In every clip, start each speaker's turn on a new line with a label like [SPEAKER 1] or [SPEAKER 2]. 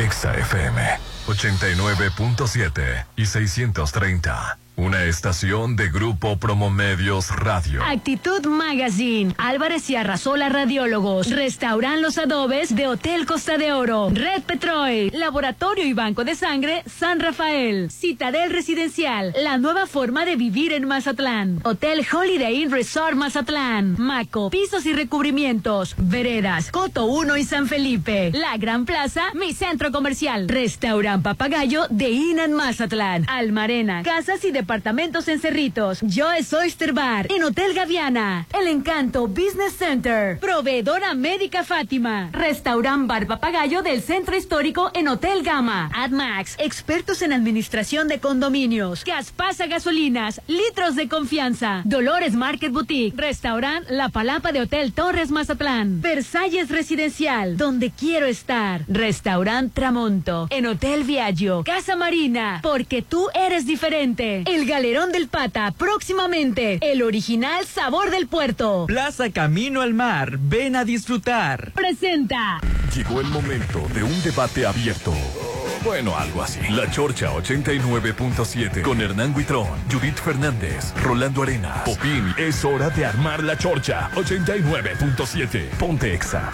[SPEAKER 1] Exa FM 89.7 y 630. Una estación de Grupo Promomedios Radio.
[SPEAKER 2] Actitud Magazine. Álvarez y Arrasola Radiólogos. Restauran los adobes de Hotel Costa de Oro. Red Petrol. Laboratorio y Banco de Sangre San Rafael. Citadel Residencial. La nueva forma de vivir en Mazatlán. Hotel Holiday Inn Resort Mazatlán. Maco. Pisos y recubrimientos. Veredas. Coto 1 y San Felipe. La Gran Plaza. Mi centro comercial. Restaurant Papagayo de Inan Mazatlán. Almarena. Casas y departamentos departamentos en Cerritos, Joe's Oyster Bar, en Hotel Gaviana, El Encanto Business Center, Proveedora Médica Fátima, Restaurant Bar Papagayo del Centro Histórico en Hotel Gama, AdMax, expertos en administración de condominios, Gaspasa Gasolinas, litros de confianza, Dolores Market Boutique, Restaurant La Palapa de Hotel Torres Mazatlán, Versalles Residencial, donde quiero estar, Restaurant Tramonto, en Hotel Viaggio, Casa Marina, porque tú eres diferente. El Galerón del Pata, próximamente. El original sabor del puerto.
[SPEAKER 3] Plaza Camino al Mar, ven a disfrutar.
[SPEAKER 2] Presenta.
[SPEAKER 1] Llegó el momento de un debate abierto. Bueno, algo así. La Chorcha 89.7 con Hernán Guitrón, Judith Fernández, Rolando Arena, Popín. Es hora de armar la Chorcha 89.7. Ponte Exa.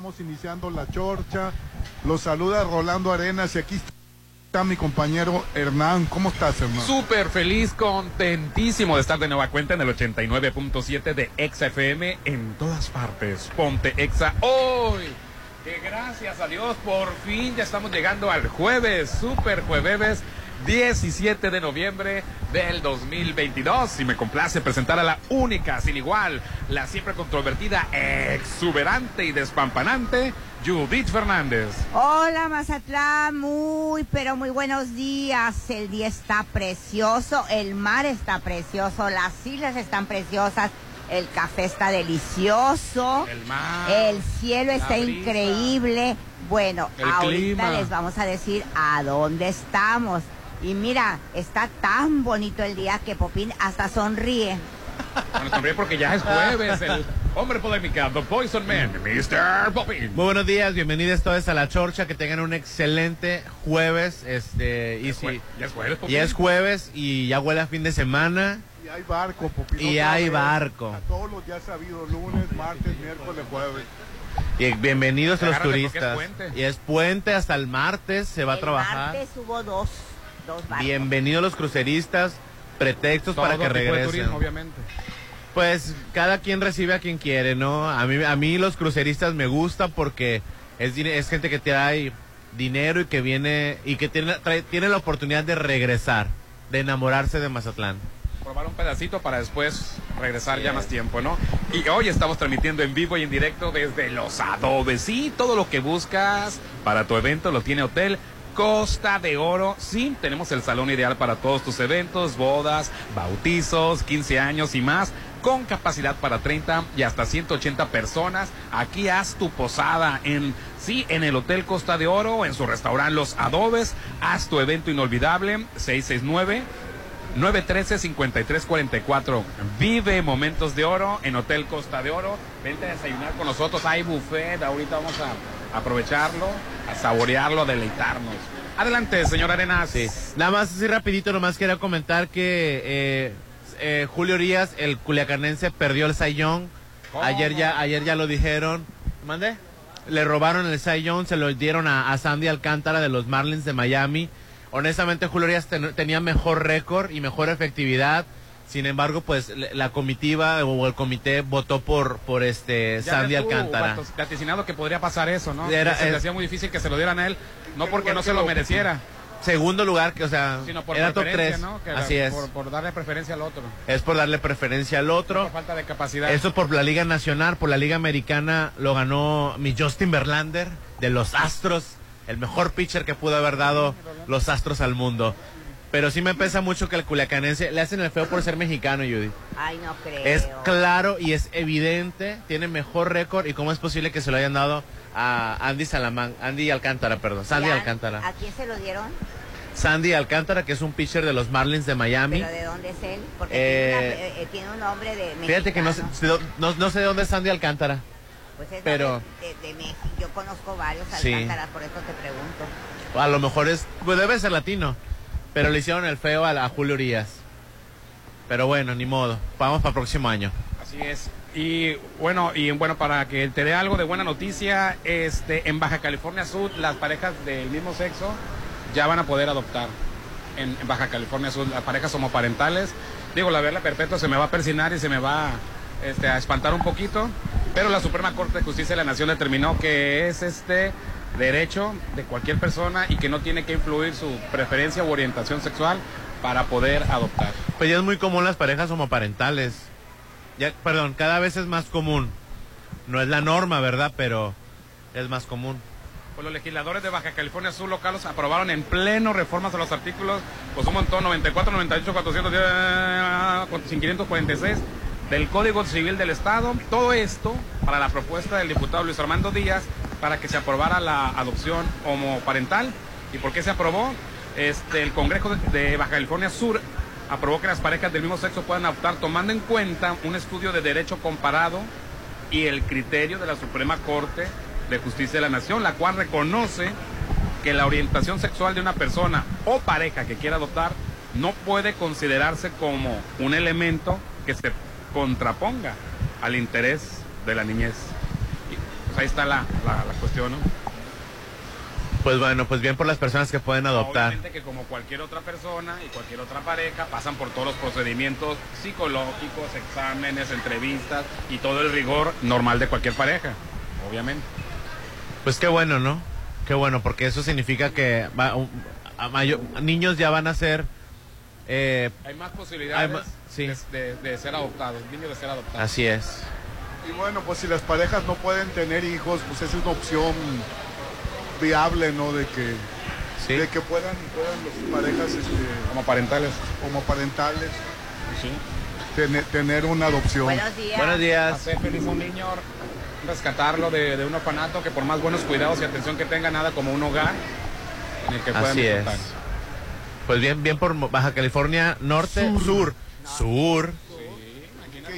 [SPEAKER 4] Estamos iniciando la Chorcha. Los saluda Rolando Arenas y aquí está mi compañero Hernán. ¿Cómo estás, Hernán?
[SPEAKER 5] Súper feliz, contentísimo de estar de nueva cuenta en el 89.7 de Exa FM en todas partes. Ponte Exa hoy. Que gracias a Dios, por fin ya estamos llegando al jueves, super jueves 17 de noviembre del 2022 y me complace presentar a la única, sin igual, la siempre controvertida, exuberante y despampanante Judith Fernández.
[SPEAKER 6] Hola Mazatlán, muy pero muy buenos días. El día está precioso, el mar está precioso, las islas están preciosas, el café está delicioso,
[SPEAKER 5] el, mar,
[SPEAKER 6] el cielo está increíble. Bueno, ahorita
[SPEAKER 5] clima.
[SPEAKER 6] les vamos a decir a dónde estamos. Y mira, está tan bonito el día que Popín hasta sonríe.
[SPEAKER 5] Bueno, también porque ya es jueves, el hombre polémica, The Poison Man, Mr. Poppy.
[SPEAKER 7] Muy buenos días, bienvenidos todos a la Chorcha, que tengan un excelente jueves, este, y si,
[SPEAKER 5] Ya es jueves,
[SPEAKER 7] y es jueves y ya huele a fin de semana,
[SPEAKER 4] Y hay barco, Popín.
[SPEAKER 7] Y hay barco.
[SPEAKER 4] A todos los días sabido, lunes, martes, miércoles, jueves.
[SPEAKER 7] y bienvenidos a los turistas.
[SPEAKER 5] es.
[SPEAKER 7] Y es puente hasta el martes, se va a
[SPEAKER 6] el
[SPEAKER 7] trabajar.
[SPEAKER 6] martes hubo dos, dos barcos.
[SPEAKER 7] Bienvenidos los cruceristas, pretextos
[SPEAKER 5] Todo
[SPEAKER 7] para que regresen.
[SPEAKER 5] turismo, obviamente.
[SPEAKER 7] Pues cada quien recibe a quien quiere, ¿no? A mí, a mí los cruceristas me gusta porque es gente que trae dinero y que viene y que tiene, trae- tiene la oportunidad de regresar, de enamorarse de Mazatlán.
[SPEAKER 5] probar un pedacito para después regresar ya más tiempo, ¿no? Y hoy estamos transmitiendo en vivo y en directo desde Los Adobes. Sí, todo lo que buscas para tu evento lo tiene Hotel Costa de Oro. Sí, tenemos el salón ideal para todos tus eventos, bodas, bautizos, 15 años y más. Con capacidad para 30 y hasta 180 personas. Aquí haz tu posada en, sí, en el Hotel Costa de Oro, en su restaurante Los Adobes. Haz tu evento inolvidable, 669 913-5344. Vive momentos de oro en Hotel Costa de Oro. Vente a desayunar con nosotros. Hay buffet. Ahorita vamos a aprovecharlo, a saborearlo, a deleitarnos. Adelante, señor Arenas.
[SPEAKER 7] Sí. Nada más así rapidito, nomás quería comentar que eh, eh, Julio Urias, el culiacanense, perdió el Sayón. Ayer ya, ayer ya lo dijeron. ¿Mande? Le robaron el Sayón, se lo dieron a, a Sandy Alcántara de los Marlins de Miami. Honestamente, Julio Urias ten- tenía mejor récord y mejor efectividad. Sin embargo, pues la comitiva o el comité votó por, por este
[SPEAKER 5] Ya
[SPEAKER 7] Sandy
[SPEAKER 5] tú,
[SPEAKER 7] Alcántara.
[SPEAKER 5] vaticinado que podría pasar eso, ¿no?
[SPEAKER 7] Era-
[SPEAKER 5] se le
[SPEAKER 7] es-
[SPEAKER 5] hacía muy difícil que se lo dieran a él, no porque no se lo mereciera,
[SPEAKER 7] Segundo lugar, que o sea,
[SPEAKER 5] sino por
[SPEAKER 7] era top
[SPEAKER 5] preferencia,
[SPEAKER 7] 3.
[SPEAKER 5] ¿no?
[SPEAKER 7] Así es.
[SPEAKER 5] Por, por darle preferencia al otro.
[SPEAKER 7] Es por darle preferencia al otro.
[SPEAKER 5] Por falta de capacidad.
[SPEAKER 7] Eso por la Liga Nacional, por la Liga Americana lo ganó mi Justin Verlander de los Astros, el mejor pitcher que pudo haber dado los Astros al mundo. Pero sí me pesa mucho que el culiacanense le hacen el feo por ser mexicano, Judy.
[SPEAKER 6] Ay, no creo.
[SPEAKER 7] Es claro y es evidente, tiene mejor récord y cómo es posible que se lo hayan dado a Andy Salamán, Andy Alcántara, perdón, Sandy
[SPEAKER 6] ¿Y a-
[SPEAKER 7] Alcántara.
[SPEAKER 6] ¿A quién se lo dieron?
[SPEAKER 7] Sandy Alcántara, que es un pitcher de los Marlins de Miami.
[SPEAKER 6] ¿Pero de dónde es él? Porque
[SPEAKER 7] Eh,
[SPEAKER 6] tiene, una- eh, eh, tiene un nombre de
[SPEAKER 7] Fíjate que no sé, no, no sé de dónde es Sandy Alcántara.
[SPEAKER 6] Pues es
[SPEAKER 7] Pero-
[SPEAKER 6] de, de México. Yo conozco varios
[SPEAKER 7] Sí.
[SPEAKER 6] Alcántaras, por eso te pregunto.
[SPEAKER 7] A lo mejor es, pues debe ser latino, pero le hicieron el feo a, a Julio Urias. Pero bueno, ni modo, vamos para el próximo año.
[SPEAKER 5] Así es. Y bueno, y bueno, para que te dé algo de buena noticia, este, en Baja California Sur, las parejas del mismo sexo ya van a poder adoptar. En, en Baja California Sur, las parejas homoparentales. Digo, la verla perpetua se me va a persinar y se me va este, a espantar un poquito. Pero la Suprema Corte de Justicia de la Nación determinó que es este derecho de cualquier persona y que no tiene que influir su preferencia u orientación sexual para poder adoptar.
[SPEAKER 7] Pues ya es muy común las parejas homoparentales. Ya, perdón, cada vez es más común. No es la norma, ¿verdad? Pero es más común.
[SPEAKER 5] Pues los legisladores de Baja California Sur locales aprobaron en pleno reformas a los artículos, pues un montón, 94, 98, 410, eh, 546 del Código Civil del Estado. Todo esto para la propuesta del diputado Luis Armando Díaz para que se aprobara la adopción homoparental. ¿Y por qué se aprobó? Este, el Congreso de- Baja California Sur aprobó que las parejas del mismo sexo puedan adoptar tomando en cuenta un estudio de derecho comparado y el criterio de la Suprema Corte de Justicia de la Nación, la cual reconoce que la orientación sexual de una persona o pareja que quiera adoptar no puede considerarse como un elemento que se contraponga al interés de la niñez. Pues ahí está la, la- la cuestión, ¿no?
[SPEAKER 7] Pues bueno, pues bien por las personas que pueden adoptar.
[SPEAKER 5] Obviamente que como cualquier otra persona y cualquier otra pareja pasan por todos los procedimientos psicológicos, exámenes, entrevistas y todo el rigor normal de cualquier pareja, obviamente.
[SPEAKER 7] Pues qué bueno, ¿no? Qué bueno, porque eso significa que va- a mayo- niños ya van a ser... eh,
[SPEAKER 5] Hay más posibilidades
[SPEAKER 7] Hay ma- sí.
[SPEAKER 5] de, de- de ser adoptados, niños de ser adoptados.
[SPEAKER 7] así es.
[SPEAKER 4] Y bueno, pues si las parejas no pueden tener hijos, pues esa es una opción viable, ¿no? De que,
[SPEAKER 7] Sí.
[SPEAKER 4] de que puedan, puedan las parejas este,
[SPEAKER 5] Como parentales.
[SPEAKER 4] homoparentales
[SPEAKER 5] Sí.
[SPEAKER 4] tener, tener una adopción.
[SPEAKER 6] Buenos días.
[SPEAKER 7] Buenos días.
[SPEAKER 5] Hacer feliz a un niño, rescatarlo de, de un orfanato que por más buenos cuidados y atención que tenga, nada como un hogar en el que puedan
[SPEAKER 7] Así es. Pues bien, bien por Baja California Norte, Sur. Sur.
[SPEAKER 4] que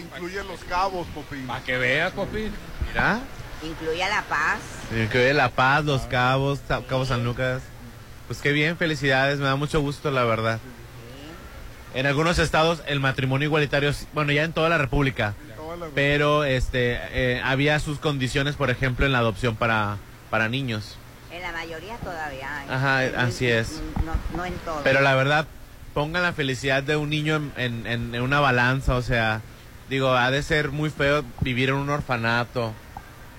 [SPEAKER 4] incluye los cabos, Popín.
[SPEAKER 5] Para que veas, Popín.
[SPEAKER 7] Mira.
[SPEAKER 6] Incluye a La Paz.
[SPEAKER 7] Ve La Paz, Los Cabos, Cabo San Lucas. Pues qué bien, felicidades, me da mucho gusto, la verdad. En algunos estados el matrimonio igualitario, bueno, ya en toda la República,
[SPEAKER 4] Toda la-
[SPEAKER 7] pero este eh, había sus condiciones, por ejemplo, en la adopción para, para niños.
[SPEAKER 6] En la mayoría todavía. ¿eh?
[SPEAKER 7] Ajá,
[SPEAKER 6] En-
[SPEAKER 7] así es.
[SPEAKER 6] No, no en todo.
[SPEAKER 7] Pero la verdad, pongan la felicidad de un niño en, en- en- en una balanza, o sea, digo, ha de ser muy feo vivir en un orfanato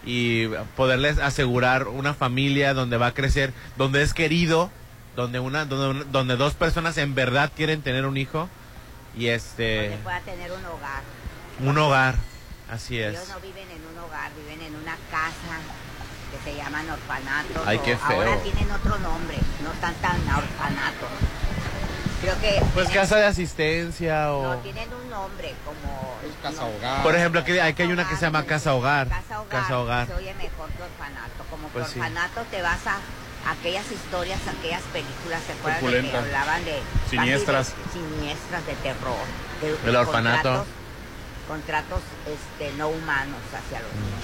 [SPEAKER 7] y poderles asegurar una familia donde va a crecer, donde es querido, donde una, donde, donde dos personas en verdad quieren tener un hijo y
[SPEAKER 6] Donde
[SPEAKER 7] este,
[SPEAKER 6] pueda tener un hogar.
[SPEAKER 7] un hogar, así es.
[SPEAKER 6] Ellos no viven en un hogar, viven en una casa que se llaman orfanatos.
[SPEAKER 7] Ay, qué feo.
[SPEAKER 6] Ahora tienen otro nombre, no están tan orfanatos. Creo que.
[SPEAKER 7] Pues
[SPEAKER 6] tienen-
[SPEAKER 7] casa de asistencia o...
[SPEAKER 6] No, tienen un nombre como.
[SPEAKER 5] Casa hogar.
[SPEAKER 7] Por ejemplo, aquí, aquí hay una que se llama casa hogar.
[SPEAKER 6] Casa hogar.
[SPEAKER 7] Casa hogar.
[SPEAKER 6] Se oye mejor que orfanato. Como que
[SPEAKER 7] Pues sí.
[SPEAKER 6] orfanato te vas a aquellas historias, aquellas películas, ¿se acuerdan de que hablaban de
[SPEAKER 5] Siniestras.
[SPEAKER 6] de- siniestras de terror? de-
[SPEAKER 7] Del
[SPEAKER 6] de
[SPEAKER 7] orfanato.
[SPEAKER 6] Contratos, contratos, este, no humanos hacia los niños.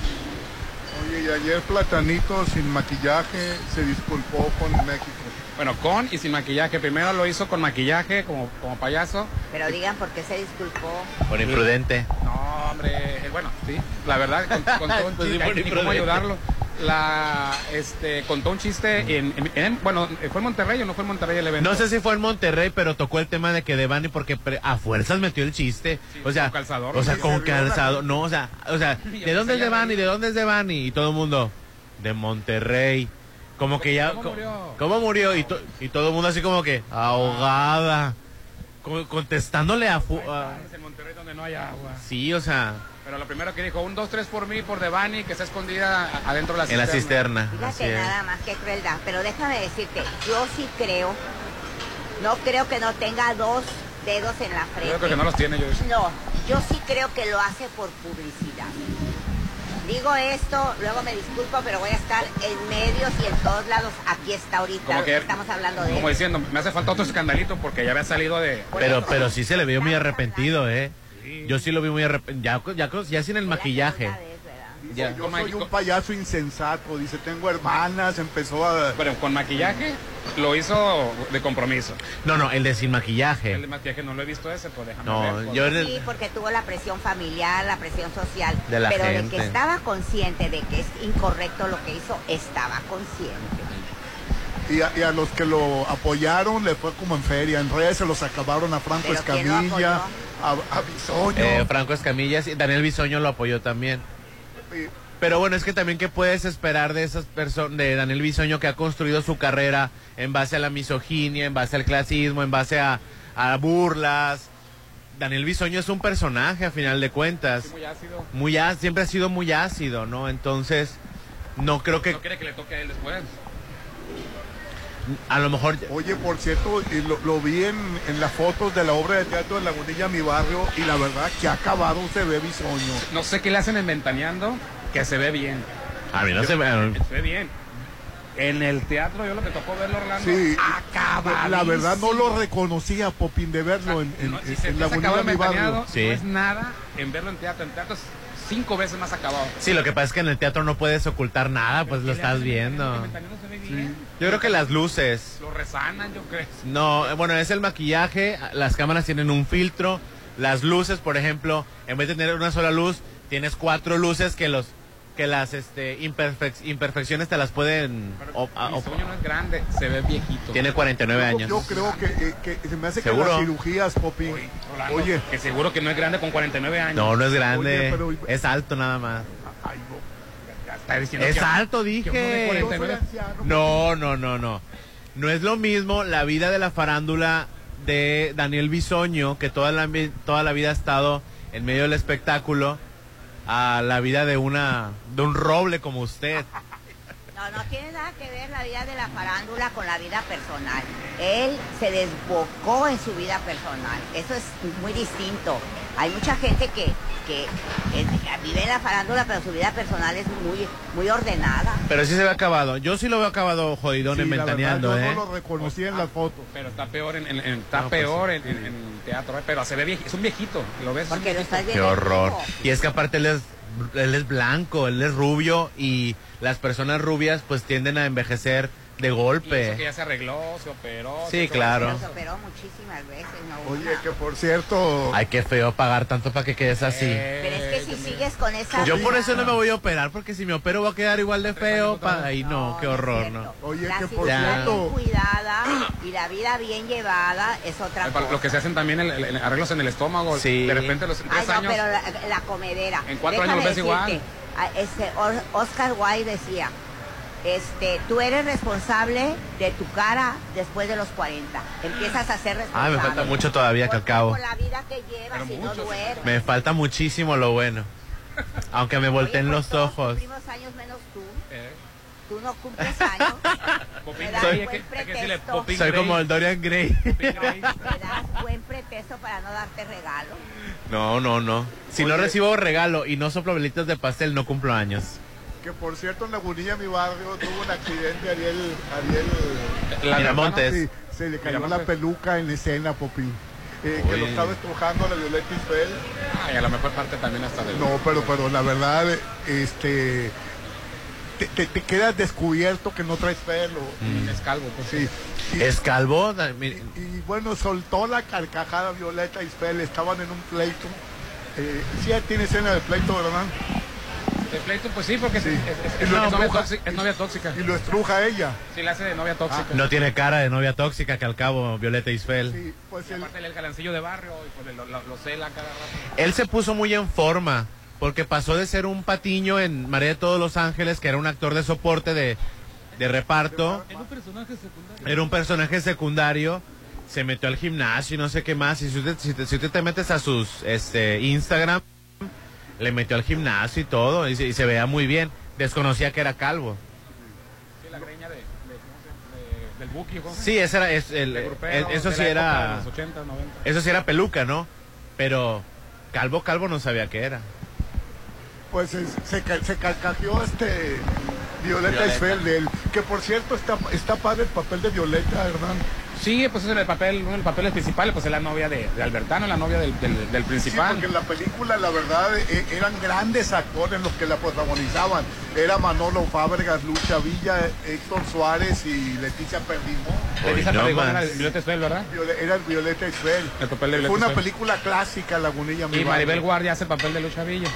[SPEAKER 4] Oye, y ayer Platanito sin maquillaje se disculpó con México.
[SPEAKER 5] Bueno, con y sin maquillaje. Primero lo hizo con maquillaje como, como payaso.
[SPEAKER 6] Pero digan por qué se disculpó.
[SPEAKER 7] Por imprudente.
[SPEAKER 5] No, hombre, eh, bueno, sí, la verdad, con- contó un
[SPEAKER 7] Pues sí,
[SPEAKER 5] chiste, cómo ayudarlo. La, este, contó un chiste en, en- en- bueno, ¿fue en Monterrey o no fue en Monterrey el evento?
[SPEAKER 7] No sé si fue en Monterrey, pero tocó el tema de que Devani porque pre- a fuerzas metió el chiste.
[SPEAKER 5] Sí,
[SPEAKER 7] o sea,
[SPEAKER 5] con calzador,
[SPEAKER 7] o sea,
[SPEAKER 5] sí,
[SPEAKER 7] con
[SPEAKER 4] se vio la-
[SPEAKER 7] calzado, no, o sea, o sea, ¿de dónde es Devani? ¿De dónde es Devani? Y todo el mundo de Monterrey. Como que ya
[SPEAKER 5] ¿Cómo
[SPEAKER 7] co-
[SPEAKER 5] murió?
[SPEAKER 7] ¿Cómo murió? Y, to- y todo el mundo así como que ahogada. Contestándole a, fu- a-
[SPEAKER 5] Es en Monterrey donde no hay agua.
[SPEAKER 7] Sí, o sea,
[SPEAKER 5] Pero lo primero que dijo, un, dos, tres por mí, por Devani, que está escondida adentro de la
[SPEAKER 7] en la
[SPEAKER 5] cisterna.
[SPEAKER 7] cisterna.
[SPEAKER 6] Fíjate nada más que crueldad. Pero déjame decirte, yo sí creo, no creo que no tenga dos dedos en la frente.
[SPEAKER 5] Yo creo que no los tiene, yo
[SPEAKER 6] No, yo sí creo que lo hace por publicidad. Digo esto, luego me disculpo, pero voy a estar en medios y en todos lados. Aquí está ahorita,
[SPEAKER 5] Como que-
[SPEAKER 6] estamos hablando de
[SPEAKER 5] Como
[SPEAKER 6] él.
[SPEAKER 5] diciendo, me hace falta otro escandalito porque ya había salido de...
[SPEAKER 7] Pero, pero sí se le vio muy arrepentido, ¿eh? Yo sí lo vi muy arrepentido. Ya, ya, ya sin el maquillaje.
[SPEAKER 4] Yo soy un payaso insensato, dice, tengo hermanas, empezó a...
[SPEAKER 5] Pero con maquillaje lo hizo de compromiso.
[SPEAKER 7] No, no, el de sin
[SPEAKER 5] El de
[SPEAKER 7] maquillaje.
[SPEAKER 5] maquillaje no lo he visto ese, pues déjame
[SPEAKER 7] No,
[SPEAKER 5] ver. pues.
[SPEAKER 7] yo en el-
[SPEAKER 6] Sí, porque tuvo la presión familiar, la presión social.
[SPEAKER 7] De la
[SPEAKER 6] pero de que estaba consciente de que es incorrecto lo que hizo, estaba consciente.
[SPEAKER 4] Y a, y a los que lo apoyaron le fue como en feria, en redes se los acabaron a Franco
[SPEAKER 6] ¿Pero quién lo
[SPEAKER 4] Escamilla, a, a Bisoño.
[SPEAKER 7] Eh, Franco Escamillas y Daniel Bisoño lo apoyó también. Pero bueno, es que también qué puedes esperar de esas personas, de Daniel Bisoño que ha construido su carrera en base a la misoginia, en base al clasismo, en base a, a burlas. Daniel Bisoño es un personaje a final de cuentas.
[SPEAKER 5] Sí, muy ácido.
[SPEAKER 7] Muy siempre ha sido muy ácido, ¿no? Entonces, no creo que
[SPEAKER 5] No quiere que le toque a él después.
[SPEAKER 7] A lo mejor
[SPEAKER 4] Oye, por cierto, y lo, lo vi en, en las fotos de la obra de teatro de Lagunilla, mi barrio, y la verdad que acabado se ve Bisoño.
[SPEAKER 5] No sé qué le hacen en Ventaneando, que se ve bien.
[SPEAKER 7] a mí no se me
[SPEAKER 5] Se ve bien. En el teatro, yo lo que tocó verlo, Orlando,
[SPEAKER 4] Sí, la verdad no lo reconocía, Popín, de verlo en, en,
[SPEAKER 5] No, si
[SPEAKER 4] en
[SPEAKER 5] en
[SPEAKER 4] mi barrio.
[SPEAKER 7] Sí.
[SPEAKER 5] no es nada en verlo en teatro. En teatro es cinco veces más acabado.
[SPEAKER 7] Sí, lo que pasa es que en el teatro no puedes ocultar nada, pues lo
[SPEAKER 5] ¿Qué le
[SPEAKER 7] estás viendo.
[SPEAKER 5] Bien.
[SPEAKER 7] Yo creo que las luces,
[SPEAKER 5] Lo resanan, yo creo.
[SPEAKER 7] No, eh, bueno, es el maquillaje, las cámaras tienen un filtro, las luces, por ejemplo, en vez de tener una sola luz, tienes cuatro luces que los que las este imperfec- imperfecciones te las pueden o- a-
[SPEAKER 5] Mi
[SPEAKER 7] o-
[SPEAKER 5] sueño no es grande, se ve viejito.
[SPEAKER 7] tiene 49
[SPEAKER 4] Yo,
[SPEAKER 7] años.
[SPEAKER 4] yo creo que, eh, que se me hace
[SPEAKER 7] ¿Seguro?
[SPEAKER 4] que las cirugías, Popín.
[SPEAKER 5] Rolando,
[SPEAKER 4] Oye,
[SPEAKER 5] Que seguro que no es grande con 49 años.
[SPEAKER 7] No, no es grande,
[SPEAKER 4] Oye, pero-
[SPEAKER 7] es alto nada más.
[SPEAKER 4] ay, no.
[SPEAKER 5] Ya está diciendo
[SPEAKER 7] Es
[SPEAKER 5] que-
[SPEAKER 7] alto,
[SPEAKER 5] que
[SPEAKER 7] dije.
[SPEAKER 5] 49
[SPEAKER 4] Yo soy anciano,
[SPEAKER 7] No, no, no, no. No es lo mismo la vida de la farándula de Daniel Bisoño, que toda la, toda la vida ha estado en medio del espectáculo, a la vida de una de un roble como usted.
[SPEAKER 6] No, no tiene nada que ver la vida de la farándula con la vida personal. Él se desbocó en su vida personal. Eso es muy distinto. Hay mucha gente que, que, eh, vive en la farándula, pero su vida personal es muy, muy ordenada.
[SPEAKER 7] Pero sí se ve acabado. Yo sí lo veo acabado jodidón
[SPEAKER 4] Sí,
[SPEAKER 7] en
[SPEAKER 4] la verdad,
[SPEAKER 7] Ventaneando,
[SPEAKER 4] yo
[SPEAKER 7] ¿eh?
[SPEAKER 4] no lo reconocí en las fotos.
[SPEAKER 5] Pero está peor en, en- en- está
[SPEAKER 7] No, pues
[SPEAKER 5] peor en, en- en teatro, ¿eh? pero se ve viejito, es un viejito, lo ves.
[SPEAKER 6] Porque lo estás
[SPEAKER 7] Qué
[SPEAKER 6] viendo. en
[SPEAKER 7] horror. Y es que aparte él es, él es blanco, él es rubio y las personas rubias pues tienden a envejecer de
[SPEAKER 5] Y eso que
[SPEAKER 7] golpe.
[SPEAKER 5] ya se arregló, se operó.
[SPEAKER 7] Sí,
[SPEAKER 5] se-
[SPEAKER 7] claro.
[SPEAKER 6] Se operó muchísimas veces, no
[SPEAKER 4] Oye, que por cierto,
[SPEAKER 7] Ay, qué feo pagar tanto para que quedes así.
[SPEAKER 5] Eh,
[SPEAKER 6] Pero es que si sigues con esa
[SPEAKER 7] Yo por
[SPEAKER 6] vida-
[SPEAKER 7] eso no me voy a operar, porque si me opero voy a quedar igual de feo. Pa... Ay, no, qué
[SPEAKER 6] es
[SPEAKER 7] horror. ¿no?
[SPEAKER 4] Oye,
[SPEAKER 6] la
[SPEAKER 4] que por cierto-
[SPEAKER 6] bien cuidada y la vida bien llevada es otra
[SPEAKER 5] Para
[SPEAKER 6] cosa.
[SPEAKER 5] Lo que se hacen también el- el- arreglos en el estómago.
[SPEAKER 7] Sí.
[SPEAKER 5] De repente los
[SPEAKER 6] Ay,
[SPEAKER 5] tres
[SPEAKER 6] no,
[SPEAKER 5] años.
[SPEAKER 6] pero la, la comedera.
[SPEAKER 5] En cuatro
[SPEAKER 6] Déjame
[SPEAKER 5] años ves igual.
[SPEAKER 6] decirte, a- Este, Oscar Wilde decía, este, tú eres responsable de tu cara después de los 40. Empiezas a ser responsable.
[SPEAKER 7] Ay, me falta mucho todavía que al
[SPEAKER 6] Por- la vida que llevas
[SPEAKER 5] Pero
[SPEAKER 6] y no
[SPEAKER 5] mucho, sí.
[SPEAKER 6] duermes.
[SPEAKER 7] Me falta muchísimo lo bueno. Aunque me
[SPEAKER 6] Oye,
[SPEAKER 7] volteen
[SPEAKER 6] pues
[SPEAKER 7] los ojos.
[SPEAKER 6] Cumplimos años menos tú.
[SPEAKER 5] Eh,
[SPEAKER 6] Tú no cumples años.
[SPEAKER 5] Popín
[SPEAKER 6] Me das
[SPEAKER 5] Grey,
[SPEAKER 6] buen
[SPEAKER 5] que- que
[SPEAKER 6] pretexto.
[SPEAKER 5] Popín
[SPEAKER 7] Soy como el Dorian Gray.
[SPEAKER 6] Me das buen pretexto para no darte regalo.
[SPEAKER 7] No, no, no. Si no
[SPEAKER 4] Oye.
[SPEAKER 7] recibo regalo y no soplo velitas de pastel, no cumplo años.
[SPEAKER 4] Que por cierto en Lagunilla, mi barrio, tuvo un accidente, Ariel, Ariel,
[SPEAKER 5] La
[SPEAKER 7] Miramontes.
[SPEAKER 4] sí, se le cayó
[SPEAKER 5] Miramontes.
[SPEAKER 4] la peluca en escena, Popín. Eh, que lo estaba estrujando a la Violeta Isfel.
[SPEAKER 5] Ay, a la mejor parte también hasta del.
[SPEAKER 4] No, pero, pero la verdad, este, te, te- te quedas descubierto que no traes pelo.
[SPEAKER 5] Es calvo, pues.
[SPEAKER 4] Sí. Y,
[SPEAKER 7] ¿Es calvo?
[SPEAKER 4] Y bueno, soltó la carcajada Violeta Isfel, estaban en un pleito. Eh, sí, tiene escena de pleito, ¿verdad?
[SPEAKER 5] De pleito, pues sí, porque
[SPEAKER 4] Sí.
[SPEAKER 5] es, novia tóxica, es novia tóxica.
[SPEAKER 4] Y lo estruja ella.
[SPEAKER 5] Sí, le hace de novia tóxica.
[SPEAKER 7] No tiene cara de novia tóxica que al cabo Violeta Isfel.
[SPEAKER 4] Sí, pues
[SPEAKER 5] Y
[SPEAKER 4] el,
[SPEAKER 5] aparte el galancillo de barrio, y pues lo, lo- lo cela cada rato.
[SPEAKER 7] Él se puso muy en forma porque pasó de ser un patiño en María de todos los Ángeles, que era un actor de soporte de, de reparto. Era un personaje secundario. Se metió al gimnasio y no sé qué más. Y si usted, si te, si usted te metes a sus este, Instagram, le metió al gimnasio y todo. Y se, y se veía muy bien. Desconocía que era calvo.
[SPEAKER 5] Sí, la greña de, de- ¿cómo se- de- del Buki, ¿cómo se
[SPEAKER 7] Sí, ese era, es, el,
[SPEAKER 5] grupero,
[SPEAKER 7] eso sí era,
[SPEAKER 5] de los 80, 90.
[SPEAKER 7] eso sí era peluca, ¿no? Pero calvo, calvo no sabía qué era.
[SPEAKER 4] pues es- se, se carcajeó este Violeta,
[SPEAKER 7] Violeta.
[SPEAKER 4] Que por cierto está, está padre el papel de Violeta, ¿verdad?
[SPEAKER 5] Sí, pues es el papel, uno de los papeles principales, pues es la novia de, de Albertano, la novia del, del, del
[SPEAKER 4] Sí,
[SPEAKER 5] principal.
[SPEAKER 4] porque en la película, la verdad, e- eran grandes actores los que la protagonizaban. Era Manolo Fábregas, Lucha Villa, Héctor Suárez y Leticia Perdigón.
[SPEAKER 5] Leticia
[SPEAKER 7] no
[SPEAKER 5] Perdigón era el Violeta Esfel, ¿verdad?
[SPEAKER 4] Era el Violeta Isfel.
[SPEAKER 5] El papel de
[SPEAKER 4] Fue
[SPEAKER 5] Violeta
[SPEAKER 4] una
[SPEAKER 5] Isfel.
[SPEAKER 4] película clásica, Lagunilla. mi
[SPEAKER 5] Y Maribel
[SPEAKER 4] barrio.
[SPEAKER 5] Guardia hace el papel de Lucha Villa.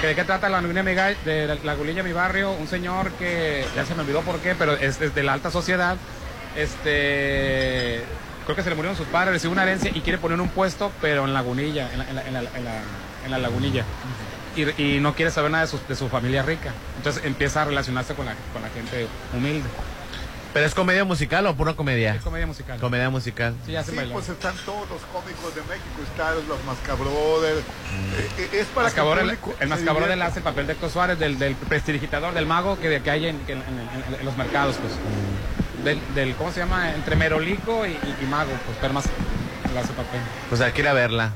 [SPEAKER 5] ¿Que ¿De qué trata la de la Lagunilla, mi barrio? Un señor que, ya se me olvidó por qué, pero es, es de la alta sociedad. Este, creo que se le murieron sus padres, recibe una herencia y quiere poner un puesto, pero en Lagunilla, en la, en la, en la, en la- en la Lagunilla. Y, y no quiere saber nada de su, de su familia rica. Entonces empieza a relacionarse con la, con la gente humilde.
[SPEAKER 7] ¿Pero es comedia musical o pura comedia?
[SPEAKER 5] Es comedia musical.
[SPEAKER 7] Comedia musical.
[SPEAKER 5] Sí, hacen
[SPEAKER 4] Sí,
[SPEAKER 5] bailar.
[SPEAKER 4] pues están todos los cómicos de México, están los Mascabrothers. Eh, es para que
[SPEAKER 5] Mascabrón,
[SPEAKER 4] el
[SPEAKER 5] el,
[SPEAKER 4] público
[SPEAKER 5] el
[SPEAKER 4] se
[SPEAKER 5] Mascabrón
[SPEAKER 4] divierta.
[SPEAKER 5] hace el papel de Héctor Suárez, del, del prestidigitador, del mago que, que hay en, que en- en- en los mercados, pues. Del, del, ¿cómo se llama? Entre merolico y, y- y mago, pues, pero más hace papel.
[SPEAKER 7] Pues hay que ir a verla.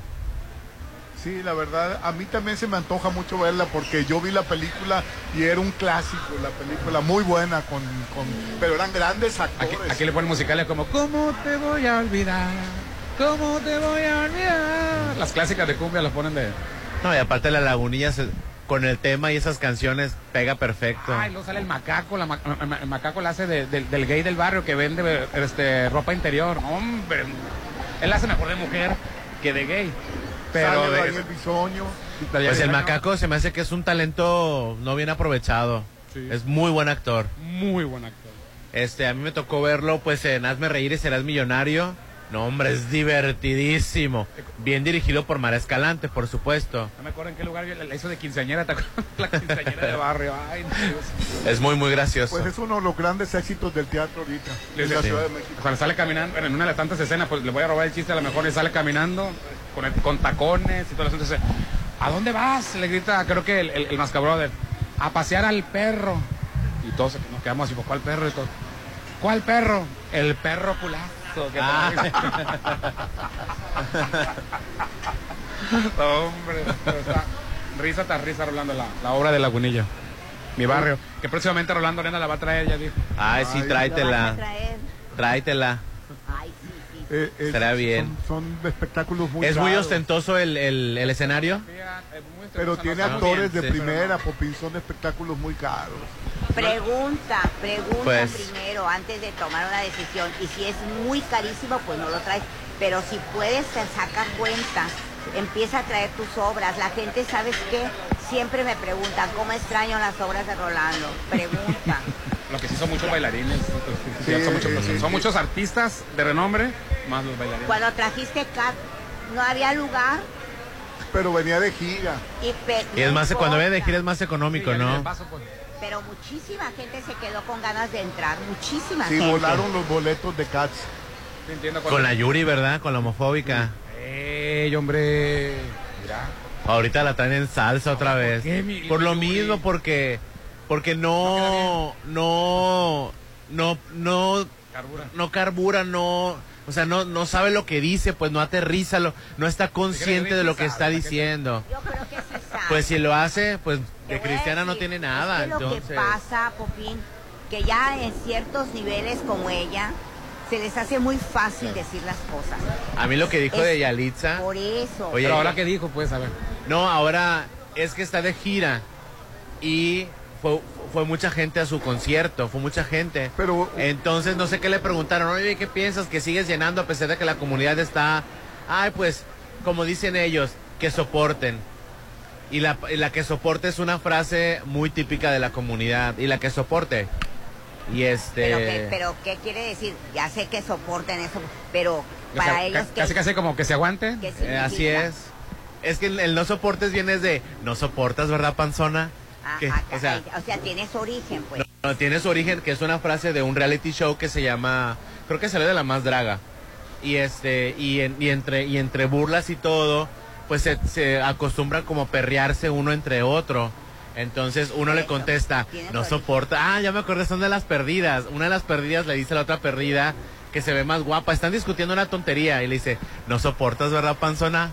[SPEAKER 4] Sí, la verdad, a mí también se me antoja mucho verla porque yo vi la película y era un clásico, la película muy buena, con, con pero eran grandes
[SPEAKER 5] Aquí,
[SPEAKER 4] actores.
[SPEAKER 5] aquí le ponen musicales como ¿Cómo te voy a olvidar? ¿Cómo te voy a olvidar? Las clásicas de cumbia las ponen de...
[SPEAKER 7] No, y aparte la lagunilla se- con el tema y esas canciones pega perfecto.
[SPEAKER 5] Ay, luego sale el macaco, la ma- ma- el macaco la hace de- del- del gay del barrio que vende este, ropa interior. Hombre, él hace mejor de mujer que de gay. Pero
[SPEAKER 4] Sale
[SPEAKER 5] de-
[SPEAKER 4] Daniel Bisoño.
[SPEAKER 7] Pues el macaco se me hace que es un talento no bien aprovechado.
[SPEAKER 5] Sí.
[SPEAKER 7] Es muy buen actor.
[SPEAKER 5] Muy buen actor.
[SPEAKER 7] Este, a mí me tocó verlo pues en Hazme reír y serás millonario. No, hombre, es divertidísimo. Bien dirigido por Mara Escalante, por supuesto.
[SPEAKER 5] No me acuerdo en qué lugar la hizo de quinceañera, ¿te acuerdas? La quinceañera de barrio. Ay, Dios.
[SPEAKER 7] Es muy, muy gracioso.
[SPEAKER 4] Pues es uno de los grandes éxitos del teatro ahorita, en la
[SPEAKER 5] Sí.
[SPEAKER 4] Ciudad de México.
[SPEAKER 5] Cuando sale caminando, bueno, en una de las tantas escenas, pues le voy a robar el chiste a lo mejor, y sale caminando con, el- con tacones y todo eso. Entonces, ¿a dónde vas? Le grita, creo que el, el, el Mascabrother, a pasear al perro. Y todos nos quedamos así, pues, ¿cuál perro? Y todo, ¿Cuál perro? El perro culazo. Que traes". Hombre, está risa tras risa rolando la, la obra de Lagunilla. Mi barrio. Que próximamente Rolando Arena la va a traer, ya dijo.
[SPEAKER 7] Ay, sí,
[SPEAKER 4] Ay,
[SPEAKER 6] ¿Lo vas a
[SPEAKER 7] tráetela. Tráetela.
[SPEAKER 6] Ay, sí, sí.
[SPEAKER 4] Eh, eh,
[SPEAKER 7] Estará bien.
[SPEAKER 4] Son, son espectáculos muy
[SPEAKER 7] ¿Es muy
[SPEAKER 4] caros,
[SPEAKER 7] ostentoso el, el, el escenario?
[SPEAKER 4] Pero tiene actores
[SPEAKER 7] bien,
[SPEAKER 4] de
[SPEAKER 7] sí.
[SPEAKER 4] primera, Popín, son espectáculos muy caros.
[SPEAKER 6] Pregunta, pregunta
[SPEAKER 7] Pues-
[SPEAKER 6] primero antes de tomar una decisión. Y si es muy carísimo, pues no lo traes. Pero si puedes, te saca cuenta. Empieza a traer tus obras. La gente, ¿sabes qué? Siempre me preguntan, ¿cómo extraño las obras de Rolando? Pregunta.
[SPEAKER 5] Lo que sí son muchos bailarines. sí,
[SPEAKER 4] Sí,
[SPEAKER 5] son, muchos,
[SPEAKER 4] sí, sí,
[SPEAKER 5] son
[SPEAKER 4] sí.
[SPEAKER 5] muchos artistas de renombre, más los bailarines.
[SPEAKER 6] Cuando trajiste Cat, no había lugar.
[SPEAKER 4] Pero venía de gira.
[SPEAKER 6] Y,
[SPEAKER 7] es más, cuando viene de gira es más económico,
[SPEAKER 5] Sí,
[SPEAKER 7] ¿no?
[SPEAKER 5] paso, pues.
[SPEAKER 6] Pero muchísima gente se quedó con ganas de entrar. Muchísima
[SPEAKER 4] Sí,
[SPEAKER 6] gente.
[SPEAKER 4] volaron los boletos de Cats.
[SPEAKER 5] Entiendo
[SPEAKER 7] Con la Yuri, ¿verdad? Con la homofóbica.
[SPEAKER 5] ¡Ey, hombre! Mira.
[SPEAKER 7] Ahorita la traen en salsa otra vez.
[SPEAKER 5] qué, mi-
[SPEAKER 7] Por lo
[SPEAKER 5] Yuri?
[SPEAKER 7] mismo, porque porque no no no no
[SPEAKER 5] Carbura.
[SPEAKER 7] no carbura, no, o sea, no no sabe lo que dice, pues no aterriza, lo, no está consciente de lo que está diciendo.
[SPEAKER 6] Yo creo que sí sabe.
[SPEAKER 7] Pues si lo hace, pues
[SPEAKER 6] A
[SPEAKER 7] cristiana no tiene nada,
[SPEAKER 6] es que lo que
[SPEAKER 7] entonces.
[SPEAKER 6] pasa, Popín, que ya en ciertos niveles como ella, se les hace muy fácil decir las cosas.
[SPEAKER 7] A mí lo que dijo
[SPEAKER 6] Es-
[SPEAKER 7] de Yalitza,
[SPEAKER 6] Por eso.
[SPEAKER 7] Oye,
[SPEAKER 5] Pero ahora que dijo, pues, a ver.
[SPEAKER 7] no, ahora es que está de gira y fue fue mucha gente a su concierto, fue mucha gente.
[SPEAKER 4] Pero
[SPEAKER 7] Entonces, no sé qué le preguntaron, oye, ¿qué piensas que sigues llenando a pesar de que la comunidad está... Ay, pues, como dicen ellos, que soporten. Y la, y la que soporte es una frase muy típica de la comunidad. Y la que soporte. Y este...
[SPEAKER 6] Pero, ¿qué, pero ¿qué quiere decir? Ya sé que soportan eso, pero
[SPEAKER 5] O
[SPEAKER 6] para
[SPEAKER 5] sea,
[SPEAKER 6] ellos,
[SPEAKER 5] ca-
[SPEAKER 6] ¿qué,
[SPEAKER 5] casi, casi como que se aguante.
[SPEAKER 6] qué
[SPEAKER 7] eh, así es. Es que el, el no soportes viene de... No soportas, ¿verdad, panzona?
[SPEAKER 6] Ah,
[SPEAKER 7] Que,
[SPEAKER 6] ah,
[SPEAKER 7] o sea,
[SPEAKER 6] o sea, tiene su origen, pues.
[SPEAKER 7] No, no, tiene su origen, que es una frase de un reality show que se llama, creo que salió de la más draga. Y este, y, en- y entre, y entre burlas y todo, pues se, se acostumbran como perrearse uno entre otro. Entonces uno le contesta, no soporta. Ah, ya me acordé, son de las perdidas. Una de las perdidas le dice a la otra perdida que se ve más guapa. Están discutiendo una tontería y le dice, no soportas, ¿verdad, panzona?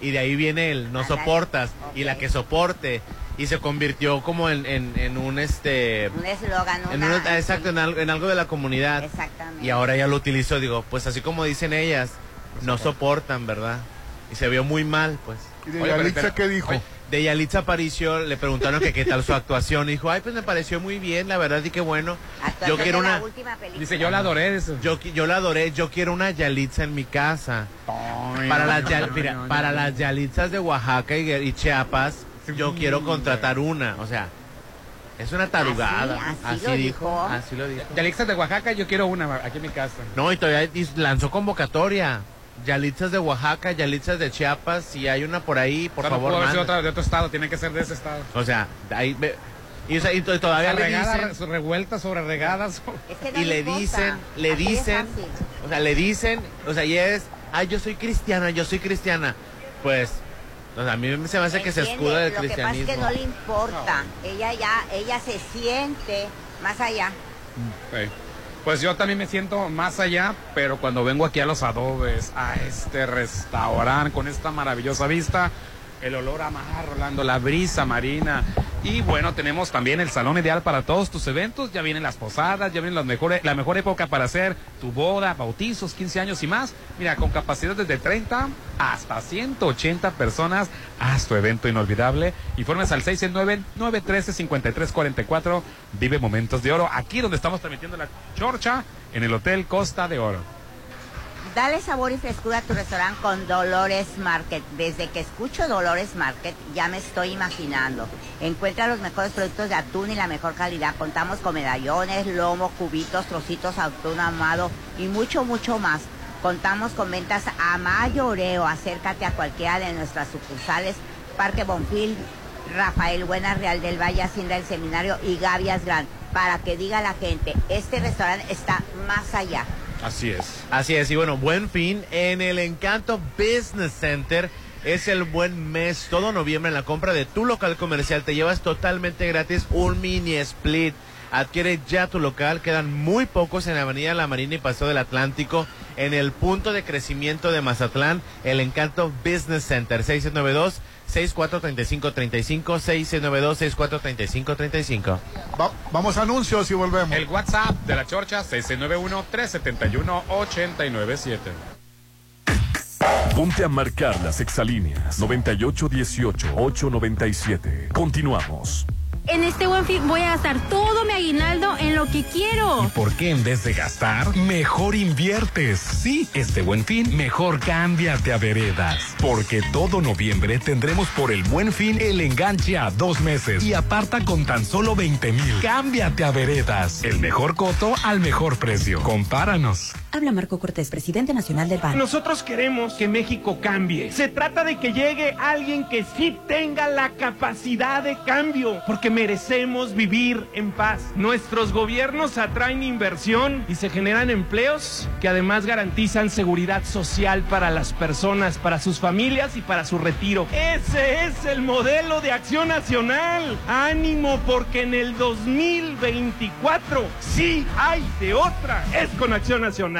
[SPEAKER 7] Y de ahí viene el no soportas. Y la que soporte. y se convirtió como en, en, en un este
[SPEAKER 6] Un eslogan,
[SPEAKER 7] en
[SPEAKER 6] una-
[SPEAKER 7] un- exacto en algo, en algo de la comunidad
[SPEAKER 6] Exactamente.
[SPEAKER 7] y ahora ya lo utilizó digo pues así como dicen ellas no soportan verdad y se vio muy mal pues
[SPEAKER 4] ¿Y de
[SPEAKER 5] Oye, pero
[SPEAKER 4] Yalitza qué dijo?
[SPEAKER 5] oye,
[SPEAKER 7] de Yalitza Aparicio le preguntaron que qué tal su actuación y dijo ay pues me pareció muy bien la verdad y qué bueno
[SPEAKER 6] Actuación
[SPEAKER 7] yo quiero una
[SPEAKER 6] última película.
[SPEAKER 5] Dice, yo la adoré. Eso.
[SPEAKER 7] yo, yo la adoré yo quiero una Yalitza en mi casa para las Yal- mira, para las Yalitzas de Oaxaca y, y Chiapas yo quiero contratar una o sea es una tarugada
[SPEAKER 6] Así- así lo dijo.
[SPEAKER 7] así lo dijo
[SPEAKER 5] Yalixas de Oaxaca, yo quiero una aquí en mi casa.
[SPEAKER 7] No, y todavía lanzó convocatoria. Yalitzas de Oaxaca, Yalitzas de Chiapas, si hay una por ahí, por
[SPEAKER 5] O sea, no
[SPEAKER 7] favor,
[SPEAKER 5] haber sido otra de otro estado, tiene que ser de ese estado.
[SPEAKER 7] O sea, ahí ve- y, o sea, y to- todavía le
[SPEAKER 5] regada,
[SPEAKER 7] dicen,
[SPEAKER 5] re- sobre regadas.
[SPEAKER 6] Es que no
[SPEAKER 7] y le
[SPEAKER 6] importa.
[SPEAKER 7] dicen, le dicen, o sea, le dicen, o sea, y es, ay, yo soy cristiana, yo soy cristiana. Pues, o sea, a mí se me hace que se escuda del
[SPEAKER 6] Lo que pasa es
[SPEAKER 7] cristianismo.
[SPEAKER 6] que no le importa. Ella ya, ella se siente más allá.
[SPEAKER 5] Pues yo también me siento más allá, pero cuando vengo aquí a los adobes, a este restaurante con esta maravillosa vista, el olor a mar, Rolando, la brisa marina. Y bueno, tenemos también el salón ideal para todos tus eventos. Ya vienen las posadas, ya vienen las mejores, la mejor época para hacer tu boda, bautizos, 15 años y más. Mira, con capacidad desde 30 hasta 180 personas, haz tu evento inolvidable. Informes al 669-913-5344. Vive momentos de oro. Aquí donde estamos transmitiendo la chorcha, en el Hotel Costa de Oro.
[SPEAKER 6] Dale sabor y frescura a tu restaurante con Dolores Market. Desde que escucho Dolores Market ya me estoy imaginando. Encuentra los mejores productos de atún y la mejor calidad. Contamos con medallones, lomo, cubitos, trocitos, atún amado y mucho, mucho más. Contamos con ventas a mayoreo. Acércate a cualquiera de nuestras sucursales. Parque Bonfil, Rafael Buena Real del Valle, Hacienda del Seminario y Gavias Gran. Para que diga la gente, este restaurante está más allá.
[SPEAKER 5] Así es.
[SPEAKER 7] Así es, y bueno, buen fin en el Encanto Business Center. Es el buen mes, todo noviembre en la compra de tu local comercial te llevas totalmente gratis un mini split. Adquiere ya tu local, quedan muy pocos en la Avenida La Marina y Paseo del Atlántico, en el punto de crecimiento de Mazatlán, el Encanto Business Center, 692 643535 692 643535
[SPEAKER 4] Va- vamos a anuncios y volvemos.
[SPEAKER 5] El WhatsApp de la chorcha, 691-371-897.
[SPEAKER 1] Ponte a marcar las exalíneas 9818-897. Continuamos.
[SPEAKER 2] En este buen fin voy a gastar todo mi aguinaldo en lo que quiero.
[SPEAKER 8] ¿Por qué en vez de gastar, mejor inviertes? Sí, este buen fin, mejor cámbiate a veredas. Porque todo noviembre tendremos por el buen fin el enganche a dos meses y aparta con tan solo 20 mil. Cámbiate a veredas. El mejor coto al mejor precio. Compáranos.
[SPEAKER 9] Habla Marco Cortés, presidente nacional del PAN.
[SPEAKER 10] Nosotros queremos que México cambie. Se trata de que llegue alguien que sí tenga la capacidad de cambio, porque merecemos vivir en paz. Nuestros gobiernos atraen inversión y se generan empleos que además garantizan seguridad social para las personas, para sus familias y para su retiro. Ese es el modelo de acción nacional. Ánimo, porque en el 2024 sí hay de otra. Es con acción nacional.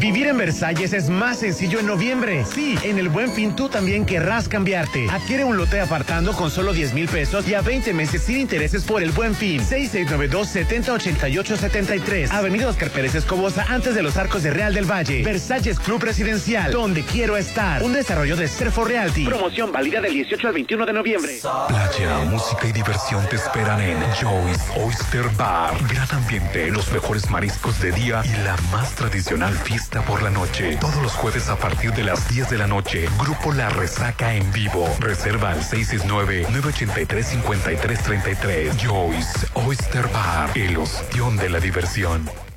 [SPEAKER 11] Vivir en Versalles es más sencillo en noviembre. Sí, en el buen fin tú también querrás cambiarte. Adquiere un lote apartando con solo 10 mil pesos y a 20 meses sin intereses por el buen fin. 6692-708873. Avenida Oscar Pérez Escobosa, antes de los arcos de Real del Valle. Versalles Club Residencial, donde quiero estar. Un desarrollo de Serfo Realty. Promoción válida del 18 al 21 de noviembre.
[SPEAKER 8] Playa, música y diversión te esperan en Joy's Oyster Bar. Gran ambiente, los mejores mariscos de día y la más tradicional fiesta por la noche. Todos los jueves a partir de las 10 de la noche. Grupo La Resaca en vivo. Reserva al 669-983-5333. Joyce Oyster Bar. El ostión de la diversión.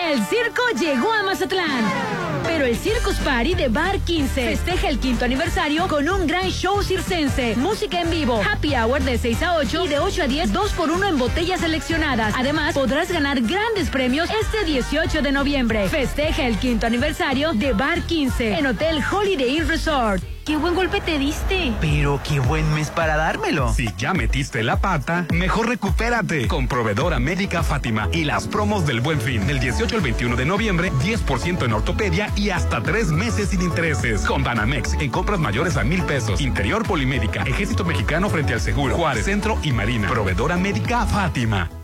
[SPEAKER 2] El circo llegó a Mazatlán. Pero el Circus Party de Bar 15 festeja el quinto aniversario con un gran show circense, música en vivo, happy hour de 6 a 8 y de 8 a 10, 2 por 1 en botellas seleccionadas. Además, podrás ganar grandes premios este 18 de noviembre. Festeja el quinto aniversario de Bar 15 en Hotel Holiday Inn Resort. ¡Qué buen golpe te diste!
[SPEAKER 3] Pero qué buen mes para dármelo.
[SPEAKER 8] Si ya metiste la pata, mejor recupérate con Proveedora Médica Fátima y las promos del Buen Fin. Del 18 al 21 de noviembre, 10% en ortopedia y hasta tres meses sin intereses. Con Banamex en compras mayores a mil pesos. Interior Polimédica, Ejército Mexicano frente al Seguro, Juárez, Centro y Marina. Proveedora Médica Fátima.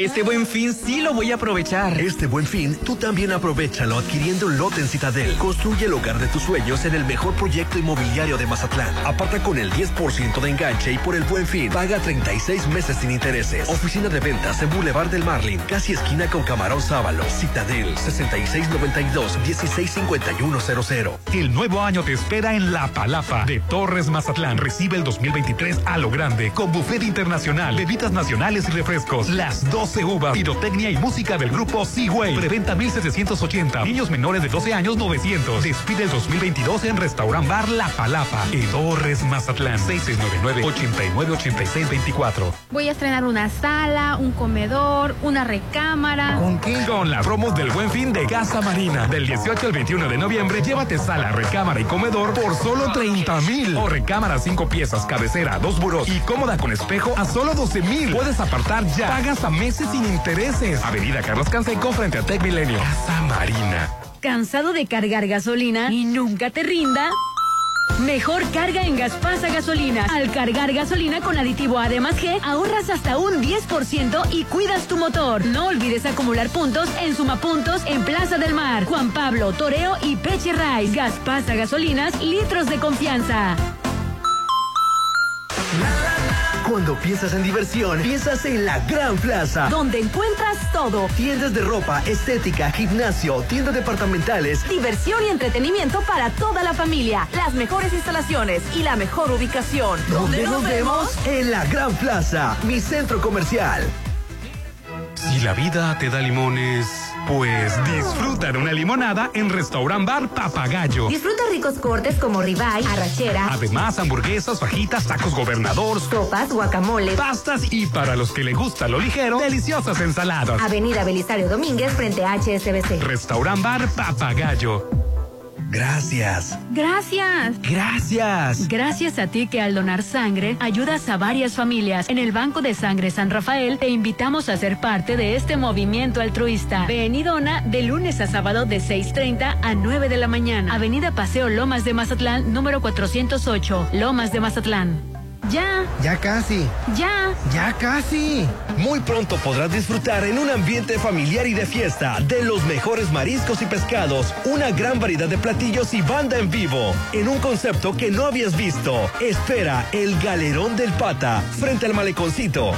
[SPEAKER 3] Este buen fin sí lo voy a aprovechar.
[SPEAKER 12] Este buen fin, tú también aprovechalo adquiriendo un lote en Citadel. Construye el hogar de tus sueños en el mejor proyecto inmobiliario de Mazatlán. Aparta con el 10% de enganche y por el buen fin, paga 36 meses sin intereses. Oficina de ventas en Boulevard del Marlin, casi esquina con Camarón Sábalo. Citadel, 6692-165100.
[SPEAKER 8] El nuevo año te espera en La Palapa de Torres Mazatlán. Recibe el 2023 a lo grande con buffet internacional, bebidas nacionales y refrescos. Las 12 uvas, pirotecnia y música del grupo Seaway. Preventa 1780. Niños menores de 12 años 900. Despide el 2022 en Restaurant Bar La Palapa en Torres Mazatlán. 6699-898624.
[SPEAKER 13] Voy a estrenar una sala, un comedor, una recámara.
[SPEAKER 8] ¿Con qué? Con las promos del Buen Fin de Casa Marina. Del 18 al 21 de noviembre, llévate sala, recámara y comedor por solo 30 mil. O recámara 5 piezas, cabecera, dos burós y cómoda con espejo a solo 12 mil. Puedes apartar ya. Pagas a sin intereses. Avenida Carlos Canseco frente a Tech Milenio. Casa Marina.
[SPEAKER 2] ¿Cansado de cargar gasolina y nunca te rinda? Mejor carga en Gaspasa Gasolina. Al cargar gasolina con aditivo Además G, ahorras hasta un 10% y cuidas tu motor. No olvides acumular puntos en Sumapuntos en Plaza del Mar, Juan Pablo, Toreo y Peche Rice. Gaspasa Gasolinas, litros de confianza.
[SPEAKER 12] Cuando piensas en diversión, piensas en la Gran Plaza.
[SPEAKER 2] Donde encuentras todo.
[SPEAKER 12] Tiendas de ropa, estética, gimnasio, tiendas departamentales.
[SPEAKER 2] Diversión y entretenimiento para toda la familia. Las mejores instalaciones y la mejor ubicación.
[SPEAKER 12] ¿Dónde nos vemos? En la Gran Plaza, mi centro comercial.
[SPEAKER 8] Si la vida te da limones, pues disfruta de una limonada en Restaurant Bar Papagayo.
[SPEAKER 14] Disfruta ricos cortes como ribeye, arrachera.
[SPEAKER 8] Además, hamburguesas, fajitas, tacos gobernador,
[SPEAKER 14] sopas, guacamole,
[SPEAKER 8] pastas y para los que le gusta lo ligero, deliciosas ensaladas.
[SPEAKER 14] Avenida Belisario Domínguez frente a HSBC.
[SPEAKER 8] Restaurant Bar Papagayo.
[SPEAKER 12] Gracias.
[SPEAKER 13] Gracias.
[SPEAKER 3] Gracias.
[SPEAKER 2] Gracias a ti que al donar sangre ayudas a varias familias. En el Banco de Sangre San Rafael te invitamos a ser parte de este movimiento altruista. Ven y dona de lunes a sábado de 6.30 a 9 de la mañana. Avenida Paseo Lomas de Mazatlán, número 408, Lomas de Mazatlán. Ya.
[SPEAKER 15] Ya casi.
[SPEAKER 2] Ya.
[SPEAKER 15] Ya casi.
[SPEAKER 12] Muy pronto podrás disfrutar en un ambiente familiar y de fiesta de los mejores mariscos y pescados, una gran variedad de platillos y banda en vivo, en un concepto que no habías visto. Espera el Galerón del Pata, frente al Maleconcito.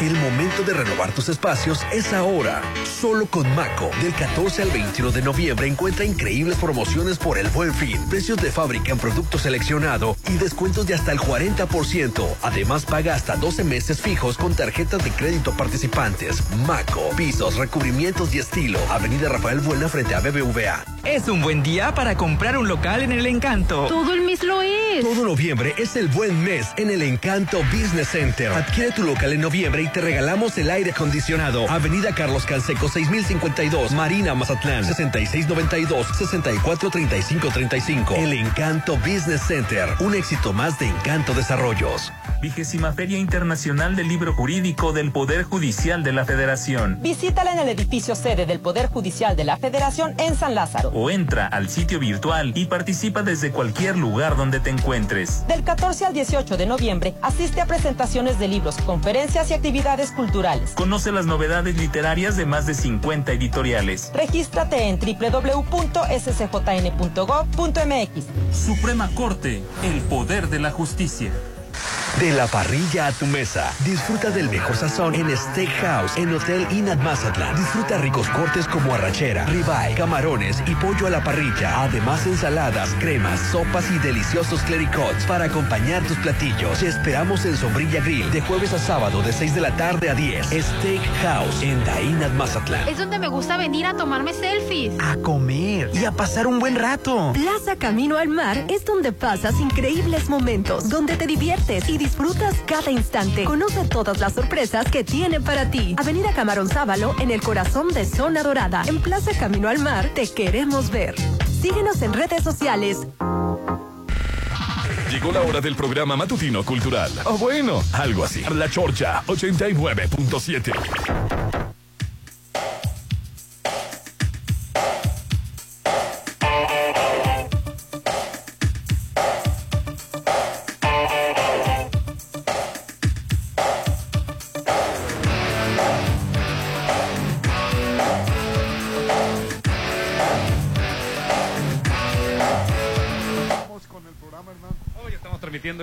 [SPEAKER 12] El momento de renovar tus espacios es ahora. Solo con Maco. Del 14 al 21 de noviembre encuentra increíbles promociones por el buen fin, precios de fábrica en producto seleccionado y descuentos de hasta el 40%. Además, paga hasta 12 meses fijos con tarjetas de crédito participantes. Maco. Pisos, recubrimientos y estilo. Avenida Rafael Buena frente a BBVA.
[SPEAKER 3] Es un buen día para comprar un local en el Encanto.
[SPEAKER 2] Todo el mes lo es.
[SPEAKER 12] Todo noviembre es el buen mes en el Encanto Business Center. Adquiere tu local en noviembre y te regalamos el aire acondicionado. Avenida Carlos Canseco 6052, Marina Mazatlán 6692 643535. El Encanto Business Center, un éxito más de Encanto Desarrollos.
[SPEAKER 15] Vigésima Feria Internacional del Libro Jurídico del Poder Judicial de la Federación.
[SPEAKER 16] Visítala en el edificio sede del Poder Judicial de la Federación en San Lázaro.
[SPEAKER 15] O entra al sitio virtual y participa desde cualquier lugar donde te encuentres.
[SPEAKER 16] Del 14 al 18 de noviembre, asiste a presentaciones de libros, conferencias y actividades culturales.
[SPEAKER 15] Conoce las novedades literarias de más de 50 editoriales.
[SPEAKER 16] Regístrate en www.scjn.gov.mx.
[SPEAKER 15] Suprema Corte, el poder de la justicia.
[SPEAKER 12] De la parrilla a tu mesa. Disfruta del mejor sazón en Steakhouse, en Hotel Inat Mazatlán. Disfruta ricos cortes como arrachera, ribeye, camarones y pollo a la parrilla. Además, ensaladas, cremas, sopas y deliciosos clericots para acompañar tus platillos. Te esperamos en Sombrilla Grill de jueves a sábado de 6 de la tarde a 10. Steakhouse en Dainat Mazatlán.
[SPEAKER 13] Es donde me gusta venir a tomarme selfies.
[SPEAKER 3] A comer y a pasar un buen rato.
[SPEAKER 17] Plaza Camino al Mar es donde pasas increíbles momentos, donde te diviertes y disfrutas cada instante. Conoce todas las sorpresas que tiene para ti. Avenida Camarón Sábalo, en el corazón de Zona Dorada. En Plaza Camino al Mar, te queremos ver. Síguenos en redes sociales.
[SPEAKER 1] Llegó la hora del programa matutino cultural. O bueno, algo así. La Chorcha 89.7.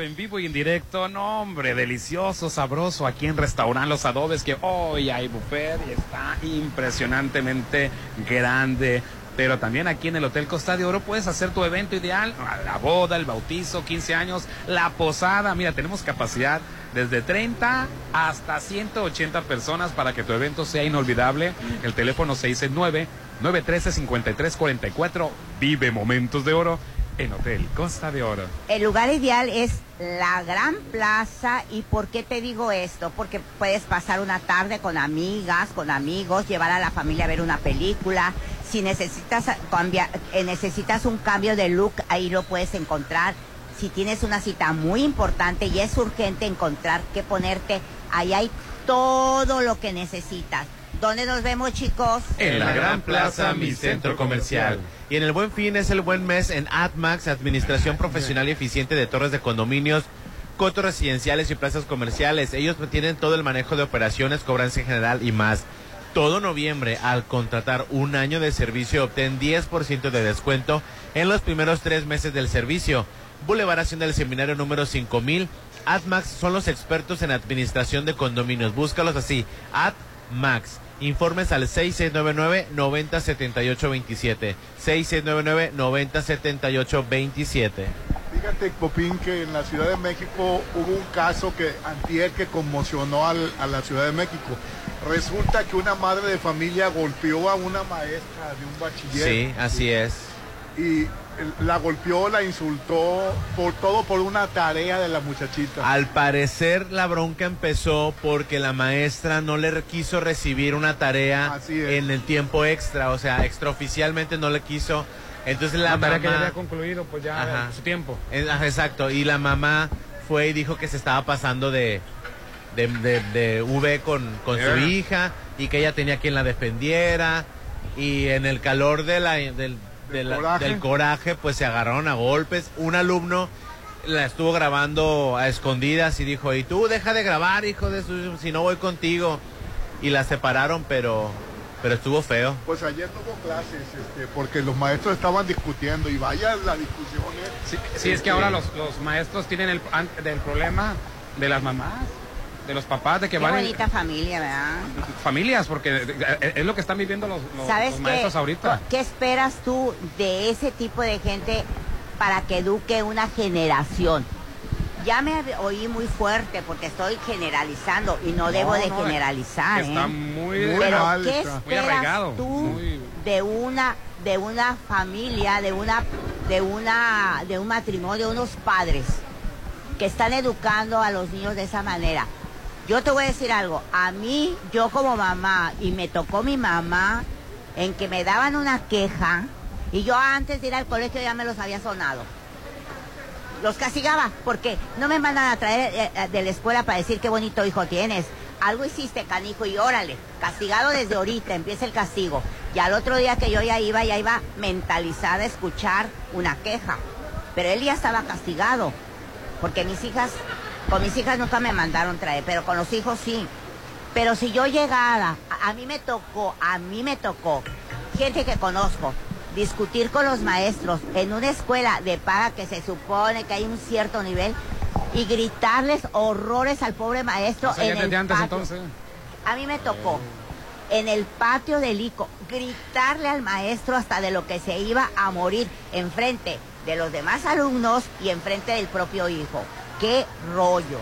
[SPEAKER 5] en vivo y en directo. No, hombre, delicioso, sabroso aquí en Restaurant Los Adobes, que hoy hay buffet y está impresionantemente grande. Pero también aquí en el Hotel Costa de Oro puedes hacer tu evento ideal, la boda, el bautizo, 15 años, la posada. Mira, tenemos capacidad desde 30 hasta 180 personas para que tu evento sea inolvidable. El teléfono 669-913-5344. Vive momentos de oro en Hotel Costa de Oro.
[SPEAKER 6] El lugar ideal es la gran plaza. ¿Y por qué te digo esto? Porque puedes pasar una tarde con amigas, con amigos, llevar a la familia a ver una película. Si necesitas, cambia- eh, necesitas un cambio de look, ahí lo puedes encontrar. Si tienes una cita muy importante y es urgente encontrar qué ponerte, ahí hay todo lo que necesitas. ¿Dónde nos vemos, chicos?
[SPEAKER 7] En la Gran Plaza, mi centro comercial. Y en el Buen Fin es el buen mes en AdMax, Administración Profesional y Eficiente de Torres de Condominios, cotos residenciales y plazas comerciales. Ellos tienen todo el manejo de operaciones, cobranza en general y más. Todo noviembre, al contratar un año de servicio, obtén 10% de descuento en los primeros tres meses del servicio. Boulevard Hacienda del Seminario número 5000. AdMax son los expertos en administración de condominios. Búscalos así, AdMax. Informes al 6699-907827. 6699-907827.
[SPEAKER 4] Fíjate, Popín, que en la Ciudad de México hubo un caso que antier que conmocionó al- a la Ciudad de México. Resulta que una madre de familia golpeó a una maestra de un bachiller.
[SPEAKER 7] Sí, así es.
[SPEAKER 4] Y la golpeó, la insultó, por todo por una tarea de la muchachita.
[SPEAKER 7] Al parecer la bronca empezó porque la maestra no le quiso recibir una tarea en el tiempo extra, o sea, extraoficialmente no le quiso. Entonces la,
[SPEAKER 5] La tarea
[SPEAKER 7] mamá
[SPEAKER 5] que ya había concluido, pues ya
[SPEAKER 7] Ajá.
[SPEAKER 5] su tiempo.
[SPEAKER 7] Exacto, y la mamá fue y dijo que se estaba pasando de, de, de- de V con, con su
[SPEAKER 5] Yeah.
[SPEAKER 7] hija y que ella tenía quien la defendiera y en el calor de la, del, de la-
[SPEAKER 4] coraje.
[SPEAKER 7] del coraje pues se agarraron a golpes. Un alumno la estuvo grabando a escondidas y dijo, y tú deja de grabar, hijo de su, si no voy contigo. Y la separaron, pero, pero estuvo feo.
[SPEAKER 4] Pues ayer no hubo clases, este, porque los maestros estaban discutiendo y vaya la discusión. ¿eh?
[SPEAKER 5] Sí, sí, es que ahora los, los maestros tienen el an- del problema de las mamás, de los papás, de que
[SPEAKER 6] Qué
[SPEAKER 5] van en
[SPEAKER 6] bonita familia, ¿verdad?
[SPEAKER 5] familias, porque eh, es lo que están viviendo los, los-
[SPEAKER 6] ¿Sabes
[SPEAKER 5] los
[SPEAKER 6] qué?
[SPEAKER 5] maestros ahorita.
[SPEAKER 6] ¿Qué esperas tú de ese tipo de gente para que eduque una generación? Ya me oí muy fuerte porque estoy generalizando y no,
[SPEAKER 5] No,
[SPEAKER 6] debo de
[SPEAKER 5] no,
[SPEAKER 6] generalizar.
[SPEAKER 5] está
[SPEAKER 6] ¿eh?
[SPEAKER 5] muy-
[SPEAKER 6] Pero ¿qué
[SPEAKER 5] está. Muy
[SPEAKER 6] esperas
[SPEAKER 5] arraigado,
[SPEAKER 6] tú
[SPEAKER 5] muy-
[SPEAKER 6] de una de una familia, de una, de una, de un matrimonio, de unos padres que están educando a los niños de esa manera. Yo te voy a decir algo, a mí, yo como mamá, y me tocó mi mamá, en que me daban una queja, y yo antes de ir al colegio ya me los había sonado. Los castigaba, porque no me mandan a traer eh, eh, de la escuela para decir qué bonito hijo tienes. Algo hiciste, canijo, y órale, castigado desde ahorita, empieza el castigo. Y al otro día que yo ya iba, ya iba mentalizada a escuchar una queja. Pero él ya estaba castigado, porque mis hijas, con mis hijas nunca me mandaron traer, pero con los hijos sí. Pero si yo llegara, a, a mí me tocó, a mí me tocó, gente que conozco, discutir con los maestros en una escuela de paga que se supone que hay un cierto nivel y gritarles horrores al pobre maestro
[SPEAKER 5] O sea, ya
[SPEAKER 6] en el
[SPEAKER 5] antes,
[SPEAKER 6] patio.
[SPEAKER 5] entonces.
[SPEAKER 6] A mí me tocó en el patio del ICO gritarle al maestro hasta de lo que se iba a morir enfrente de los demás alumnos y enfrente del propio hijo. ¡Qué rollo!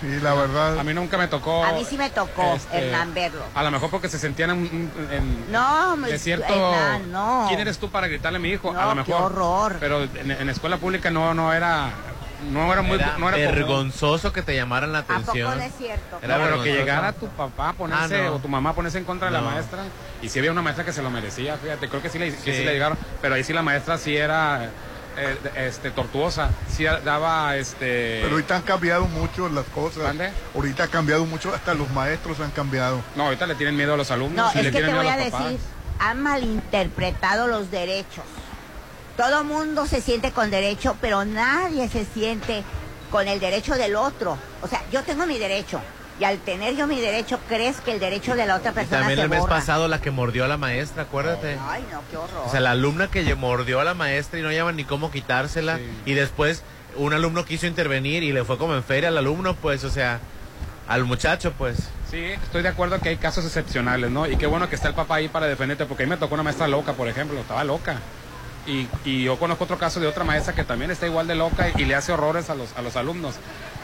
[SPEAKER 4] Sí, la verdad.
[SPEAKER 5] A mí nunca me tocó.
[SPEAKER 6] A mí sí me tocó,
[SPEAKER 5] este,
[SPEAKER 6] Hernán, verlo.
[SPEAKER 5] A lo mejor porque se sentían en, en-
[SPEAKER 6] No,
[SPEAKER 5] de cierto.
[SPEAKER 6] Hernán, no.
[SPEAKER 5] ¿Quién eres tú para gritarle a mi hijo?
[SPEAKER 6] No,
[SPEAKER 5] a lo
[SPEAKER 6] qué
[SPEAKER 5] mejor.
[SPEAKER 6] horror.
[SPEAKER 5] Pero en, en escuela pública no, no era. No era muy.
[SPEAKER 7] Era
[SPEAKER 5] no era común.
[SPEAKER 7] vergonzoso que te llamaran la
[SPEAKER 6] ¿A poco
[SPEAKER 7] atención.
[SPEAKER 6] no es cierto?
[SPEAKER 7] Era
[SPEAKER 5] No, pero que llegara tu papá a ponerse
[SPEAKER 7] Ah, no.
[SPEAKER 5] o tu mamá a ponerse en contra de
[SPEAKER 7] No.
[SPEAKER 5] la maestra. Y si había una maestra que se lo merecía, fíjate, creo que sí le, que
[SPEAKER 7] Sí.
[SPEAKER 5] sí le llegaron. Pero ahí sí la maestra sí era eh, este, tortuosa. Sí daba este.
[SPEAKER 4] Pero ahorita han cambiado mucho las cosas.
[SPEAKER 5] ¿Mande?
[SPEAKER 4] Ahorita ha cambiado mucho, hasta los maestros han cambiado.
[SPEAKER 5] No, ahorita le tienen miedo a los alumnos
[SPEAKER 6] No,
[SPEAKER 5] y
[SPEAKER 6] es
[SPEAKER 5] le
[SPEAKER 6] que
[SPEAKER 5] tienen
[SPEAKER 6] te voy
[SPEAKER 5] a
[SPEAKER 6] a
[SPEAKER 5] papás.
[SPEAKER 6] decir, han malinterpretado los derechos. Todo mundo se siente con derecho, pero nadie se siente con el derecho del otro. O sea, yo tengo mi derecho. Y al tener yo mi derecho, crees que el derecho de la otra
[SPEAKER 7] Y
[SPEAKER 6] persona
[SPEAKER 7] también
[SPEAKER 6] se
[SPEAKER 7] el mes pasado la que mordió a la maestra, acuérdate.
[SPEAKER 6] Ay, no, qué horror.
[SPEAKER 7] O sea, la alumna que mordió a la maestra y no lleva ni cómo quitársela. Y después un alumno quiso intervenir y le fue como en feria al alumno, pues, o sea, al muchacho, pues.
[SPEAKER 5] Sí, estoy de acuerdo que hay casos excepcionales, ¿no? Y qué bueno que está el papá ahí para defenderte, porque a mí me tocó una maestra loca, por ejemplo, estaba loca. Y, y yo conozco otro caso de otra maestra que también está igual de loca y le hace horrores a los, a los alumnos.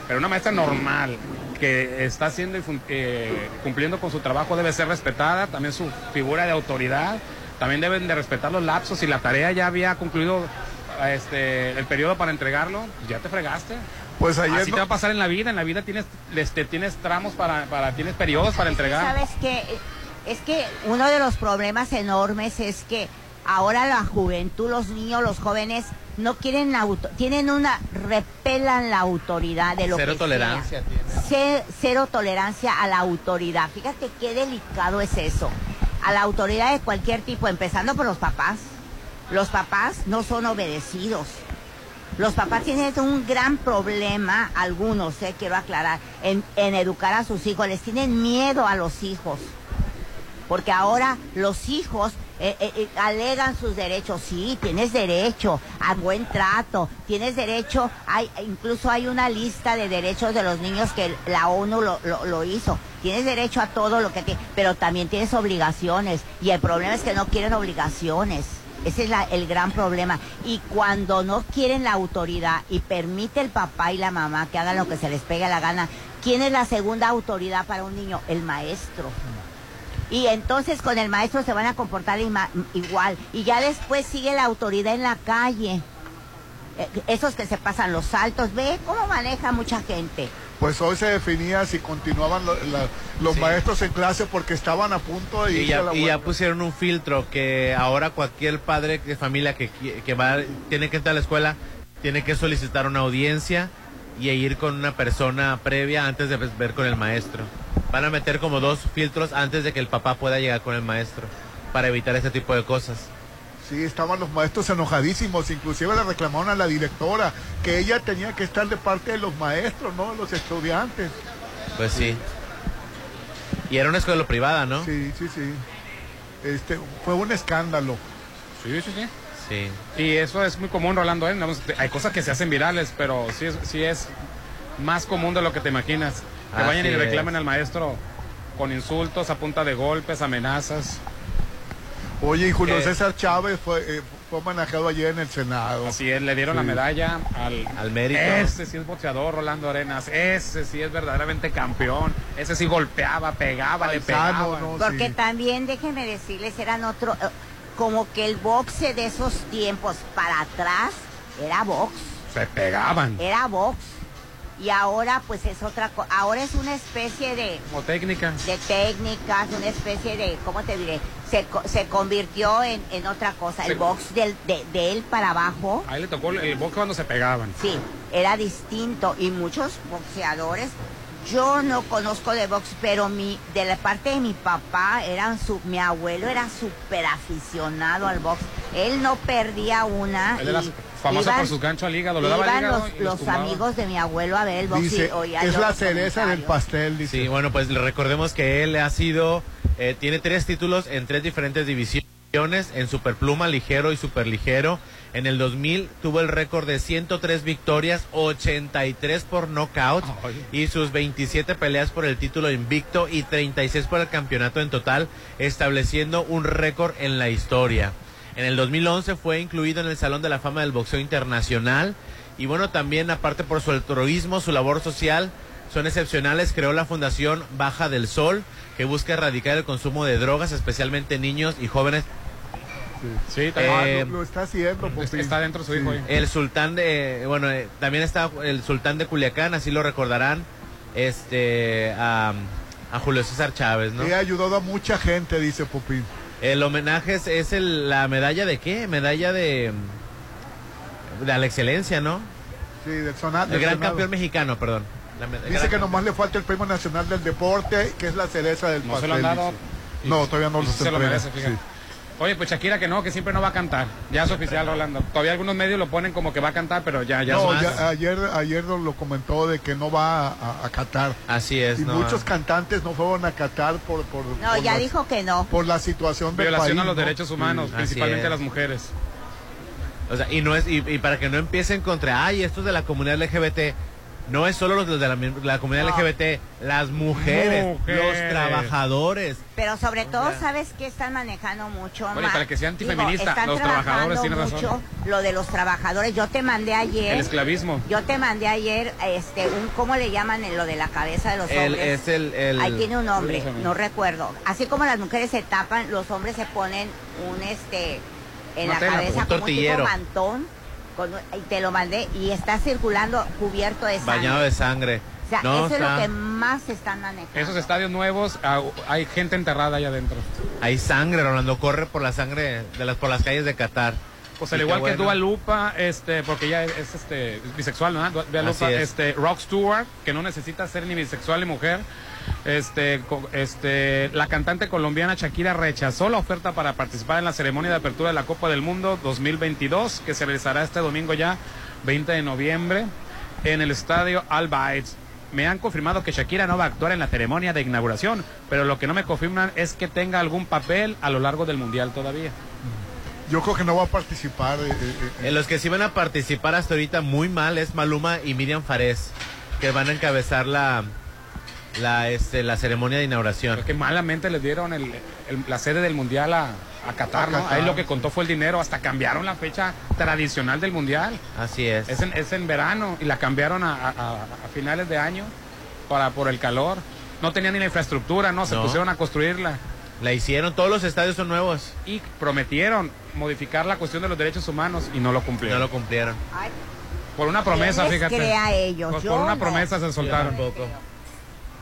[SPEAKER 5] Pero una maestra normal, que está haciendo y eh, cumpliendo con su trabajo, debe ser respetada, también su figura de autoridad, también deben de respetar los lapsos. Si la tarea ya había concluido este, el periodo para entregarlo, ya te fregaste.
[SPEAKER 4] Pues ayer
[SPEAKER 5] Así
[SPEAKER 4] no-
[SPEAKER 5] te va a pasar en la vida, en la vida tienes, este, tienes tramos para, para, tienes periodos para entregar.
[SPEAKER 6] ¿Sabes qué? Es que uno de los problemas enormes es que ahora la juventud, los niños, los jóvenes no quieren la auto, tienen una repelan la autoridad de lo
[SPEAKER 7] Cero
[SPEAKER 6] que
[SPEAKER 7] tolerancia
[SPEAKER 6] sea. Cero tolerancia a la autoridad. Fíjate qué delicado es eso. A la autoridad de cualquier tipo, empezando por los papás. Los papás no son obedecidos. Los papás tienen un gran problema, algunos, eh, quiero aclarar, en, en educar a sus hijos. Les tienen miedo a los hijos. Porque ahora los hijos eh, eh, eh, alegan sus derechos. Sí, tienes derecho a buen trato, tienes derecho, hay, incluso hay una lista de derechos de los niños que la ONU lo, lo- hizo. Tienes derecho a todo lo que te, pero también tienes obligaciones. Y el problema es que no quieren obligaciones. Ese es el gran problema. Y cuando no quieren la autoridad y permite el papá y la mamá que hagan lo que se les pegue la gana, ¿quién es la segunda autoridad para un niño? El maestro. Y entonces con el maestro se van a comportar ima- igual. Y ya después sigue la autoridad en la calle. Eh, Esos que se pasan los saltos. Ve cómo maneja mucha gente.
[SPEAKER 4] Pues hoy se definía si continuaban lo- la- los maestros en clase porque estaban a punto de
[SPEAKER 7] Y
[SPEAKER 4] a
[SPEAKER 7] ya,
[SPEAKER 4] la
[SPEAKER 7] y ya pusieron un filtro que ahora cualquier padre de familia que, que va, tiene que entrar a la escuela tiene que solicitar una audiencia y ir con una persona previa antes de ver con el maestro. Van a meter como dos filtros antes de que el papá pueda llegar con el maestro para evitar ese tipo de cosas.
[SPEAKER 4] Sí, estaban los maestros enojadísimos, inclusive le reclamaron a la directora que ella tenía que estar de parte de los maestros, no de los estudiantes.
[SPEAKER 7] Pues sí. Y era una escuela privada, ¿no?
[SPEAKER 4] Sí, sí, sí. Este, fue un escándalo.
[SPEAKER 5] Sí, sí, sí.
[SPEAKER 7] Sí.
[SPEAKER 5] Y eso es muy común, Rolando. ¿eh? Hay cosas que se hacen virales, pero sí es, sí es más común de lo que te imaginas. Que
[SPEAKER 7] Así
[SPEAKER 5] vayan y reclamen al maestro con insultos, a punta de golpes, amenazas.
[SPEAKER 4] Oye, y Julio
[SPEAKER 5] Eh,
[SPEAKER 4] César Chávez fue, eh, fue manejado ayer en el Senado.
[SPEAKER 5] Así es, le dieron la medalla al,
[SPEAKER 7] Al mérito.
[SPEAKER 5] Ese sí es boxeador, Rolando Arenas. Ese sí es verdaderamente campeón. Ese sí golpeaba, pegaba, le pegaba.
[SPEAKER 4] ¿no?
[SPEAKER 6] Porque
[SPEAKER 4] Sí.
[SPEAKER 6] también, déjenme decirles, eran otro... eh, como que el boxe de esos tiempos para atrás era box.
[SPEAKER 5] Se pegaban.
[SPEAKER 6] Era box. Y ahora pues es otra cosa. Ahora es una especie de,
[SPEAKER 5] Como técnica.
[SPEAKER 6] de técnicas, una especie de, ¿cómo te diré? Se, se convirtió en, en otra cosa. El box del, de, de él para abajo,
[SPEAKER 5] Ahí le tocó el, el box cuando se pegaban.
[SPEAKER 6] sí, era distinto. Y muchos boxeadores, yo no conozco de box, pero mi, de la parte de mi papá, eran su, mi abuelo era súper aficionado al box. Él no perdía una.
[SPEAKER 5] Él era
[SPEAKER 6] iban-
[SPEAKER 5] por sus ganchos al hígado. Le daba al
[SPEAKER 6] Iban
[SPEAKER 5] hígado
[SPEAKER 6] los,
[SPEAKER 5] y los
[SPEAKER 6] los amigos de mi abuelo a ver el box
[SPEAKER 4] Dice,
[SPEAKER 6] y oía
[SPEAKER 4] es la cereza del pastel, dice.
[SPEAKER 7] Sí, bueno, pues le recordemos que él ha sido, eh, tiene tres títulos en tres diferentes divisiones, en superpluma, ligero y superligero. En el 2000 tuvo el récord de 103 victorias, 83 por knockout y sus 27 peleas por el título invicto y 36 por el campeonato en total, estableciendo un récord en la historia. En el 2011 fue incluido en el Salón de la Fama del Boxeo Internacional y bueno, también aparte por su altruismo, su labor social, son excepcionales. Creó la Fundación Baja del Sol, que busca erradicar el consumo de drogas, especialmente en niños y jóvenes.
[SPEAKER 5] Sí,
[SPEAKER 7] Eh,
[SPEAKER 4] lo, lo está haciendo, Popín.
[SPEAKER 5] Está dentro su hijo ahí.
[SPEAKER 7] el sultán de, bueno, eh, también está el sultán de Culiacán, así lo recordarán, este, a, a Julio César Chávez, ¿no?
[SPEAKER 4] Y ha ayudado a mucha gente, dice Popín.
[SPEAKER 7] El homenaje es, es el- la medalla de qué? Medalla de, de la excelencia, ¿no?
[SPEAKER 4] Sí, del Sonat.
[SPEAKER 7] El
[SPEAKER 4] del
[SPEAKER 7] gran campeón mexicano, perdón. La med-
[SPEAKER 4] Dice
[SPEAKER 7] gran-
[SPEAKER 4] que nomás le falta el Premio Nacional del Deporte, que es la cereza del
[SPEAKER 5] No
[SPEAKER 4] pastel.
[SPEAKER 5] se lo han dado.
[SPEAKER 4] dice.
[SPEAKER 5] y-
[SPEAKER 4] No, todavía no
[SPEAKER 5] y
[SPEAKER 4] lo
[SPEAKER 5] se lo merece, fíjate.
[SPEAKER 4] sí.
[SPEAKER 5] Oye, pues Shakira que no, que siempre no va a cantar. Ya es oficial, Rolando. Todavía algunos medios lo ponen como que va a cantar, pero ya, ya
[SPEAKER 4] No,
[SPEAKER 5] es
[SPEAKER 4] ya- ayer, ayer nos lo comentó de que no va a, a Qatar.
[SPEAKER 7] Así es,
[SPEAKER 4] Y
[SPEAKER 7] no.
[SPEAKER 4] muchos cantantes no fueron a Qatar por, por,
[SPEAKER 6] No,
[SPEAKER 4] por
[SPEAKER 6] ya
[SPEAKER 4] la,
[SPEAKER 6] dijo que no.
[SPEAKER 4] por la situación del
[SPEAKER 5] Violación
[SPEAKER 4] país,
[SPEAKER 5] a los
[SPEAKER 4] ¿no?
[SPEAKER 5] derechos humanos,
[SPEAKER 7] Mm,
[SPEAKER 5] principalmente
[SPEAKER 7] es.
[SPEAKER 5] a las mujeres.
[SPEAKER 7] O sea, y no es y, y para que no empiecen contra, ay, estos de la comunidad LGBT. No es solo los de la, la comunidad
[SPEAKER 6] No.
[SPEAKER 7] LGBT, las mujeres,
[SPEAKER 5] Mujeres.
[SPEAKER 7] los trabajadores.
[SPEAKER 6] Pero sobre todo, ¿sabes qué están manejando mucho? Ma-
[SPEAKER 5] para que sea antifeminista, los trabajadores tienen razón.
[SPEAKER 6] mucho Lo de los trabajadores. Yo te mandé ayer.
[SPEAKER 5] El esclavismo.
[SPEAKER 6] Yo te mandé ayer, este, un, ¿cómo le llaman en lo de la cabeza de los
[SPEAKER 7] El-
[SPEAKER 6] hombres?
[SPEAKER 7] es el, el-
[SPEAKER 6] Ahí tiene un nombre, no recuerdo. Así como las mujeres se tapan, los hombres se ponen un, este, en la cabeza
[SPEAKER 7] un
[SPEAKER 6] como un tipo mantón. Con y te lo mandé y está circulando cubierto de sangre.
[SPEAKER 7] bañado de sangre.
[SPEAKER 6] O sea,
[SPEAKER 7] No,
[SPEAKER 6] eso es lo que más se están manejando.
[SPEAKER 5] Esos estadios nuevos, ah, hay gente enterrada ahí adentro.
[SPEAKER 7] Hay sangre, Rolando, corre por la sangre de las por las calles de Qatar.
[SPEAKER 5] Pues al igual que
[SPEAKER 7] bueno.
[SPEAKER 5] Dua Lupa, este, porque ella es, es, este bisexual, ¿no? Dua Lupa,
[SPEAKER 7] es.
[SPEAKER 5] este Rock Stewart, que no necesita ser ni bisexual ni mujer. Este, co- este, la cantante colombiana Shakira rechazó la oferta para participar en la ceremonia de apertura de la Copa del Mundo 2022, que se realizará este domingo ya, 20 de noviembre, en el estadio Al Bayt. Me han confirmado que Shakira no va a actuar en la ceremonia de inauguración, pero lo que no me confirman es que tenga algún papel a lo largo del mundial todavía.
[SPEAKER 4] Yo creo que no va a participar. eh, eh, eh.
[SPEAKER 7] En los que sí van a participar hasta ahorita muy mal es Maluma y Miriam Fares, que van a encabezar la la este la ceremonia de inauguración.
[SPEAKER 5] Pero que malamente les dieron el- el- la sede del mundial a, a Qatar,
[SPEAKER 4] A
[SPEAKER 5] ¿no?
[SPEAKER 4] Qatar.
[SPEAKER 5] Ahí lo que contó fue el dinero, hasta cambiaron la fecha tradicional del mundial.
[SPEAKER 7] Así es.
[SPEAKER 5] Es en, es en verano y la cambiaron a, a- a- finales de año para por el calor. No tenían ni la infraestructura, ¿no? Se
[SPEAKER 7] No.
[SPEAKER 5] pusieron a construirla.
[SPEAKER 7] La hicieron, todos los estadios son nuevos.
[SPEAKER 5] Y prometieron modificar la cuestión de los derechos humanos y no lo
[SPEAKER 7] No
[SPEAKER 5] cumplieron.
[SPEAKER 7] lo cumplieron.
[SPEAKER 6] Ay,
[SPEAKER 5] por una promesa,
[SPEAKER 6] ¿quién les
[SPEAKER 5] fíjate.
[SPEAKER 6] cree a ellos?
[SPEAKER 5] Pues
[SPEAKER 6] Yo
[SPEAKER 5] por una
[SPEAKER 6] no.
[SPEAKER 5] promesa se soltaron.
[SPEAKER 7] tampoco.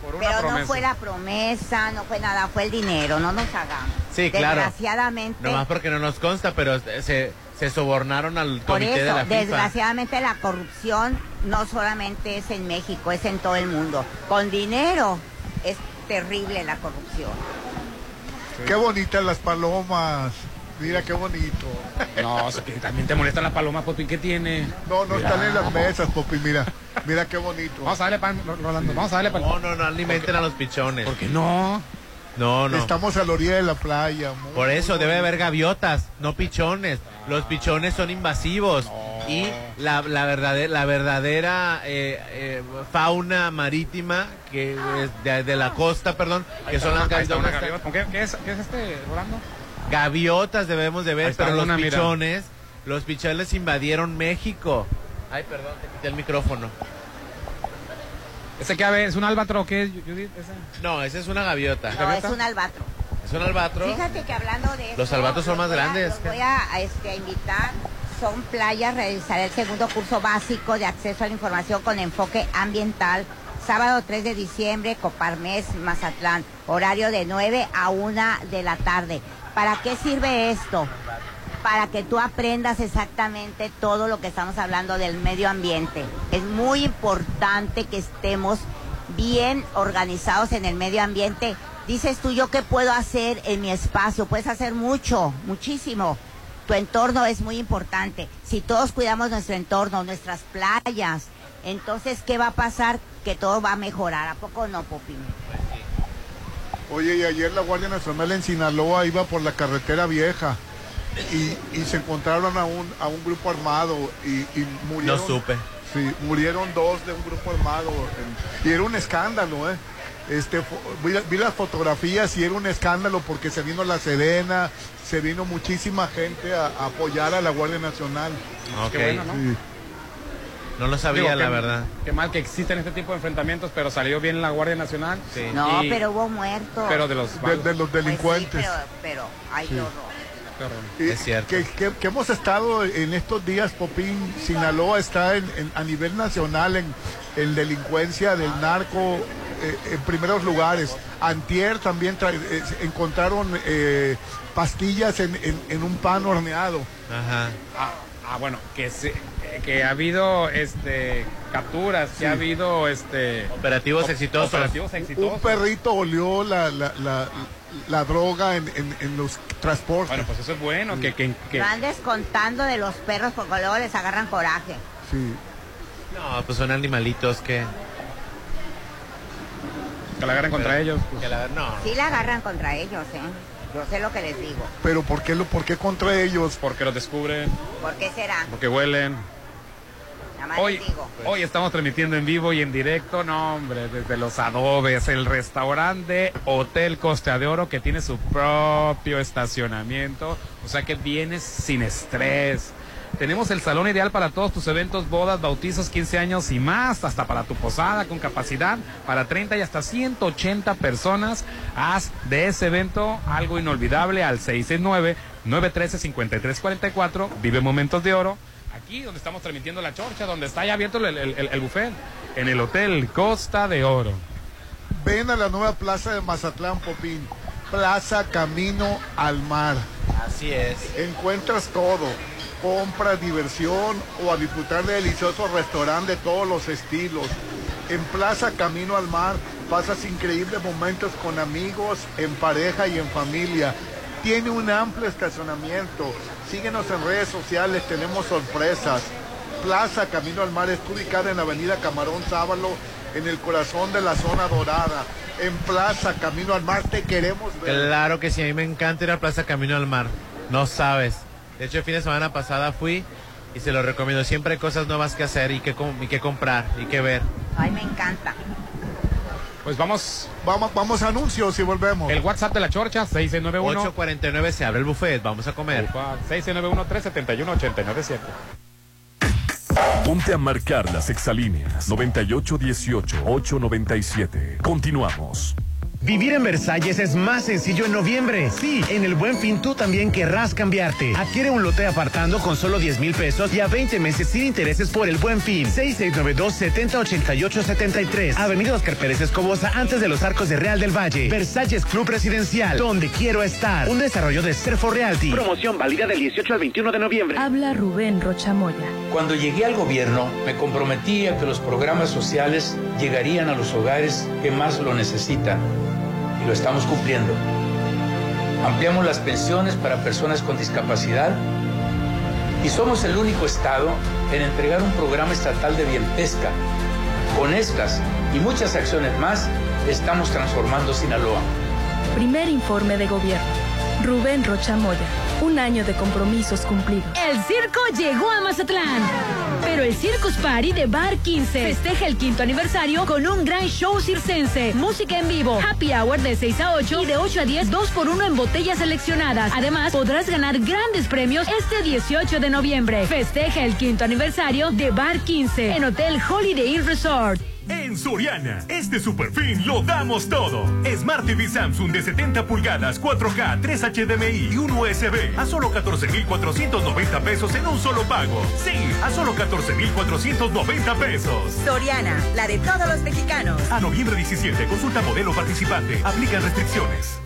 [SPEAKER 5] Por una
[SPEAKER 6] Pero
[SPEAKER 5] promesa.
[SPEAKER 6] no fue la promesa, no fue nada, fue el dinero, no nos hagamos.
[SPEAKER 7] Sí, claro.
[SPEAKER 6] Desgraciadamente,
[SPEAKER 7] Nomás porque no nos consta, pero se, se sobornaron al
[SPEAKER 6] por
[SPEAKER 7] comité de
[SPEAKER 6] eso,
[SPEAKER 7] la FIFA.
[SPEAKER 6] desgraciadamente la corrupción no solamente es en México, es en todo el mundo. Con dinero es terrible la corrupción.
[SPEAKER 4] Qué bonitas las palomas. Mira qué bonito.
[SPEAKER 5] No, también te molestan las palomas, Popín, ¿qué tiene?
[SPEAKER 4] No, no están en las mesas, Popi. Mira, mira qué bonito.
[SPEAKER 5] Vamos a darle pan, Rolando, vamos a darle pan.
[SPEAKER 7] No, no, no alimenten a los pichones.
[SPEAKER 5] ¿Por qué no?
[SPEAKER 7] No, no.
[SPEAKER 4] Estamos a la orilla de la playa. muy-
[SPEAKER 7] Por eso debe haber gaviotas, no pichones. Los pichones son invasivos. Y la, la, verdadera, la verdadera eh, eh, fauna marítima que es de, de la costa, perdón, que son las gaviotas.
[SPEAKER 5] gaviota. ¿Qué, qué es, ¿Qué es este, Rolando?
[SPEAKER 7] Gaviotas debemos de
[SPEAKER 5] Ahí
[SPEAKER 7] ver,
[SPEAKER 5] está
[SPEAKER 7] pero los
[SPEAKER 5] una, mira.
[SPEAKER 7] pichones, los pichones invadieron México. Ay, perdón, te quité el micrófono.
[SPEAKER 5] ¿Ese qué ave? ¿Es un albatro o qué es, Judith? ¿Ese?
[SPEAKER 7] No, esa es una gaviota.
[SPEAKER 6] No,
[SPEAKER 5] ¿Gaviota?
[SPEAKER 6] es un albatro.
[SPEAKER 7] ¿Es un albatro?
[SPEAKER 6] Fíjate que hablando de
[SPEAKER 7] Los
[SPEAKER 6] esto,
[SPEAKER 7] albatros son
[SPEAKER 6] los
[SPEAKER 7] más
[SPEAKER 6] voy a-
[SPEAKER 7] grandes.
[SPEAKER 6] los voy a, a, este, a invitar. Son playas, realizaré el segundo curso básico de acceso a la información con enfoque ambiental. Sábado 3 de diciembre, Coparmes, Mazatlán. Horario de 9 a 1 de la tarde. ¿Para qué sirve esto? Para que tú aprendas exactamente todo lo que estamos hablando del medio ambiente. Es muy importante que estemos bien organizados en el medio ambiente. Dices tú, ¿yo qué puedo hacer en mi espacio? Puedes hacer mucho, muchísimo. Tu entorno es muy importante. Si todos cuidamos nuestro entorno, nuestras playas, entonces, ¿qué va a pasar? Que todo va a mejorar. ¿A poco no, Popín?
[SPEAKER 4] Oye, y ayer la Guardia Nacional en Sinaloa iba por la carretera vieja y, y se encontraron a un, a un grupo armado y, y murieron.
[SPEAKER 7] No supe.
[SPEAKER 4] Sí, murieron dos de un grupo armado. en- y era un escándalo, ¿eh? Este, vi, vi las fotografías y era un escándalo porque se vino la Serena, se vino muchísima gente a, a apoyar a la Guardia Nacional.
[SPEAKER 7] Ok.
[SPEAKER 5] Qué bueno, ¿no?
[SPEAKER 4] Sí.
[SPEAKER 7] No lo sabía,
[SPEAKER 5] Digo,
[SPEAKER 7] la
[SPEAKER 5] qué-
[SPEAKER 7] verdad.
[SPEAKER 5] Qué mal que existen este tipo de enfrentamientos, pero salió bien la Guardia Nacional.
[SPEAKER 7] Sí.
[SPEAKER 6] No,
[SPEAKER 5] Y-
[SPEAKER 6] pero hubo muertos.
[SPEAKER 5] Pero de los
[SPEAKER 4] De, de los
[SPEAKER 6] Pues sí,
[SPEAKER 4] delincuentes.
[SPEAKER 6] pero, pero, ay,
[SPEAKER 4] Sí.
[SPEAKER 6] qué horror.
[SPEAKER 7] Es cierto.
[SPEAKER 4] Que, que- que hemos estado en estos días, Popín, Sinaloa está en- en- a nivel nacional en, en delincuencia del narco eh, en primeros lugares. Antier también tra- eh, encontraron eh, pastillas en, en- en un pan horneado.
[SPEAKER 7] Ajá.
[SPEAKER 5] Ah, ah, bueno, que se, que ha habido este capturas, que ha habido este
[SPEAKER 7] Operativos exitosos.
[SPEAKER 5] operativos
[SPEAKER 4] Un perrito olió la, la, la- la droga en, en- en los transportes.
[SPEAKER 5] Bueno, pues eso es bueno, que, que, que-
[SPEAKER 6] No andes contando de los perros porque luego les agarran coraje.
[SPEAKER 4] Sí.
[SPEAKER 7] No, pues son animalitos que...
[SPEAKER 5] que la agarren contra ellos. pues.
[SPEAKER 7] que la- no.
[SPEAKER 6] Sí la agarran contra ellos, ¿eh? Yo sé lo que les digo.
[SPEAKER 4] Pero ¿por qué, lo, ¿por qué contra ellos?
[SPEAKER 5] Porque los descubren,
[SPEAKER 6] ¿Por qué será?
[SPEAKER 5] porque huelen.
[SPEAKER 6] Nada más
[SPEAKER 5] Hoy,
[SPEAKER 6] les digo.
[SPEAKER 5] hoy estamos transmitiendo en vivo y en directo, no hombre, desde los adobes, el restaurante Hotel Costa de Oro que tiene su propio estacionamiento, o sea que vienes sin estrés. Tenemos el salón ideal para todos tus eventos, bodas, bautizos, 15 años y más, hasta para tu posada con capacidad para 30 y hasta 180 personas. Haz de ese evento algo inolvidable al 669-913-5344. Vive momentos de oro. Aquí donde estamos transmitiendo la chorcha, donde está ya abierto el, el- el- el buffet, en el Hotel Costa de Oro.
[SPEAKER 4] Ven a la nueva plaza de Mazatlán, Popín. Plaza Camino al Mar.
[SPEAKER 7] Así es.
[SPEAKER 4] Encuentras todo. Compra, diversión o a disfrutar de deliciosos restaurantes de todos los estilos. En Plaza Camino al Mar pasas increíbles momentos con amigos, en pareja y en familia. Tiene un amplio estacionamiento. Síguenos en redes sociales, tenemos sorpresas. Plaza Camino al Mar está ubicada en la avenida Camarón Sábalo, en el corazón de la zona dorada. En Plaza Camino al Mar te queremos ver.
[SPEAKER 7] Claro que sí, a mí me encanta ir a Plaza Camino al Mar. No sabes. De hecho, el fin de semana pasada fui y se lo recomiendo. Siempre hay cosas nuevas que hacer y que, com- y que comprar y que ver.
[SPEAKER 6] Ay, me encanta.
[SPEAKER 5] Pues vamos,
[SPEAKER 4] Vamos, vamos a anuncios y volvemos.
[SPEAKER 5] el WhatsApp de la chorcha, 691
[SPEAKER 7] 8.49 se abre el buffet, vamos a comer.
[SPEAKER 5] 691-371-897.
[SPEAKER 1] Ponte a marcar las exalíneas 9818-897. Continuamos.
[SPEAKER 11] Vivir en Versalles es más sencillo en noviembre. Sí, en el Buen Fin tú también querrás cambiarte. Adquiere un lote apartando con solo 10 mil pesos y a 20 meses sin intereses por el Buen Fin. 6692-708873. Avenida Oscar Pérez Escobosa, antes de los arcos de Real del Valle. Versalles Club Residencial, donde quiero estar. Un desarrollo de Serfo Realty. Promoción válida del 18 al 21 de noviembre.
[SPEAKER 2] Habla Rubén Rochamoya.
[SPEAKER 18] Cuando llegué al gobierno, me comprometí a que los programas sociales llegarían a los hogares que más lo necesitan. Lo estamos cumpliendo. Ampliamos las pensiones para personas con discapacidad y somos el único estado en entregar un programa estatal de bienpesca. Con estas y muchas acciones más, estamos transformando Sinaloa.
[SPEAKER 2] Primer informe de gobierno. Rubén Rochamoya. Un año de compromisos cumplidos. El circo llegó a Mazatlán. Pero el Circus Party de Bar 15 festeja el quinto aniversario con un gran show circense, música en vivo, happy hour de 6 a 8 y de 8 a 10, 2 por 1 en botellas seleccionadas. Además, podrás ganar grandes premios este 18 de noviembre. Festeja el quinto aniversario de Bar 15 en Hotel Holiday Inn Resort.
[SPEAKER 19] En Soriana, este super fin lo damos todo. Smart TV Samsung de 70 pulgadas, 4K, 3 HDMI y un USB a solo 14,490 pesos en un solo pago. Sí, a solo 14,490 pesos.
[SPEAKER 20] Soriana, la de todos los mexicanos.
[SPEAKER 19] A noviembre 17, consulta modelo participante. Aplican restricciones.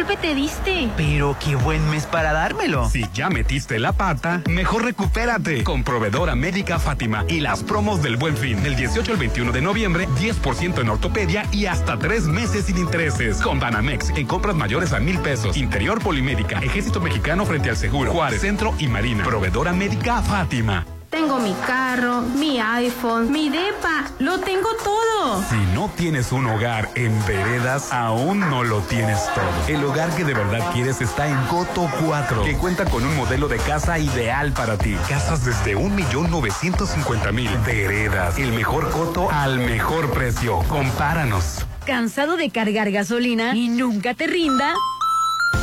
[SPEAKER 13] golpe te diste!
[SPEAKER 3] Pero qué buen mes para dármelo.
[SPEAKER 8] Si ya metiste la pata, mejor recupérate con Proveedora Médica Fátima y las promos del Buen Fin. Del 18 al 21 de noviembre, 10% en ortopedia y hasta tres meses sin intereses. Con Banamex, en compras mayores a mil pesos. Interior Polimédica, Ejército Mexicano frente al Seguro, Juárez Centro y Marina. Proveedora Médica Fátima.
[SPEAKER 13] Tengo mi carro, mi iPhone, mi depa, lo tengo todo.
[SPEAKER 8] Si no tienes un hogar en veredas, aún no lo tienes todo. El hogar que de verdad quieres está en Coto 4, que cuenta con un modelo de casa ideal para ti. Casas desde 1.950.000. Veredas, el mejor coto al mejor precio. Compáranos.
[SPEAKER 2] ¿Cansado de cargar gasolina y nunca te rinda?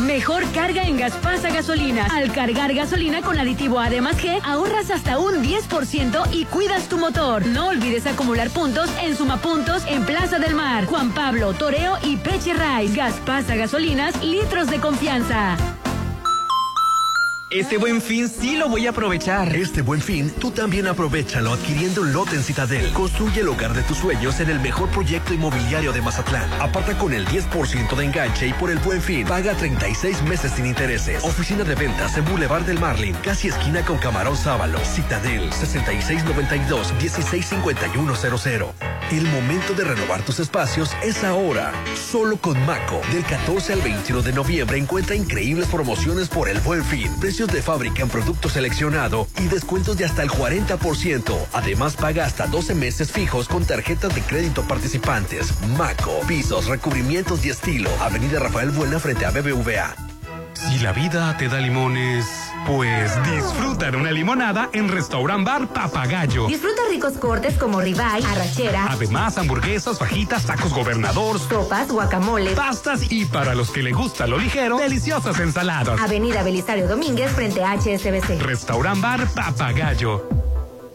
[SPEAKER 2] Mejor carga en Gaspasa Gasolinas. Al cargar gasolina con aditivo Además G, ahorras hasta un 10% y cuidas tu motor. No olvides acumular puntos en Sumapuntos en Plaza del Mar, Juan Pablo, Toreo y Peche Rice. Gaspasa Gasolinas, litros de confianza.
[SPEAKER 3] Este buen fin sí lo voy a aprovechar.
[SPEAKER 12] Este buen fin, tú también aprovechalo adquiriendo un lote en Citadel. Construye el hogar de tus sueños en el mejor proyecto inmobiliario de Mazatlán. Aparta con el 10% de enganche y por el buen fin, paga 36 meses sin intereses. Oficina de ventas en Boulevard del Marlin, casi esquina con Camarón Sábalo. Citadel 6692-165100. El momento de renovar tus espacios es ahora. Solo con Maco. Del 14 al 21 de noviembre encuentra increíbles promociones por el buen fin. Precios de fábrica en producto seleccionado y descuentos de hasta el 40%. Además, paga hasta 12 meses fijos con tarjetas de crédito participantes. Maco, pisos, recubrimientos y estilo. Avenida Rafael Buena frente a BBVA.
[SPEAKER 8] Si la vida te da limones, pues disfruta de una limonada en Restaurant Bar Papagayo.
[SPEAKER 14] Disfruta ricos cortes como ribeye, arrachera.
[SPEAKER 8] Además, hamburguesas, fajitas, tacos gobernador,
[SPEAKER 14] sopas, guacamole,
[SPEAKER 8] pastas y para los que le gusta lo ligero, deliciosas ensaladas.
[SPEAKER 14] Avenida Belisario Domínguez frente a HSBC.
[SPEAKER 8] Restaurant Bar Papagayo.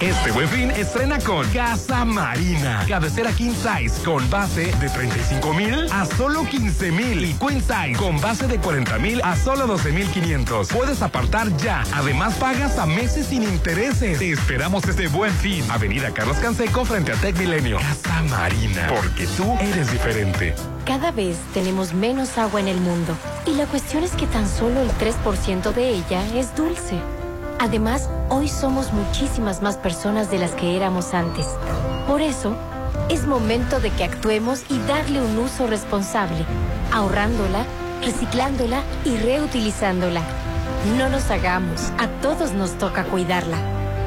[SPEAKER 8] Este buen fin estrena con Casa Marina. Cabecera King Size con base de 35 mil a solo 15 mil. Y Queen Size con base de 40 mil a solo 12 mil 500. Puedes apartar ya. Además pagas a meses sin intereses. Te esperamos este buen fin. Avenida Carlos Canseco frente a Tech Milenio. Casa Marina. Porque tú eres diferente.
[SPEAKER 21] Cada vez tenemos menos agua en el mundo. Y la cuestión es que tan solo el 3% de ella es dulce. Además, hoy somos muchísimas más personas de las que éramos antes. Por eso, es momento de que actuemos y darle un uso responsable, ahorrándola, reciclándola y reutilizándola. No nos hagamos, a todos nos toca cuidarla.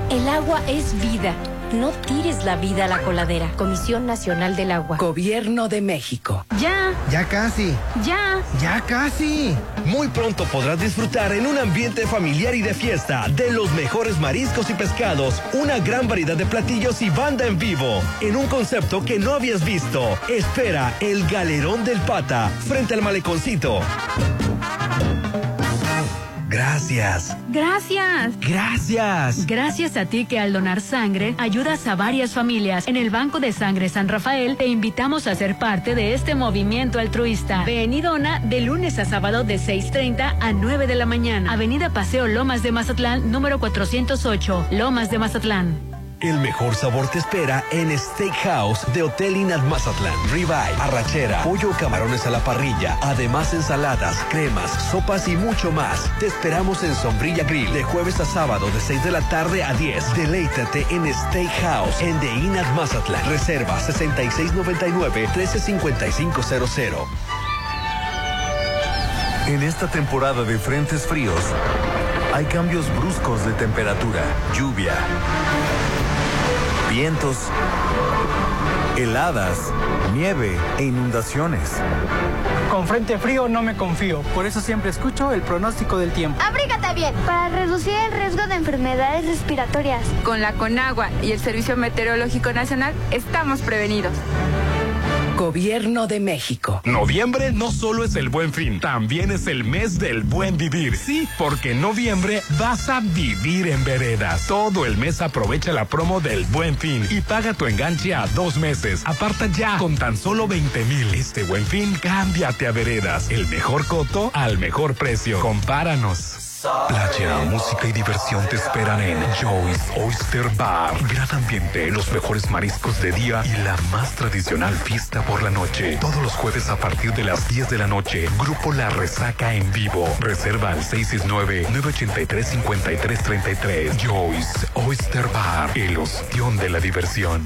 [SPEAKER 21] El agua es vida. No tires la vida a la coladera. Comisión Nacional del Agua.
[SPEAKER 3] Gobierno de México.
[SPEAKER 2] Ya.
[SPEAKER 11] Ya casi.
[SPEAKER 2] Ya.
[SPEAKER 11] Ya casi.
[SPEAKER 12] Muy pronto podrás disfrutar en un ambiente familiar y de fiesta de los mejores mariscos y pescados, una gran variedad de platillos y banda en vivo, en un concepto que no habías visto. Espera el Galerón del Pata, frente al maleconcito. Gracias.
[SPEAKER 2] Gracias.
[SPEAKER 12] Gracias.
[SPEAKER 2] Gracias a ti que al donar sangre ayudas a varias familias. En el Banco de Sangre San Rafael te invitamos a ser parte de este movimiento altruista. Ven y dona de lunes a sábado de 6.30 a 9 de la mañana. Avenida Paseo Lomas de Mazatlán, número 408. Lomas de Mazatlán.
[SPEAKER 12] El mejor sabor te espera en Steakhouse de Hotel Inat Mazatlán. Ribeye, arrachera, pollo camarones a la parrilla. Además, ensaladas, cremas, sopas y mucho más. Te esperamos en Sombrilla Grill de jueves a sábado de 6 de la tarde a 10. Deleítate en Steakhouse en The Inat Mazatlán. Reserva 6699-135500.
[SPEAKER 1] En esta temporada de frentes fríos, hay cambios bruscos de temperatura, lluvia, vientos, heladas, nieve e inundaciones.
[SPEAKER 22] Con frente frío no me confío, por eso siempre escucho el pronóstico del tiempo.
[SPEAKER 23] Abrígate bien para reducir el riesgo de enfermedades respiratorias.
[SPEAKER 24] Con la Conagua y el Servicio Meteorológico Nacional estamos prevenidos.
[SPEAKER 3] Gobierno de México.
[SPEAKER 8] Noviembre no solo es el buen fin, también es el mes del buen vivir. Sí, porque en noviembre vas a vivir en veredas. Todo el mes aprovecha la promo del buen fin y paga tu enganche a dos meses. Aparta ya con tan solo 20 mil. Este buen fin, cámbiate a veredas. El mejor coto al mejor precio. Compáranos.
[SPEAKER 1] Playa, música y diversión te esperan en Joyce Oyster Bar. Gran ambiente, los mejores mariscos de día y la más tradicional fiesta por la noche. Todos los jueves a partir de las 10 de la noche. Grupo La Resaca en vivo. Reserva al 669-983-5333. Joyce Oyster Bar, el ostión de la diversión.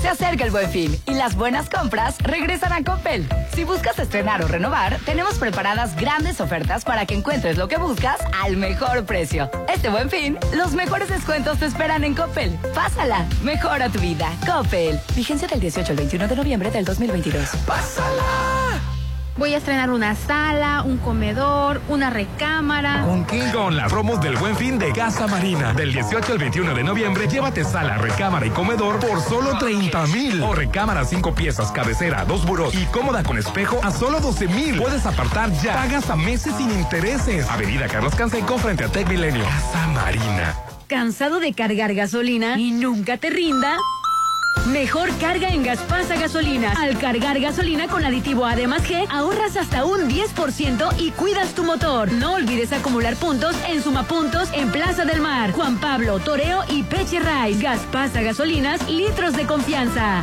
[SPEAKER 25] Se acerca el buen fin y las buenas compras regresan a Coppel. Si buscas estrenar o renovar, tenemos preparadas grandes ofertas para que encuentres lo que buscas al mejor precio. Este buen fin, los mejores descuentos te esperan en Coppel. Pásala, mejora tu vida. Coppel. Vigencia del 18 al 21 de noviembre del 2022.
[SPEAKER 13] ¡Pásala! Voy a estrenar una sala, un comedor, una recámara.
[SPEAKER 8] ¿Con qué? Con las promos del Buen Fin de Casa Marina. Del 18 al 21 de noviembre, llévate sala, recámara y comedor por solo 30 mil. O recámara cinco piezas, cabecera, dos burós y cómoda con espejo a solo 12 mil. Puedes apartar ya. Pagas a meses sin intereses. Avenida Carlos Canseco frente a Tech Milenio. Casa Marina.
[SPEAKER 2] ¿Cansado de cargar gasolina y nunca te rinda? Mejor carga en Gaspasa Gasolina. Al cargar gasolina con aditivo Además G, ahorras hasta un 10% y cuidas tu motor. No olvides acumular puntos en Sumapuntos en Plaza del Mar, Juan Pablo, Toreo y Peche Rice. Gaspasa Gasolinas, litros de confianza.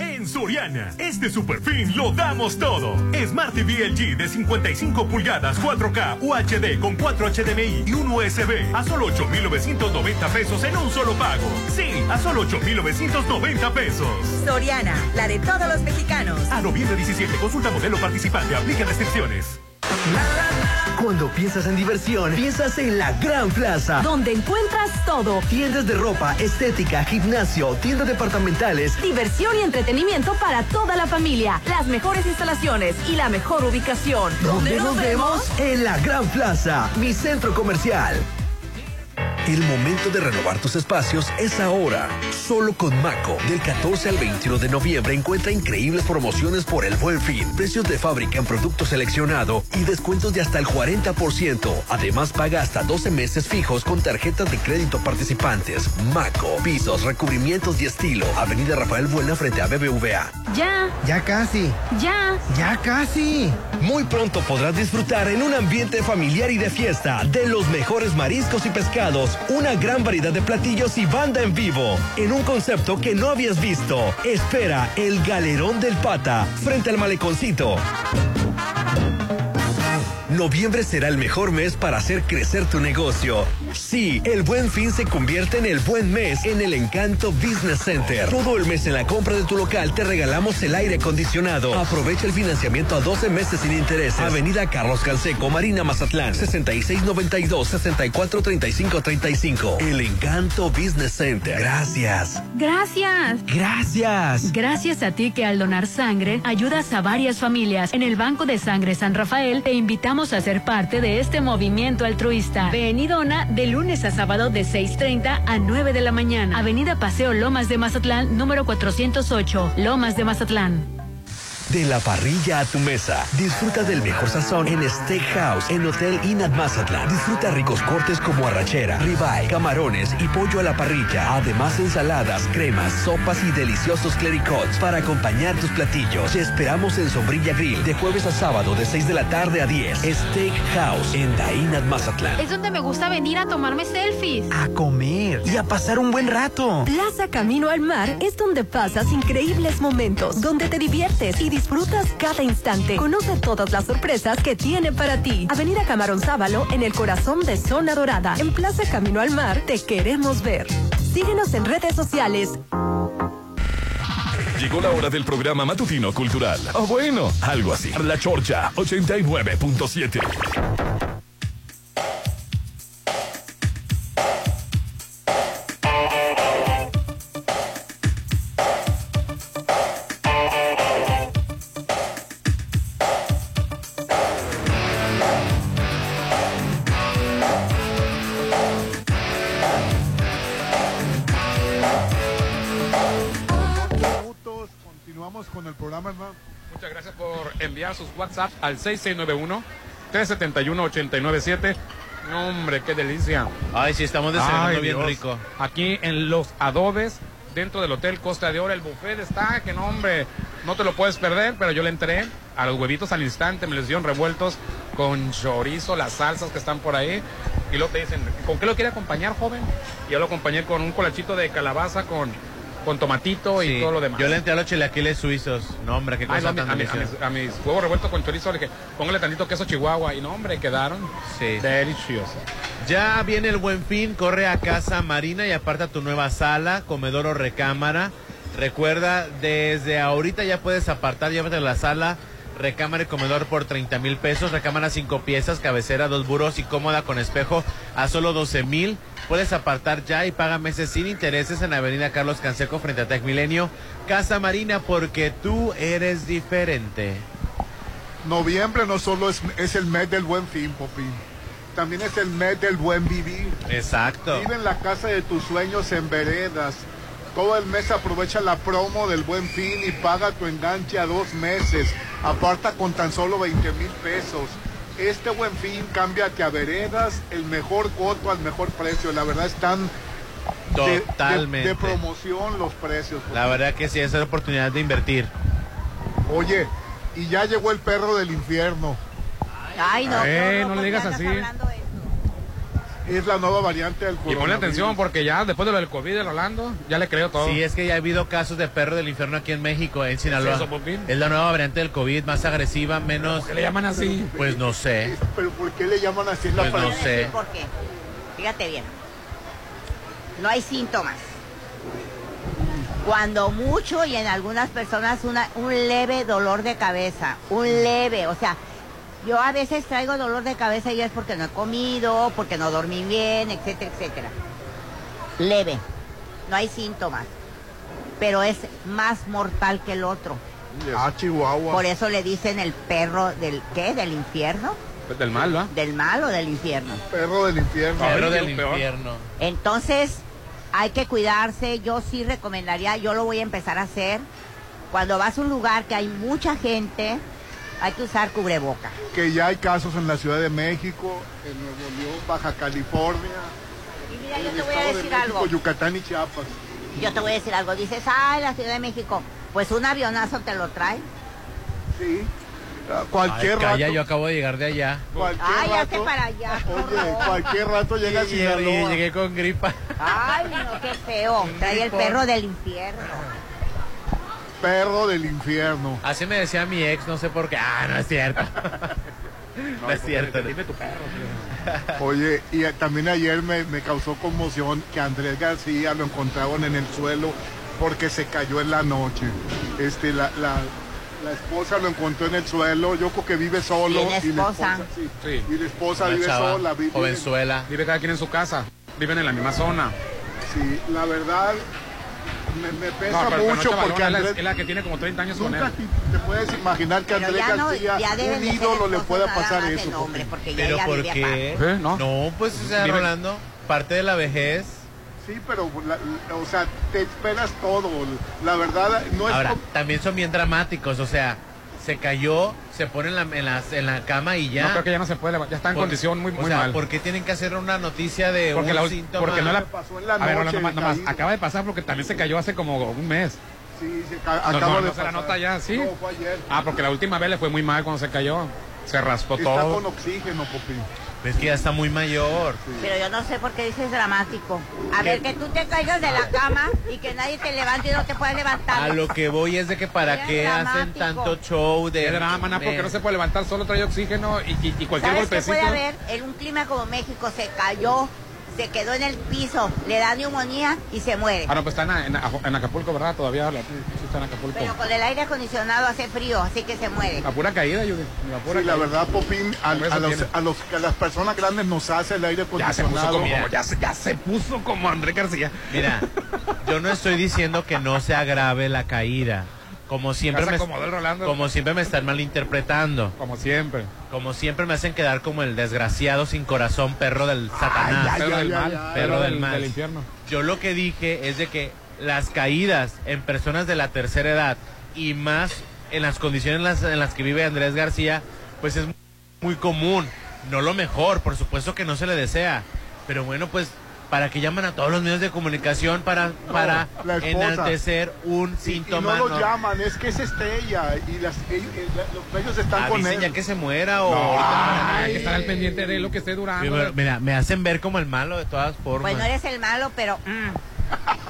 [SPEAKER 19] En Soriana, este super fin lo damos todo. Smart TV LG de 55 pulgadas 4K UHD con 4 HDMI y un USB a solo 8,990 pesos en un solo pago. Sí, a solo 8,990 pesos.
[SPEAKER 20] Soriana, la de todos los mexicanos.
[SPEAKER 19] A noviembre 17, consulta modelo participante, aplica restricciones.
[SPEAKER 11] Cuando piensas en diversión, piensas en la Gran Plaza.
[SPEAKER 17] Donde encuentras todo.
[SPEAKER 11] Tiendas de ropa, estética, gimnasio, tiendas departamentales.
[SPEAKER 17] Diversión y entretenimiento para toda la familia. Las mejores instalaciones y la mejor ubicación.
[SPEAKER 11] ¿Dónde nos vemos? En la Gran Plaza, mi centro comercial.
[SPEAKER 12] El momento de renovar tus espacios es ahora. Solo con Maco. Del 14 al 21 de noviembre encuentra increíbles promociones por el buen fin. Precios de fábrica en producto seleccionado y descuentos de hasta el 40%. Además, paga hasta 12 meses fijos con tarjetas de crédito participantes. Maco. Pisos, recubrimientos y estilo. Avenida Rafael Buena frente a BBVA.
[SPEAKER 2] Ya.
[SPEAKER 11] Ya casi.
[SPEAKER 2] Ya.
[SPEAKER 11] Ya casi.
[SPEAKER 12] Muy pronto podrás disfrutar en un ambiente familiar y de fiesta de los mejores mariscos y pescados, una gran variedad de platillos y banda en vivo, en un concepto que no habías visto. Espera el Galerón del Pata, frente al Maleconcito. Noviembre será el mejor mes para hacer crecer tu negocio. Sí, el buen fin se convierte en el buen mes en el Encanto Business Center. Todo el mes en la compra de tu local te regalamos el aire acondicionado. Aprovecha el financiamiento a 12 meses sin intereses. Avenida Carlos Canseco, Marina Mazatlán, 6692-643535. El Encanto Business Center. Gracias.
[SPEAKER 2] Gracias.
[SPEAKER 12] Gracias.
[SPEAKER 2] Gracias a ti que al donar sangre ayudas a varias familias. En el Banco de Sangre San Rafael te invitamos a ser parte de este movimiento altruista. Ven de lunes a sábado de 6.30 a 9 de la mañana. Avenida Paseo Lomas de Mazatlán, número 408, Lomas de Mazatlán.
[SPEAKER 12] De la parrilla a tu mesa. Disfruta del mejor sazón en Steakhouse, en Hotel Inat Mazatlán. Disfruta ricos cortes como arrachera, ribeye, camarones y pollo a la parrilla. Además, ensaladas, cremas, sopas y deliciosos clericots para acompañar tus platillos. Te esperamos en Sombrilla Grill de jueves a sábado de 6 de la tarde a 10. Steakhouse en Dainat Mazatlán.
[SPEAKER 13] Es donde me gusta venir a tomarme selfies.
[SPEAKER 26] A comer y a pasar un buen rato.
[SPEAKER 17] Plaza Camino al Mar es donde pasas increíbles momentos, donde te diviertes y disfrutas cada instante. Conoce todas las sorpresas que tiene para ti. Avenida Camarón Sábalo en el corazón de Zona Dorada. En Plaza Camino al Mar te queremos ver. Síguenos en redes sociales.
[SPEAKER 1] Llegó la hora del programa matutino cultural. O bueno, algo así. La Chorcha 89.7.
[SPEAKER 5] WhatsApp al 6691-371-897. No, hombre, qué delicia.
[SPEAKER 7] Ay, sí, estamos desayunando
[SPEAKER 5] Ay,
[SPEAKER 7] bien
[SPEAKER 5] Dios.
[SPEAKER 7] rico.
[SPEAKER 5] Aquí en Los Adobes, dentro del Hotel Costa de Oro, el buffet está, que no, hombre, no te lo puedes perder, pero yo le entré a los huevitos al instante, me los dieron revueltos con chorizo, las salsas que están por ahí, y luego te dicen, ¿con qué lo quiere acompañar, joven? Y yo lo acompañé con un colachito de calabaza con, con tomatito y
[SPEAKER 7] Sí,
[SPEAKER 5] todo lo demás.
[SPEAKER 7] Yo le entré a los chilaquiles suizos. No, hombre, qué
[SPEAKER 5] Ay,
[SPEAKER 7] cosa
[SPEAKER 5] no, a, mi-
[SPEAKER 7] tan
[SPEAKER 5] a mi- a mis, a mis huevos revueltos con chorizo le dije, póngale tantito queso chihuahua. Y no, hombre, quedaron deliciosos.
[SPEAKER 7] Ya viene el buen fin, corre a casa Marina y aparta tu nueva sala, comedor o recámara. Recuerda, desde ahorita ya puedes apartar, llévate la sala, recámara y comedor por 30 mil pesos, recámara cinco piezas, cabecera, dos buros y cómoda con espejo a solo 12 mil. Puedes apartar ya y paga meses sin intereses en Avenida Carlos Canseco frente a Tec Milenio. Casa Marina, porque tú eres diferente.
[SPEAKER 4] Noviembre no solo es, es el mes del buen fin, Popín. También es el mes del buen vivir.
[SPEAKER 7] Exacto.
[SPEAKER 4] Vive en la casa de tus sueños en veredas. Todo el mes aprovecha la promo del buen fin y paga tu enganche a dos meses. Aparta con tan solo 20 mil pesos. Este buen fin, cámbiate a veredas, el mejor coto al mejor precio. La verdad están de- de-
[SPEAKER 7] Totalmente.
[SPEAKER 4] de, promoción los precios.
[SPEAKER 7] La verdad que sí, esa es la oportunidad de invertir.
[SPEAKER 4] Oye, y ya llegó el perro del infierno.
[SPEAKER 6] Ay, no,
[SPEAKER 5] Eh,
[SPEAKER 6] qué horror,
[SPEAKER 5] no le
[SPEAKER 6] ¿por qué
[SPEAKER 5] digas así.
[SPEAKER 4] Es la nueva variante del
[SPEAKER 5] Y ponle
[SPEAKER 4] coronavirus.
[SPEAKER 5] atención porque ya después de lo del COVID de Rolando, ya le creo todo.
[SPEAKER 7] Sí, es que ya ha habido casos de perro del infierno aquí en México, en Sinaloa.
[SPEAKER 5] eso, Popín?
[SPEAKER 7] es la nueva variante del COVID, más agresiva, menos...
[SPEAKER 5] ¿Por qué le llaman así?
[SPEAKER 7] Pues no sé.
[SPEAKER 4] ¿Pero por qué le llaman así en la
[SPEAKER 7] Pues no sé.
[SPEAKER 6] ¿Por qué? Fíjate bien. No hay síntomas. Cuando mucho y en algunas personas una, un leve dolor de cabeza, un leve, o sea, yo a veces traigo dolor de cabeza y es porque no he comido, porque no dormí bien, etcétera, etcétera. Leve, no hay síntomas, pero es más mortal que el otro.
[SPEAKER 4] Ah, Chihuahua.
[SPEAKER 6] Por eso le dicen el perro del, ¿qué? ¿Del infierno?
[SPEAKER 5] Pues del mal, ¿va?
[SPEAKER 6] ¿Del mal o del infierno?
[SPEAKER 4] Perro del infierno.
[SPEAKER 7] Perro del infierno.
[SPEAKER 6] Entonces, hay que cuidarse. Yo sí recomendaría, yo lo voy a empezar a hacer. Cuando vas a un lugar que hay mucha gente, hay que usar cubreboca.
[SPEAKER 4] Que ya hay casos en la Ciudad de México, en Nuevo León, Baja California,
[SPEAKER 6] Y mira,
[SPEAKER 4] en
[SPEAKER 6] yo
[SPEAKER 4] el
[SPEAKER 6] te voy a
[SPEAKER 4] de
[SPEAKER 6] decir
[SPEAKER 4] México,
[SPEAKER 6] algo.
[SPEAKER 4] Yucatán y Chiapas.
[SPEAKER 6] Yo te voy a decir algo. Dices, ay, la Ciudad de México. Pues un avionazo te lo trae.
[SPEAKER 4] Sí. Ah,
[SPEAKER 7] Ay,
[SPEAKER 4] Cualquier
[SPEAKER 7] calla,
[SPEAKER 4] rato.
[SPEAKER 7] yo acabo de llegar de allá.
[SPEAKER 4] Cualquier
[SPEAKER 6] Ay,
[SPEAKER 4] rato.
[SPEAKER 6] para allá.
[SPEAKER 4] Oye, cualquier rato llega a
[SPEAKER 7] Y- y-
[SPEAKER 4] Sinaloa.
[SPEAKER 7] y llegué con gripa.
[SPEAKER 6] Ay, no, qué feo. Trae el perro del infierno.
[SPEAKER 4] Perro del infierno.
[SPEAKER 7] Así me decía mi ex, no sé por qué. Ah, no es cierto. No es cierto.
[SPEAKER 5] Dime tu perro.
[SPEAKER 4] Oye, y también ayer me, me causó conmoción que Andrés García lo encontraron en el suelo porque se cayó en la noche. Este, la, la, la esposa lo encontró en el suelo, yo creo que vive solo.
[SPEAKER 6] ¿Tiene
[SPEAKER 4] y la
[SPEAKER 6] esposa?
[SPEAKER 4] sí.
[SPEAKER 5] Sí.
[SPEAKER 4] Y la esposa
[SPEAKER 7] Una
[SPEAKER 4] vive
[SPEAKER 7] chava
[SPEAKER 4] sola. Vive,
[SPEAKER 7] jovenzuela.
[SPEAKER 5] Vive cada quien en su casa. Viven en la misma zona.
[SPEAKER 4] Sí, la verdad me, me pesa
[SPEAKER 5] No, pero- pero no,
[SPEAKER 4] mucho porque
[SPEAKER 5] es la-
[SPEAKER 4] Andrés...
[SPEAKER 5] es la que tiene como 30 años con él.
[SPEAKER 4] te puedes imaginar que Andrés
[SPEAKER 6] ya no-
[SPEAKER 4] García,
[SPEAKER 6] ya
[SPEAKER 4] un ídolo, le pueda pasar eso.
[SPEAKER 6] nombre, porque
[SPEAKER 7] ¿Pero por qué?
[SPEAKER 5] ¿Eh? No.
[SPEAKER 7] No, pues, o sea, Rolando, parte de la vejez.
[SPEAKER 4] Sí, pero, la- la- o sea, te esperas todo. La verdad, no es
[SPEAKER 7] Ahora,
[SPEAKER 4] como-
[SPEAKER 7] también son bien dramáticos, o sea, se cayó, se pone en la, en la, en la cama y ya.
[SPEAKER 5] No creo que ya no se puede levantar. Ya está en
[SPEAKER 7] Por-
[SPEAKER 5] condición muy,
[SPEAKER 7] o
[SPEAKER 5] muy
[SPEAKER 7] sea,
[SPEAKER 5] mal.
[SPEAKER 7] ¿por qué tienen que hacer una noticia de
[SPEAKER 5] Porque,
[SPEAKER 7] un
[SPEAKER 5] la,
[SPEAKER 7] síntoma?
[SPEAKER 5] porque no la...
[SPEAKER 4] pasó en la
[SPEAKER 5] a ver,
[SPEAKER 4] noche,
[SPEAKER 5] nomás- nomás,
[SPEAKER 4] caído.
[SPEAKER 5] acaba de pasar porque también se cayó hace como un mes.
[SPEAKER 4] Sí, se ca-
[SPEAKER 5] No,
[SPEAKER 4] acaba
[SPEAKER 5] no,
[SPEAKER 4] de
[SPEAKER 5] se la
[SPEAKER 4] pasar.
[SPEAKER 5] nota ya, ¿sí?
[SPEAKER 4] No, fue ayer.
[SPEAKER 5] Ah, porque la última vez le fue muy mal cuando se cayó. Se raspó
[SPEAKER 4] Está
[SPEAKER 5] todo.
[SPEAKER 4] con oxígeno, Popín.
[SPEAKER 7] Es que ya está muy mayor.
[SPEAKER 6] Pero yo no sé por qué dices dramático. A ver, que tú te caigas de la cama y que nadie te levante y no te puedes levantar.
[SPEAKER 7] A lo que voy es de que para
[SPEAKER 6] Qué
[SPEAKER 7] qué hacen tanto show de...
[SPEAKER 5] Drama, na, porque no se puede levantar, solo trae oxígeno y, y- y cualquier
[SPEAKER 6] ¿Sabes qué
[SPEAKER 5] golpecito.
[SPEAKER 6] puede haber? En un clima como México se cayó, se quedó en el piso, le da neumonía y se muere.
[SPEAKER 5] Ah, no, pues está en, en- en Acapulco, ¿verdad? Todavía la- sí está en Acapulco.
[SPEAKER 6] Pero con el aire acondicionado hace frío, así que se muere.
[SPEAKER 5] La pura caída, Judy. La pura
[SPEAKER 4] Sí, la
[SPEAKER 5] caída.
[SPEAKER 4] verdad, Popín, a, a los, a, los, a las personas grandes nos hace el aire
[SPEAKER 5] Ya se puso
[SPEAKER 4] acondicionado.
[SPEAKER 5] como, ya se, ya se puso como André García.
[SPEAKER 7] Mira, yo no estoy diciendo que no sea grave la caída. Como siempre, me, como siempre me están malinterpretando.
[SPEAKER 5] Como siempre.
[SPEAKER 7] Como siempre me hacen quedar como el desgraciado sin corazón, perro del satanás.
[SPEAKER 4] Ay,
[SPEAKER 5] Perro del mal. Perro del,
[SPEAKER 7] mal.
[SPEAKER 5] del infierno.
[SPEAKER 7] Yo lo que dije es de que las caídas en personas de la tercera edad y más en las condiciones en las, en las que vive Andrés García, pues es muy común. No lo mejor, por supuesto que no se le desea. Pero bueno, pues para que llaman a todos los medios de comunicación para, para
[SPEAKER 4] esposa.
[SPEAKER 7] enaltecer un
[SPEAKER 4] Y, y
[SPEAKER 7] síntoma.
[SPEAKER 4] no lo
[SPEAKER 7] ¿no?
[SPEAKER 4] ella es que es estrella y las, y- y la- los medios están con
[SPEAKER 7] Avisen
[SPEAKER 4] él.
[SPEAKER 7] ya que se muera o
[SPEAKER 5] No, hay que estar al pendiente de lo que esté durando.
[SPEAKER 7] Mira, mira, me hacen ver como el malo de todas formas.
[SPEAKER 6] Pues no eres el malo, pero... mm.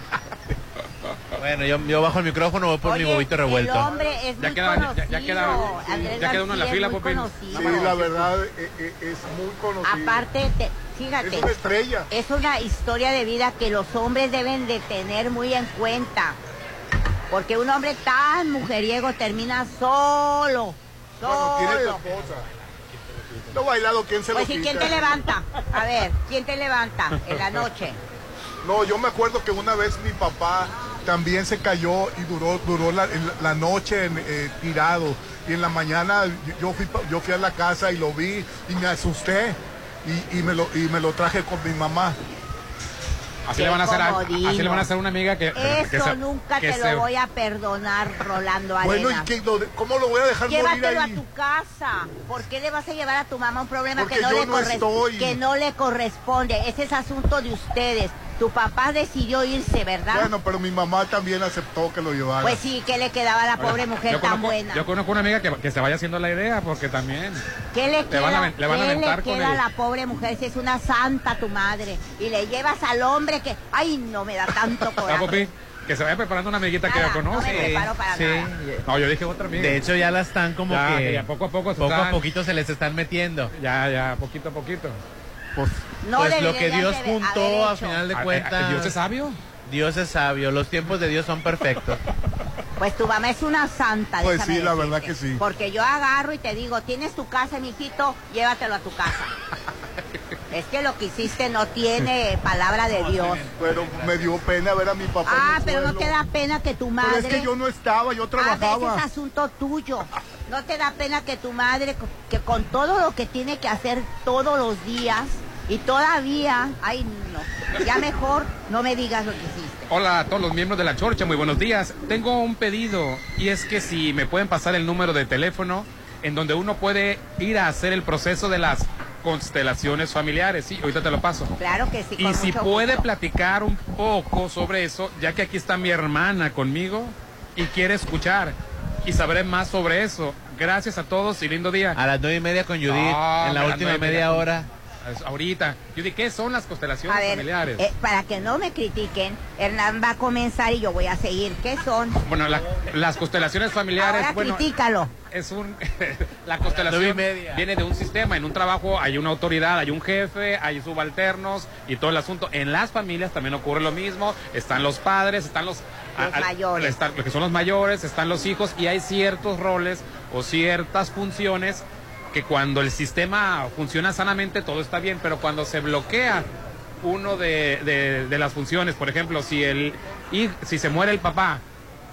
[SPEAKER 7] Bueno, yo, yo bajo el micrófono voy por mi bobito revuelto.
[SPEAKER 6] El hombre es
[SPEAKER 5] Ya
[SPEAKER 6] muy
[SPEAKER 5] queda-
[SPEAKER 6] conocido.
[SPEAKER 5] ya queda-
[SPEAKER 6] Andrés
[SPEAKER 5] ya queda uno en la fila, Popín.
[SPEAKER 4] Sí, la verdad eh, eh, es muy conocido.
[SPEAKER 6] Aparte, te- fíjate,
[SPEAKER 4] es una estrella.
[SPEAKER 6] es una historia de vida que los hombres deben de tener muy en cuenta. Porque un hombre tan mujeriego termina solo.
[SPEAKER 4] Bueno, tiene tu
[SPEAKER 6] Solo.
[SPEAKER 4] esposa. Lo bailado, ¿quién se
[SPEAKER 6] Pues
[SPEAKER 4] lo
[SPEAKER 6] quién te levanta? A ver, ¿quién te levanta en la noche?
[SPEAKER 4] No, yo me acuerdo que una vez mi papá también se cayó y duró duró la, la noche en, eh, tirado. Y en la mañana yo- fui, yo fui a la casa y lo vi y me asusté. Y, y me, lo, y me lo traje con mi mamá.
[SPEAKER 5] Así le van a hacer a, así le van a hacer a una amiga que, que
[SPEAKER 6] Eso
[SPEAKER 5] se-
[SPEAKER 6] nunca
[SPEAKER 5] que
[SPEAKER 6] te
[SPEAKER 5] se-
[SPEAKER 6] lo voy a perdonar, Rolando
[SPEAKER 4] Bueno,
[SPEAKER 6] Arena.
[SPEAKER 4] ¿y qué, lo de- cómo lo voy a dejar morir
[SPEAKER 6] Llévatelo a
[SPEAKER 4] ahí?
[SPEAKER 6] tu casa. ¿Por qué le vas a llevar a tu mamá un problema que no, le
[SPEAKER 4] no
[SPEAKER 6] corres- que no le corresponde? Ese es asunto de ustedes. Tu papá decidió irse, ¿verdad?
[SPEAKER 4] Bueno, pero mi mamá también aceptó que lo llevara.
[SPEAKER 6] pues sí, ¿qué le quedaba a la pobre mujer tan
[SPEAKER 5] conozco,
[SPEAKER 6] buena?
[SPEAKER 5] Yo conozco una amiga que, que se vaya haciendo la idea porque también.
[SPEAKER 6] ¿Qué le
[SPEAKER 5] Le
[SPEAKER 6] queda,
[SPEAKER 5] van a ven- le van a
[SPEAKER 6] qué le queda a la pobre mujer si es una santa tu madre? Y le llevas al hombre que... Ay, no me da tanto
[SPEAKER 5] ¿Ah,
[SPEAKER 6] coraje.
[SPEAKER 5] Popi? Que se vaya preparando una amiguita que ya
[SPEAKER 6] no
[SPEAKER 5] conoce.
[SPEAKER 6] me preparo para
[SPEAKER 7] Sí.
[SPEAKER 6] nada.
[SPEAKER 5] No, yo dije otra amiga.
[SPEAKER 7] De hecho, ya la están como
[SPEAKER 5] Ya,
[SPEAKER 7] que.
[SPEAKER 5] ya poco a poco se
[SPEAKER 7] poco a poquito se les están metiendo.
[SPEAKER 5] Ya, ya, poquito a poquito.
[SPEAKER 4] Pues,
[SPEAKER 6] No
[SPEAKER 7] pues lo que Dios juntó a final de
[SPEAKER 5] Ah,
[SPEAKER 7] cuentas.
[SPEAKER 5] ¿Dios es sabio?
[SPEAKER 7] Dios es sabio. Los tiempos de Dios son perfectos.
[SPEAKER 6] Pues tu mamá es una santa.
[SPEAKER 4] Pues sí, la
[SPEAKER 6] decirte.
[SPEAKER 4] verdad que sí.
[SPEAKER 6] Porque yo agarro y te digo, tienes tu casa, mijito, llévatelo a tu casa. es que lo que hiciste no tiene palabra de Dios.
[SPEAKER 4] pero me dio pena ver a mi papá. en
[SPEAKER 6] Ah,
[SPEAKER 4] el
[SPEAKER 6] pero no te da pena que tu
[SPEAKER 4] Pero
[SPEAKER 6] madre...
[SPEAKER 4] es que yo no estaba, yo
[SPEAKER 6] A veces
[SPEAKER 4] trabajaba.
[SPEAKER 6] es asunto tuyo. No te da pena que tu madre, que con todo lo que tiene que hacer todos los días y todavía, ay no, ya mejor no me digas lo que hiciste.
[SPEAKER 5] Hola a todos los miembros de la Chorcha, muy buenos días. Tengo un pedido y es que si me pueden pasar el número de teléfono en donde uno puede ir a hacer el proceso de las constelaciones familiares. Sí, ahorita te lo paso.
[SPEAKER 6] Claro que sí.
[SPEAKER 5] Y si puede
[SPEAKER 6] gusto.
[SPEAKER 5] platicar un poco sobre eso, ya que aquí está mi hermana conmigo y quiere escuchar y saber más sobre eso. Gracias a todos y lindo día.
[SPEAKER 7] A las nueve y media con Judith,
[SPEAKER 5] No,
[SPEAKER 7] en la última media
[SPEAKER 5] media.
[SPEAKER 7] hora.
[SPEAKER 5] Ahorita. Dije, ¿qué son las constelaciones
[SPEAKER 6] A ver,
[SPEAKER 5] familiares?
[SPEAKER 6] eh, para que no me critiquen, Hernán va a comenzar y yo voy a seguir. ¿Qué son?
[SPEAKER 5] Bueno, la- las constelaciones familiares,
[SPEAKER 6] Ahora
[SPEAKER 5] bueno,
[SPEAKER 6] critícalo.
[SPEAKER 5] es un la constelación viene de un sistema, en un trabajo hay una autoridad, hay un jefe, hay subalternos y todo el asunto. En las familias también ocurre lo mismo, están los padres, están los
[SPEAKER 6] Los mayores.
[SPEAKER 5] están- lo que son los mayores, están los hijos y hay ciertos roles o ciertas funciones que cuando el sistema funciona sanamente todo está bien, pero cuando se bloquea uno de, de- de las funciones, por ejemplo, si el si se muere el papá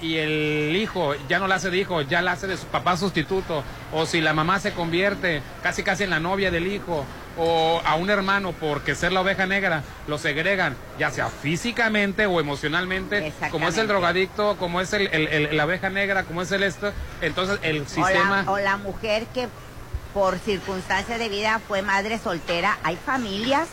[SPEAKER 5] y el hijo ya no la hace de hijo, ya la hace de su papá sustituto, o si la mamá se convierte casi casi en la novia del hijo, o a un hermano porque ser la oveja negra lo segregan, ya sea físicamente o emocionalmente, como es el drogadicto, como es el, el- el- la oveja negra, como es el esto, entonces el
[SPEAKER 6] O
[SPEAKER 5] sistema...
[SPEAKER 6] la, o la mujer que por circunstancias de vida fue madre soltera. Hay familias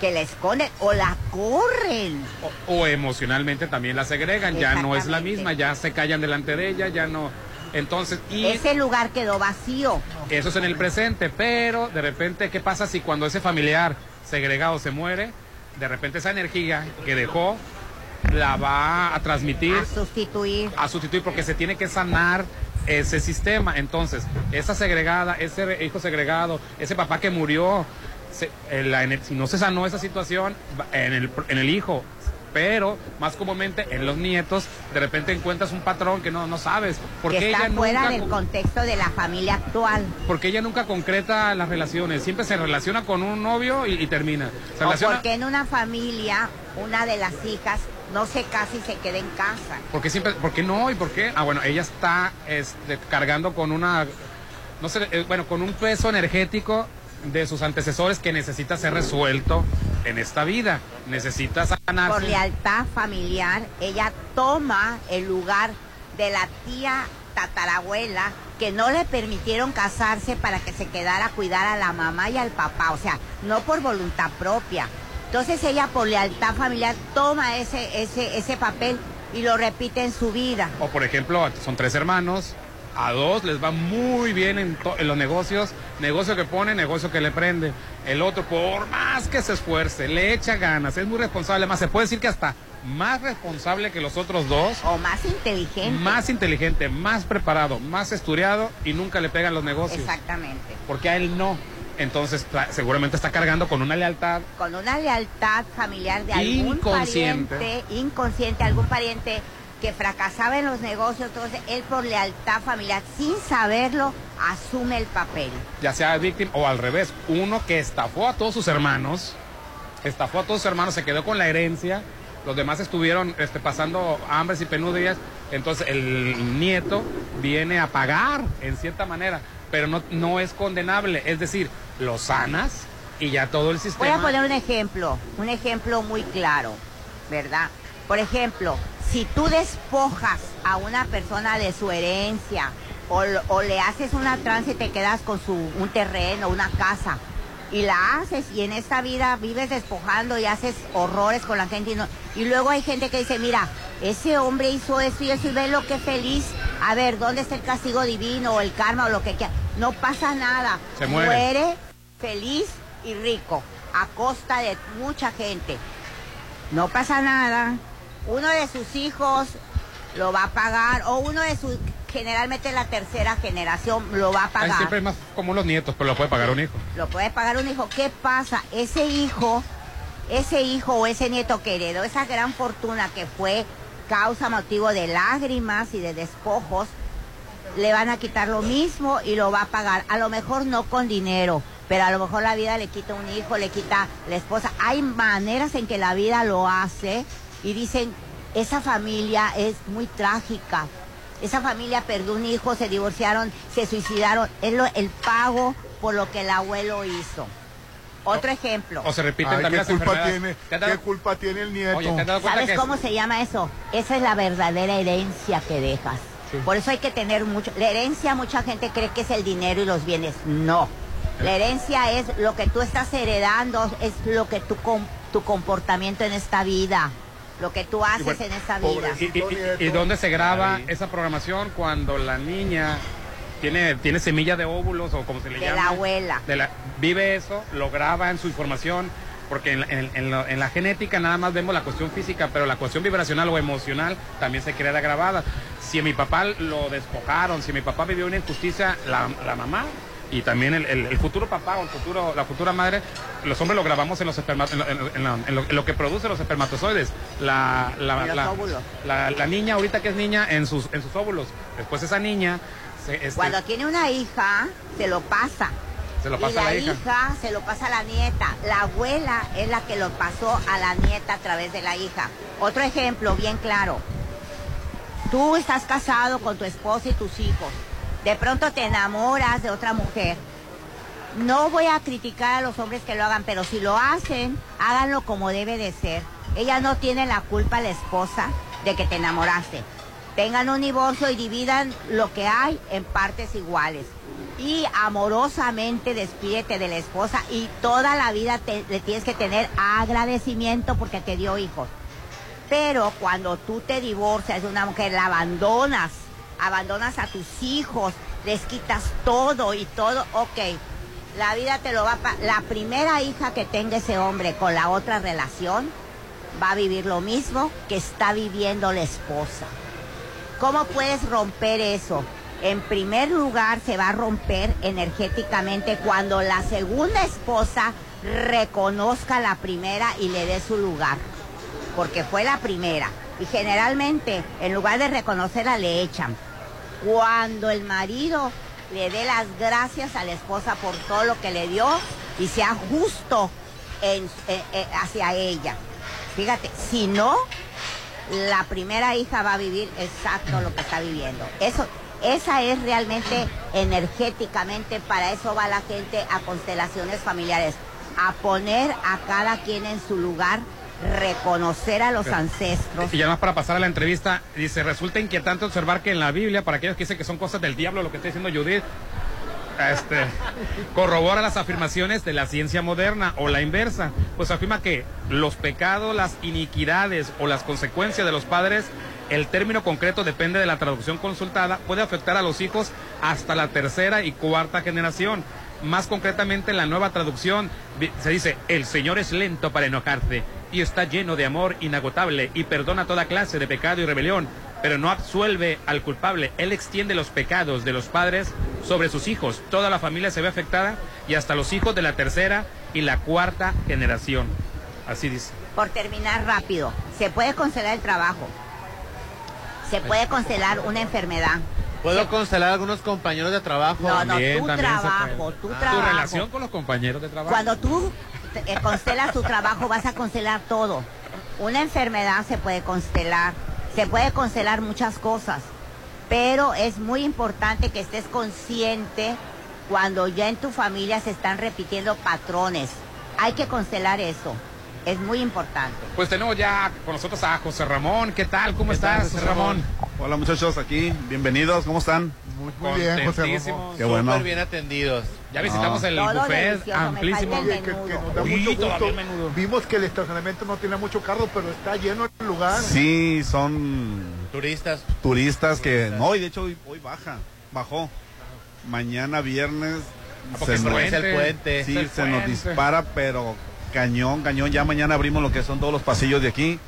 [SPEAKER 6] que la esconden o la corren.
[SPEAKER 5] o emocionalmente también la segregan, ya no es la misma, ya se callan delante de ella, ya no. Entonces, y
[SPEAKER 6] Ese lugar quedó vacío.
[SPEAKER 5] eso es en el presente, pero de repente, ¿qué pasa si cuando ese familiar segregado se muere? De repente esa energía que dejó la va a transmitir,
[SPEAKER 6] A sustituir.
[SPEAKER 5] a sustituir, porque se tiene que sanar ese sistema. Entonces, esa segregada, ese hijo segregado, ese papá que murió, se- eh, la ener- si no se sanó esa situación en el, en el hijo, pero más comúnmente en los nietos, de repente encuentras un patrón que no, no sabes. Porque
[SPEAKER 6] que está
[SPEAKER 5] ella
[SPEAKER 6] fuera
[SPEAKER 5] nunca
[SPEAKER 6] del
[SPEAKER 5] con-
[SPEAKER 6] contexto de la familia actual.
[SPEAKER 5] porque ella nunca concreta las relaciones, siempre se relaciona con un novio y, y termina. Se
[SPEAKER 6] O
[SPEAKER 5] relaciona
[SPEAKER 6] porque en una familia una de las hijas no se casa y se queda en casa.
[SPEAKER 5] porque siempre, ¿por qué no? ¿Y por qué? Ah, bueno, ella está este, cargando con una, no sé, eh, bueno, con un peso energético de sus antecesores que necesita ser resuelto en esta vida. Necesita sanarse.
[SPEAKER 6] Por lealtad familiar, ella toma el lugar de la tía tatarabuela que no le permitieron casarse para que se quedara a cuidar a la mamá y al papá, o sea, no por voluntad propia. Entonces ella por lealtad familiar toma ese, ese, ese papel y lo repite en su vida.
[SPEAKER 5] O por ejemplo, son tres hermanos, a dos les va muy bien en, en los negocios, negocio que pone, negocio que le prende. El otro, por más que se esfuerce, le echa ganas, es muy responsable, más se puede decir que hasta más responsable que los otros dos.
[SPEAKER 6] O más inteligente.
[SPEAKER 5] Más inteligente, más preparado, más estudiado y nunca le pegan los negocios.
[SPEAKER 6] Exactamente.
[SPEAKER 5] Porque a él no. Entonces seguramente está cargando con una lealtad
[SPEAKER 6] Con una lealtad familiar de algún
[SPEAKER 5] Inconsciente.
[SPEAKER 6] pariente, inconsciente, algún pariente que fracasaba en los negocios, entonces él por lealtad familiar, sin saberlo, asume el papel.
[SPEAKER 5] ya sea víctima o al revés, uno que estafó a todos sus hermanos, estafó a todos sus hermanos, se quedó con la herencia, los demás estuvieron este, pasando hambres y penurias, entonces el nieto viene a pagar en cierta manera, pero no, no es condenable, es decir, lo sanas y ya todo el
[SPEAKER 6] Voy
[SPEAKER 5] sistema...
[SPEAKER 6] a poner un ejemplo, un ejemplo muy claro, ¿verdad? Por ejemplo, si tú despojas a una persona de su herencia o, le haces una trance y te quedas con su, un terreno, una casa, y la haces y en esta vida vives despojando y haces horrores con la gente y, no- y luego hay gente que dice, mira, ese hombre hizo esto y eso y ve lo que feliz. A ver, ¿dónde está el castigo divino o el karma o lo que quiera? No pasa nada.
[SPEAKER 5] Se muere.
[SPEAKER 6] muere feliz y rico a costa de mucha gente. No pasa nada. Uno de sus hijos lo va a pagar o uno de sus, generalmente la tercera generación lo va a
[SPEAKER 5] Ay,
[SPEAKER 6] pagar.
[SPEAKER 5] siempre es más común los nietos, pero lo puede pagar un hijo.
[SPEAKER 6] Lo puede pagar un hijo. ¿Qué pasa? Ese hijo, ese hijo o ese nieto que heredó esa gran fortuna que fue causa, motivo de lágrimas y de despojos, le van a quitar lo mismo y lo va a pagar. A lo mejor no con dinero, pero a lo mejor la vida le quita un hijo, le quita la esposa. Hay maneras en que la vida lo hace y dicen, esa familia es muy trágica. Esa familia perdió un hijo, se divorciaron, se suicidaron. Es lo- el pago por lo que el abuelo hizo. Otro ejemplo.
[SPEAKER 5] O se repiten
[SPEAKER 4] Ay,
[SPEAKER 5] también
[SPEAKER 4] ¿qué
[SPEAKER 5] las
[SPEAKER 4] culpa tiene?
[SPEAKER 5] ¿Te has dado-
[SPEAKER 4] ¿Qué culpa tiene el nieto?
[SPEAKER 5] Oye, ¿te has dado cuenta
[SPEAKER 6] ¿Sabes cómo se llama eso? Esa es la verdadera herencia que dejas. Por eso hay que tener mucho. La herencia, mucha gente cree que es el dinero y los bienes. No. La herencia es lo que tú estás heredando, es lo que tu comportamiento en esta vida, lo que tú haces
[SPEAKER 5] bueno,
[SPEAKER 6] en esta vida.
[SPEAKER 5] ¿Y, y- y- y dónde se graba esa programación cuando la niña tiene, tiene semilla de óvulos o como se le
[SPEAKER 6] De
[SPEAKER 5] llama.
[SPEAKER 6] la abuela.
[SPEAKER 5] de la- vive eso, lo graba en su información, porque en, la- en- en lo- en la genética nada más vemos la cuestión física, pero la cuestión vibracional o emocional también se queda grabada. Si a mi papá lo despojaron, si mi papá vivió una injusticia, la, la mamá y también el, el- el futuro papá o el futuro, la futura madre, los hombres lo grabamos en, los esperma- en, lo- en lo- en lo, en lo- en lo que produce los espermatozoides. La, la,
[SPEAKER 6] En los
[SPEAKER 5] la- la- la niña ahorita que es niña en sus, en sus óvulos. Después esa niña se, este,
[SPEAKER 6] Cuando tiene una hija, se lo pasa.
[SPEAKER 5] se lo
[SPEAKER 6] y
[SPEAKER 5] pasa
[SPEAKER 6] la
[SPEAKER 5] a la hija.
[SPEAKER 6] se lo pasa a la nieta. La abuela es la que lo pasó a la nieta a través de la hija. Otro ejemplo bien claro. Tú estás casado con tu esposa y tus hijos. De pronto te enamoras de otra mujer. No voy a criticar a los hombres que lo hagan, pero si lo hacen, háganlo como debe de ser. Ella no tiene la culpa, la esposa, de que te enamoraste. Tengan un divorcio y dividan lo que hay en partes iguales. Y amorosamente despídete de la esposa y toda la vida te- le tienes que tener agradecimiento porque te dio hijos. Pero cuando tú te divorcias de una mujer, la abandonas, abandonas a tus hijos, les quitas todo y todo, ok, la vida te lo va a... La primera hija que tenga ese hombre con la otra relación va a vivir lo mismo que está viviendo la esposa. ¿Cómo puedes romper eso? En primer lugar, se va a romper energéticamente cuando la segunda esposa reconozca a la primera y le dé su lugar, porque fue la primera. Y generalmente, en lugar de reconocerla, le echan. Cuando el marido le dé las gracias a la esposa por todo lo que le dio y sea justo eh, eh, hacia ella. Fíjate, si no, la primera hija va a vivir exacto lo que está viviendo. Eso, esa es realmente energéticamente, para eso va la gente a constelaciones familiares, a poner a cada quien en su lugar, reconocer a los ancestros.
[SPEAKER 5] Y además para pasar a la entrevista, dice, resulta inquietante observar que en la Biblia, para aquellos que dicen que son cosas del diablo, lo que está diciendo Judith, este, corrobora las afirmaciones de la ciencia moderna o la inversa, pues afirma que los pecados, las iniquidades o las consecuencias de los padres, el término concreto depende de la traducción consultada, puede afectar a los hijos hasta la tercera y cuarta generación. Más concretamente en la nueva traducción se dice, el Señor es lento para enojarse y está lleno de amor inagotable y perdona toda clase de pecado y rebelión, pero no absuelve al culpable. Él extiende los pecados de los padres sobre sus hijos. Toda la familia se ve afectada y hasta los hijos de la tercera y la cuarta generación. Así dice.
[SPEAKER 6] Por terminar rápido, se puede constelar el trabajo, se puede constelar una enfermedad.
[SPEAKER 7] ¿Puedo constelar a algunos compañeros de trabajo?
[SPEAKER 6] No, no, tu trabajo, tu
[SPEAKER 5] Tu
[SPEAKER 6] trabajo.
[SPEAKER 5] relación con los compañeros de trabajo.
[SPEAKER 6] Cuando tú eh, constelas tu trabajo vas a constelar todo. Una enfermedad se puede constelar, se puede constelar muchas cosas, pero es muy importante que estés consciente cuando ya en tu familia se están repitiendo patrones. Hay que constelar eso, es muy importante.
[SPEAKER 5] Pues tenemos ya con nosotros a José Ramón. ¿Qué tal? ¿Cómo estás, José Ramón?
[SPEAKER 27] Hola muchachos, aquí, bienvenidos, ¿cómo están?
[SPEAKER 4] Muy bien, José Ramón.
[SPEAKER 27] Qué bueno.
[SPEAKER 7] Súper bien atendidos.
[SPEAKER 5] Ya visitamos
[SPEAKER 27] No.
[SPEAKER 5] el
[SPEAKER 6] Todo
[SPEAKER 5] buffet amplísimo.
[SPEAKER 6] falta el
[SPEAKER 4] Oye, que, que nos da
[SPEAKER 5] Uy,
[SPEAKER 4] mucho gusto. Vimos que el estacionamiento no tiene mucho carro, pero está lleno el lugar.
[SPEAKER 27] Sí, son
[SPEAKER 7] Turistas.
[SPEAKER 27] turistas que, no, y de hecho hoy, hoy baja, bajó. Mañana viernes
[SPEAKER 5] Ah, porque es
[SPEAKER 27] nos-
[SPEAKER 7] el puente.
[SPEAKER 27] sí, se nos dispara, pero cañón, cañón. Ya mañana abrimos lo que son todos los pasillos de aquí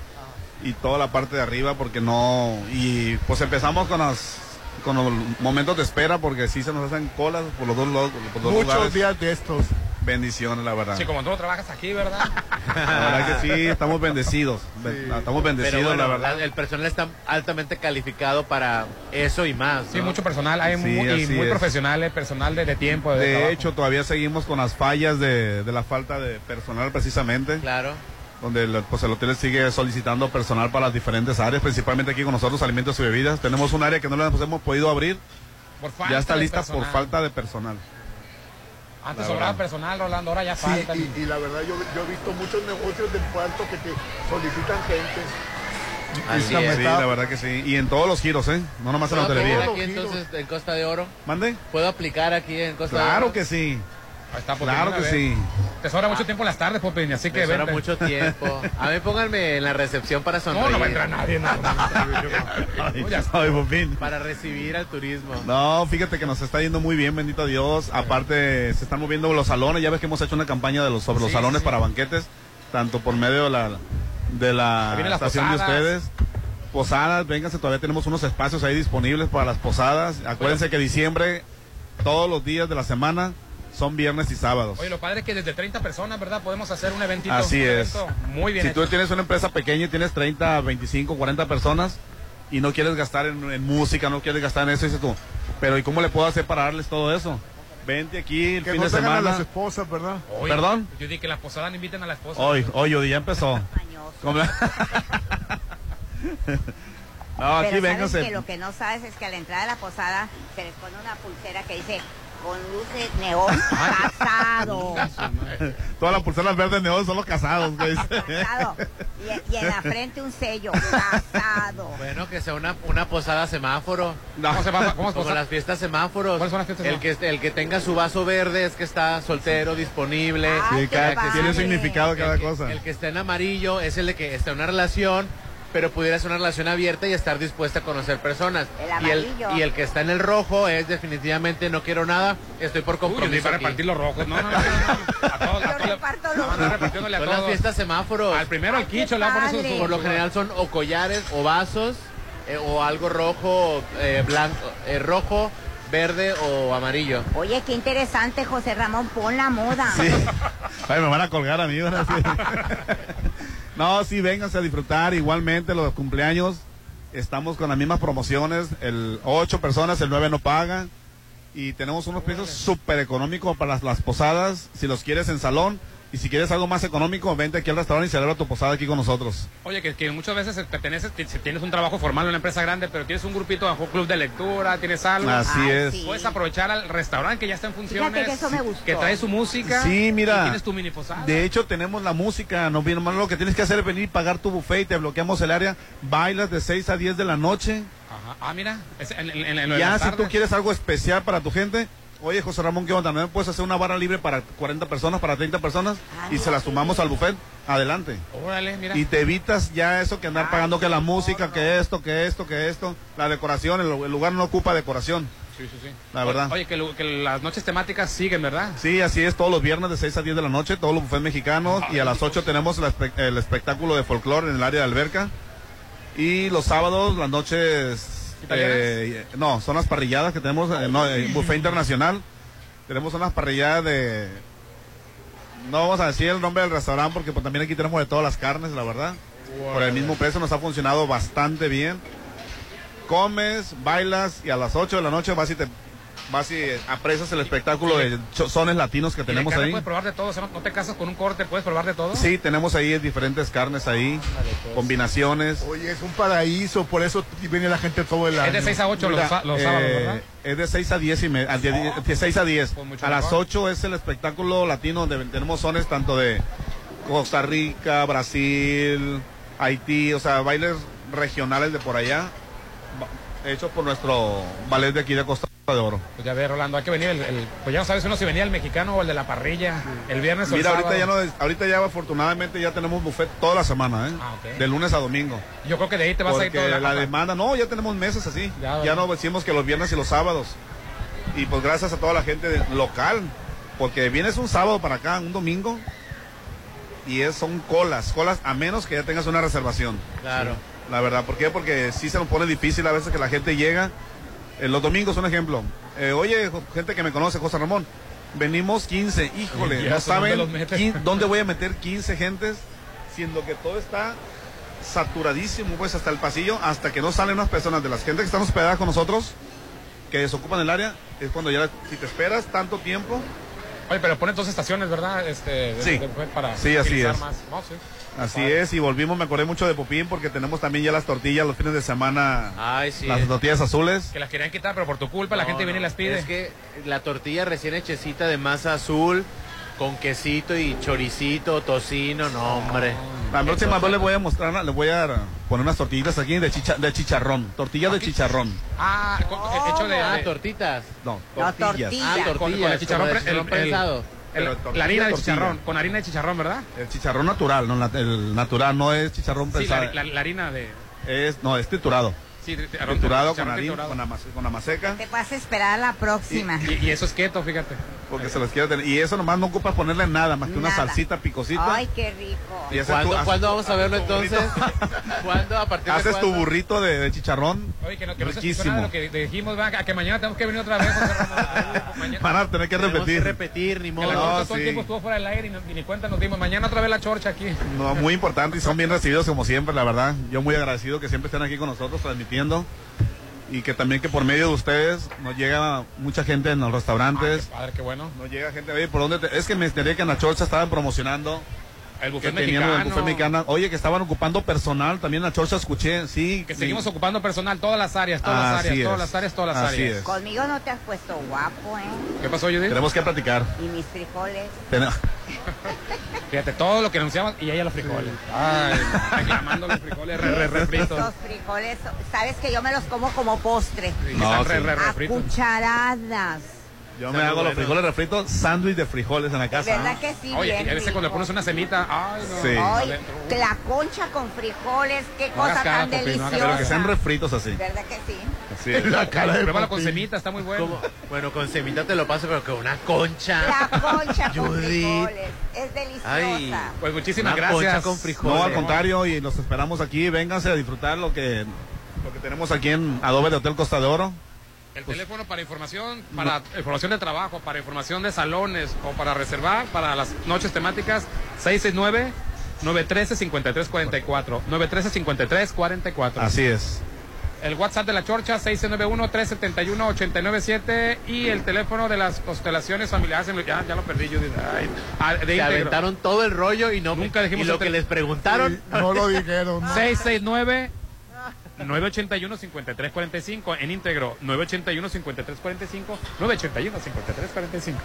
[SPEAKER 27] y toda la parte de arriba porque no, y pues empezamos con las con los momentos de espera porque sí se nos hacen colas por los dos lados, por los dos
[SPEAKER 4] Muchos
[SPEAKER 27] lugares.
[SPEAKER 4] días de estos.
[SPEAKER 27] Bendiciones, la verdad.
[SPEAKER 5] Sí, como tú no trabajas aquí, ¿verdad?
[SPEAKER 27] La verdad que sí, estamos bendecidos. Be- Estamos bendecidos,
[SPEAKER 7] Pero bueno,
[SPEAKER 27] la verdad.
[SPEAKER 7] el personal está altamente calificado para eso y más.
[SPEAKER 5] Sí,
[SPEAKER 7] ¿no?
[SPEAKER 5] mucho personal. Hay
[SPEAKER 27] Sí,
[SPEAKER 5] muy, y muy
[SPEAKER 27] es.
[SPEAKER 5] profesionales, personal de, de tiempo. De,
[SPEAKER 27] De
[SPEAKER 5] trabajo.
[SPEAKER 27] hecho, todavía seguimos con las fallas de, de la falta de personal precisamente,
[SPEAKER 7] Claro.
[SPEAKER 27] donde el, pues, el hotel sigue solicitando personal para las diferentes áreas, principalmente aquí con nosotros, alimentos y bebidas. Tenemos un área que no la hemos podido abrir,
[SPEAKER 5] Por falta
[SPEAKER 27] ya está lista por
[SPEAKER 5] personal.
[SPEAKER 27] falta de personal.
[SPEAKER 5] Antes sobraba personal, Rolando, ahora ya
[SPEAKER 4] Sí,
[SPEAKER 5] falta.
[SPEAKER 4] y, y la verdad yo, yo he visto muchos negocios del puerto que te solicitan gente.
[SPEAKER 7] Así es.
[SPEAKER 27] Sí, la verdad que sí. Y en todos los giros, ¿eh? No nomás en la
[SPEAKER 7] ¿Puedo
[SPEAKER 27] hotelería.
[SPEAKER 7] aplicar aquí entonces en Costa de Oro?
[SPEAKER 27] ¿Mande?
[SPEAKER 7] ¿Puedo aplicar aquí en Costa de
[SPEAKER 27] Claro
[SPEAKER 7] Oro?
[SPEAKER 27] que sí.
[SPEAKER 5] Ahí está, Popín,
[SPEAKER 27] Claro que sí.
[SPEAKER 5] Te sobra mucho tiempo en las tardes, Popín, así que
[SPEAKER 7] Me sobra mucho tiempo. A mí pónganme en la recepción para sonreír.
[SPEAKER 5] No, no va a entrar nadie. No,
[SPEAKER 27] ay, Popín.
[SPEAKER 7] Para recibir al turismo.
[SPEAKER 27] No, fíjate que nos está yendo muy bien, bendito Dios. Aparte, se están moviendo los salones. Ya ves que hemos hecho una campaña de los, sobre los
[SPEAKER 5] Sí,
[SPEAKER 27] salones
[SPEAKER 5] sí.
[SPEAKER 27] para banquetes, tanto por medio de la, de la estación de ustedes. Posadas, vénganse, todavía tenemos unos espacios ahí disponibles para las posadas. Acuérdense que diciembre, todos los días de la semana, son viernes y sábados.
[SPEAKER 5] Oye, lo padre es que desde 30 personas, ¿verdad? Podemos hacer un eventito.
[SPEAKER 27] Así
[SPEAKER 5] un
[SPEAKER 27] es.
[SPEAKER 5] evento Muy bien
[SPEAKER 27] Si tú tienes una empresa pequeña y tienes 30, 25, 40 personas y no quieres gastar en, en música, no quieres gastar en eso, dices tú, pero ¿y cómo le puedo hacer para darles todo eso? Vente aquí el
[SPEAKER 4] Que
[SPEAKER 27] fin
[SPEAKER 4] no
[SPEAKER 27] de
[SPEAKER 4] tengan a
[SPEAKER 27] semana.
[SPEAKER 4] las esposas, ¿verdad?
[SPEAKER 27] ¿Perdón?
[SPEAKER 5] Yo dije que las posadas no inviten a la esposa.
[SPEAKER 27] Hoy, hoy, ya empezó. No, aquí
[SPEAKER 20] Pero
[SPEAKER 27] vénganse.
[SPEAKER 20] sabes que lo que no sabes es que a la entrada de la posada se les pone una pulsera que dice con luces neón casado.
[SPEAKER 27] Todas las pulseras verdes neón son los casados, güey.
[SPEAKER 20] casado. Y, y en la frente un sello casado.
[SPEAKER 7] Bueno, que sea una, una posada semáforo.
[SPEAKER 5] ¿Cómo se es
[SPEAKER 7] Como las fiestas semáforos.
[SPEAKER 5] ¿Cuáles son las fiestas
[SPEAKER 7] el que, el que tenga su vaso verde es que está soltero, disponible.
[SPEAKER 27] Sí, cada-
[SPEAKER 7] que-
[SPEAKER 27] tiene significado cada
[SPEAKER 7] el que-
[SPEAKER 27] cosa.
[SPEAKER 7] El que está en amarillo es el de que está en una relación, pero pudiera ser una relación abierta y estar dispuesta a conocer personas.
[SPEAKER 20] El
[SPEAKER 7] y, el,
[SPEAKER 20] amarillo.
[SPEAKER 7] y el que está en el rojo es definitivamente no quiero nada, estoy por
[SPEAKER 5] Uy, yo
[SPEAKER 7] compromiso.
[SPEAKER 5] para
[SPEAKER 7] aquí.
[SPEAKER 5] repartir los rojos. No, no, no. A todos, a
[SPEAKER 20] Yo
[SPEAKER 5] todos.
[SPEAKER 20] reparto los
[SPEAKER 5] No, no, repartiéndole a
[SPEAKER 7] Son las fiestas semáforos.
[SPEAKER 5] Al primero al quicho le sus-
[SPEAKER 7] Por lo general son o collares o vasos eh, o algo rojo, eh, blanco, eh, rojo, verde o amarillo.
[SPEAKER 20] Oye, qué interesante, José Ramón, pon la moda.
[SPEAKER 27] Sí. Ay, me van a colgar a mí. no, sí, vénganse a disfrutar. Igualmente, los cumpleaños, estamos con las mismas promociones. El 8 personas, el 9 no paga. Y tenemos unos precios súper económicos para las, las posadas. Si los quieres en salón. Y si quieres algo más económico, vente aquí al restaurante y celebra tu posada aquí con nosotros.
[SPEAKER 5] Oye, que, que muchas veces perteneces, si tienes un trabajo formal en una empresa grande, pero tienes un grupito bajo club de lectura, tienes algo.
[SPEAKER 27] Así es.
[SPEAKER 20] sí.
[SPEAKER 5] Puedes aprovechar al restaurante que ya está en funciones.
[SPEAKER 20] Que eso me gustó.
[SPEAKER 5] Que trae su música.
[SPEAKER 27] Sí,
[SPEAKER 5] y
[SPEAKER 27] mira.
[SPEAKER 5] tienes tu mini posada.
[SPEAKER 27] De hecho, tenemos la música. No viene mal. Lo que tienes que hacer es venir y pagar tu buffet y te bloqueamos el área. Bailas de 6 a 10 de la noche.
[SPEAKER 5] Ajá. Ah, mira. es en, en-
[SPEAKER 27] Ya si tú quieres algo especial para tu gente, oye José Ramón, ¿qué onda? ¿No puedes hacer una barra libre para 40 personas, para 30 personas? y se las sumamos al buffet, adelante.
[SPEAKER 5] Órale, mira.
[SPEAKER 27] Y te evitas ya eso que andar
[SPEAKER 20] Ay,
[SPEAKER 27] pagando que la música,
[SPEAKER 20] ¿no?
[SPEAKER 27] que esto, que esto, que esto, la decoración, el, el lugar no ocupa decoración.
[SPEAKER 5] Sí, sí, sí.
[SPEAKER 27] La verdad.
[SPEAKER 5] Oye, que, lo- que las noches temáticas siguen, ¿verdad?
[SPEAKER 27] Sí, así es, todos los viernes de 6 a 10 de la noche, todos los buffets mexicanos, y a las 8 tenemos el, espe- el espectáculo de folclore en el área de alberca. Y los sábados, las noches... Eh, no, son las parrilladas que tenemos, eh, no, eh, buffet internacional. Tenemos unas parrilladas de... No vamos a decir el nombre del restaurante porque pues, también aquí tenemos de todas las carnes, la verdad. Por el mismo precio nos ha funcionado bastante bien. Comes, bailas y a las 8 de la noche vas y te vas y aprecias el espectáculo de sones latinos que
[SPEAKER 5] de
[SPEAKER 27] tenemos ahí.
[SPEAKER 5] Puedes probar de todo, o sea, no, no te casas con un corte, puedes probar de todo.
[SPEAKER 27] Sí, tenemos ahí diferentes carnes ahí, combinaciones.
[SPEAKER 4] Oye, es un paraíso, por eso viene la gente todo el año.
[SPEAKER 5] Es de 6 a 8 los,
[SPEAKER 27] Mira,
[SPEAKER 5] los
[SPEAKER 27] eh,
[SPEAKER 5] sábados, ¿verdad?
[SPEAKER 27] Es de 6 a 10 y me- a die- de 6 a 10.
[SPEAKER 5] Pues
[SPEAKER 27] a las
[SPEAKER 5] mejor.
[SPEAKER 27] 8 es el espectáculo latino donde tenemos sones tanto de Costa Rica, Brasil, Haití, o sea, bailes regionales de por allá, hechos por nuestro ballet de aquí de Costa de Oro.
[SPEAKER 5] Pues ya ve, Rolando, hay que venir el, el- pues ya no sabes uno si venía el mexicano o el de la parrilla, el viernes o el
[SPEAKER 27] Mira, ahorita ya,
[SPEAKER 5] sábado.
[SPEAKER 27] no, ahorita ya afortunadamente ya tenemos buffet toda la semana, ¿eh?
[SPEAKER 5] Ah, ok.
[SPEAKER 27] De lunes a domingo.
[SPEAKER 5] Yo creo que de ahí te vas a ir
[SPEAKER 27] Porque
[SPEAKER 5] toda
[SPEAKER 27] la,
[SPEAKER 5] la,
[SPEAKER 27] demanda, no, ya tenemos meses así.
[SPEAKER 5] Ya,
[SPEAKER 27] Ya, no decimos que los viernes y los sábados. Y pues gracias a toda la gente de- local, porque vienes un sábado para acá, un domingo, y es, son colas, colas a menos que ya tengas una reservación.
[SPEAKER 7] Claro.
[SPEAKER 27] La verdad, ¿por qué? Porque sí se nos pone difícil a veces que la gente llega. eh, los domingos, un ejemplo. Eh, oye, gente que me conoce, José Ramón, venimos 15, híjole,
[SPEAKER 5] Ya
[SPEAKER 27] no
[SPEAKER 5] dónde
[SPEAKER 27] saben dónde voy a meter 15 gentes, siendo que todo está saturadísimo, pues hasta el pasillo, hasta que no salen unas personas de las gente que están hospedadas con nosotros, que desocupan el área, es cuando ya, si te esperas tanto tiempo,
[SPEAKER 5] Oye, pero ponen dos estaciones, ¿verdad? Este, de-
[SPEAKER 27] Sí.
[SPEAKER 5] de para
[SPEAKER 27] Sí, así
[SPEAKER 5] utilizar
[SPEAKER 27] es.
[SPEAKER 5] más. No, sí.
[SPEAKER 27] Así
[SPEAKER 5] Padre.
[SPEAKER 27] es, y volvimos, me acordé mucho de Popín, porque tenemos también ya las tortillas los fines de semana,
[SPEAKER 7] Ay, sí.
[SPEAKER 27] las tortillas azules.
[SPEAKER 5] Que las querían quitar, pero por tu culpa la
[SPEAKER 7] No,
[SPEAKER 5] gente viene y las pide.
[SPEAKER 7] Es que la tortilla recién hechecita de masa azul, con quesito y choricito, tocino, no, hombre.
[SPEAKER 27] La próxima vez les voy a mostrar, les voy a poner unas tortillitas aquí de, chicha- de chicharrón, tortillas de chicharrón.
[SPEAKER 5] Ah, con- hecho de...
[SPEAKER 7] Ah, tortitas.
[SPEAKER 27] No, tortillas.
[SPEAKER 20] tortillas.
[SPEAKER 7] Ah,
[SPEAKER 20] Con-
[SPEAKER 7] tortillas.
[SPEAKER 5] con el chicharrón el- el-. El- la harina de chicharrón, con harina de chicharrón, ¿verdad?
[SPEAKER 27] El chicharrón natural, no, el natural no es chicharrón
[SPEAKER 5] Sí, la- la harina de...
[SPEAKER 27] Es, no, es triturado.
[SPEAKER 5] Sí, tri-
[SPEAKER 27] Triturado con harina,
[SPEAKER 5] triturado.
[SPEAKER 27] con, ama- con amaseca.
[SPEAKER 20] Te vas a esperar a la próxima.
[SPEAKER 5] Y, y eso es keto, fíjate.
[SPEAKER 27] Porque se los quiero tener. Y eso nomás no ocupa ponerle nada, más que una
[SPEAKER 20] Nada.
[SPEAKER 27] salsita picosita.
[SPEAKER 20] Ay, qué rico.
[SPEAKER 27] Y
[SPEAKER 7] ¿Cuándo,
[SPEAKER 27] tu-
[SPEAKER 7] ¿cuándo
[SPEAKER 27] tu-
[SPEAKER 7] vamos a verlo entonces? ¿Cuándo? ¿A partir de
[SPEAKER 27] Haces tu
[SPEAKER 7] cuándo?
[SPEAKER 27] burrito de, de chicharrón.
[SPEAKER 5] Oye, que no, que no se de lo que dijimos, va, a que mañana tenemos que venir otra vez. José. Mañana-
[SPEAKER 27] Van a tener que repetir.
[SPEAKER 7] que repetir, ni
[SPEAKER 5] que
[SPEAKER 7] modo.
[SPEAKER 5] la
[SPEAKER 27] No,
[SPEAKER 5] todo el
[SPEAKER 27] sí.
[SPEAKER 5] tiempo estuvo fuera del aire y, no- y ni cuenta nos dimos. Mañana otra vez la chorcha aquí.
[SPEAKER 27] No, muy importante y son bien recibidos como siempre, la verdad. Yo muy agradecido que siempre estén aquí con nosotros transmitiendo y que también que por medio de ustedes nos llega mucha gente en los restaurantes.
[SPEAKER 5] Padre, qué bueno.
[SPEAKER 27] Nos llega gente, oye, ¿por dónde? te-?" Es que me enteré que en la Chorcha estaban promocionando
[SPEAKER 5] El
[SPEAKER 27] que
[SPEAKER 5] buffet
[SPEAKER 27] tenían
[SPEAKER 5] mexicano.
[SPEAKER 27] el buffet mexicano. Oye, que estaban ocupando personal, también la Chorcha escuché, sí.
[SPEAKER 5] Que
[SPEAKER 27] sí.
[SPEAKER 5] seguimos ocupando personal, todas las áreas, todas las áreas, todas las áreas, todas las
[SPEAKER 27] Así
[SPEAKER 5] áreas.
[SPEAKER 27] es.
[SPEAKER 20] Conmigo no te has puesto guapo, ¿eh?
[SPEAKER 5] ¿Qué pasó, Judith?
[SPEAKER 27] Tenemos que platicar.
[SPEAKER 20] Y mis frijoles.
[SPEAKER 27] Ten-
[SPEAKER 5] Fíjate, todo lo que anunciamos y ella los frijoles. Ay, reclamando los frijoles re, re, re fritos.
[SPEAKER 20] Los frijoles, sabes que yo me los como como postre.
[SPEAKER 5] Y
[SPEAKER 27] No,
[SPEAKER 5] están re,
[SPEAKER 27] sí.
[SPEAKER 5] re, re
[SPEAKER 20] A
[SPEAKER 5] fritos.
[SPEAKER 20] cucharadas.
[SPEAKER 27] Yo me hago los
[SPEAKER 7] bueno.
[SPEAKER 27] frijoles refritos, sándwich de frijoles en la casa.
[SPEAKER 20] ¿Verdad que sí?
[SPEAKER 5] Oye,
[SPEAKER 20] bien
[SPEAKER 5] y a veces cuando le pones una semita, ay, no.
[SPEAKER 27] Sí.
[SPEAKER 20] Ay, la concha con frijoles, qué
[SPEAKER 5] No
[SPEAKER 20] cosa
[SPEAKER 5] cara,
[SPEAKER 20] tan
[SPEAKER 5] Popi, no hagas cara,
[SPEAKER 27] Pero que sean
[SPEAKER 20] deliciosa.
[SPEAKER 27] refritos así.
[SPEAKER 20] ¿Verdad que sí?
[SPEAKER 27] Sí.
[SPEAKER 7] La cara de
[SPEAKER 5] Pruébalo con semita, está muy bueno.
[SPEAKER 7] ¿Cómo? Bueno, con semita te lo paso, pero con una concha.
[SPEAKER 20] La concha con frijoles. Es deliciosa.
[SPEAKER 7] Ay.
[SPEAKER 5] Pues muchísimas
[SPEAKER 7] Una
[SPEAKER 5] gracias.
[SPEAKER 7] concha con frijoles.
[SPEAKER 27] No, al contrario, y los esperamos aquí. Vénganse a disfrutar lo que, lo que tenemos aquí en Adobe de Hotel Costa de Oro.
[SPEAKER 5] El teléfono para información, para información de trabajo, para información de salones o para reservar para las noches temáticas 669 913 5344 913 5344.
[SPEAKER 27] Así es.
[SPEAKER 5] El WhatsApp de la Chorcha 691 371 897 y el teléfono de las constelaciones familiares ya, ya lo perdí Judith. Ay, ah, de
[SPEAKER 7] Se aventaron todo el rollo y no
[SPEAKER 5] Nunca dijimos
[SPEAKER 7] y lo que les preguntaron.
[SPEAKER 4] No lo dijeron.
[SPEAKER 5] 669 981 5345 en íntegro 981 5345 981 5345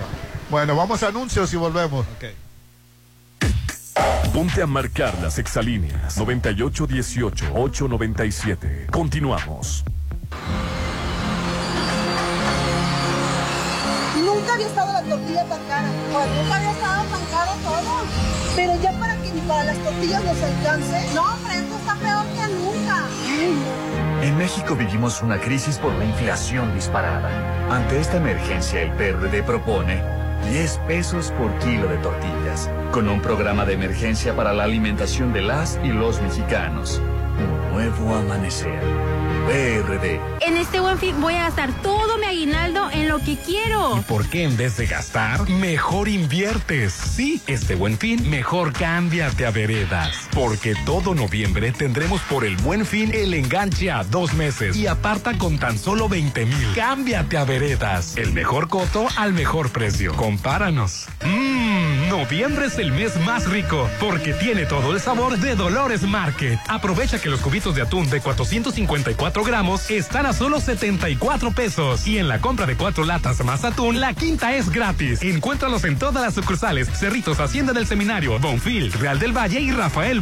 [SPEAKER 4] Bueno, vamos a anuncios y volvemos.
[SPEAKER 1] Ponte a marcar las exalíneas 9818-897. Continuamos.
[SPEAKER 28] Nunca había estado la tortilla tan cara. Pues nunca había estado tan caro todo. Pero ya para que ni para las tortillas nos alcance. No, hombre, esto está peor que nunca.
[SPEAKER 29] En México vivimos una crisis por la inflación disparada. Ante esta emergencia, el PRD propone 10 pesos por kilo de tortillas, con un programa de emergencia para la alimentación de las y los mexicanos. Un nuevo amanecer. PRD.
[SPEAKER 13] En este buen fin voy a gastar todo mi aguinaldo en lo que quiero.
[SPEAKER 8] ¿Por qué en vez de gastar, mejor inviertes? Sí, este buen fin, mejor cámbiate a veredas. Porque todo noviembre tendremos por el buen fin el enganche a dos meses y aparta con tan solo 20 mil. Cámbiate a veredas. El mejor coto al mejor precio. Compáranos. Mmm, noviembre es el mes más rico porque tiene todo el sabor de Dolores Market. Aprovecha que los cubitos de atún de 454 gramos están a solo 74 pesos. Y en la compra de cuatro latas más atún, la quinta es gratis. Encuéntralos en todas las sucursales, Cerritos Hacienda del Seminario, Bonfil, Real del Valle y Rafael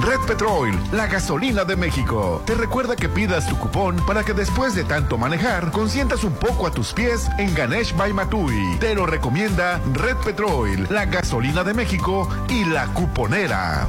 [SPEAKER 30] Red Petrol, la gasolina de México. Te recuerda que pidas tu cupón para que después de tanto manejar, consientas un poco a tus pies en Ganesh by Matui. Te lo recomienda Red Petrol, la gasolina de México y la cuponera.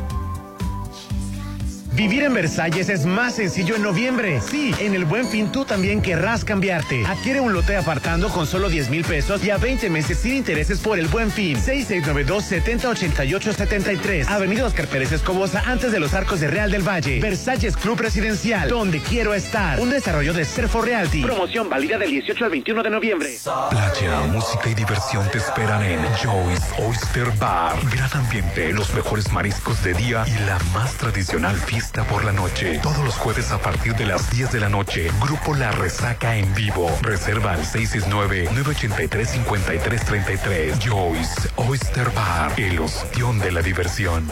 [SPEAKER 11] Vivir en Versalles es más sencillo en noviembre. Sí, en el Buen Fin tú también querrás cambiarte. Adquiere un lote apartando con solo 10 mil pesos y a 20 meses sin intereses por el Buen Fin. 6692-708873. Avenida Oscar Pérez Escobosa, antes de los arcos de Real del Valle. Versalles Club Residencial, donde quiero estar. Un desarrollo de Serfo Realty. Promoción válida del 18 al 21 de noviembre.
[SPEAKER 8] Playa, música y diversión te esperan en Joyce Oyster Bar. Gran ambiente, los mejores mariscos de día y la más tradicional fiesta por la noche. Todos los jueves a partir de las 10 de la noche. Grupo La Resaca en vivo. Reserva al 669-983-5333. Joyce Oyster Bar, el ostión de la diversión.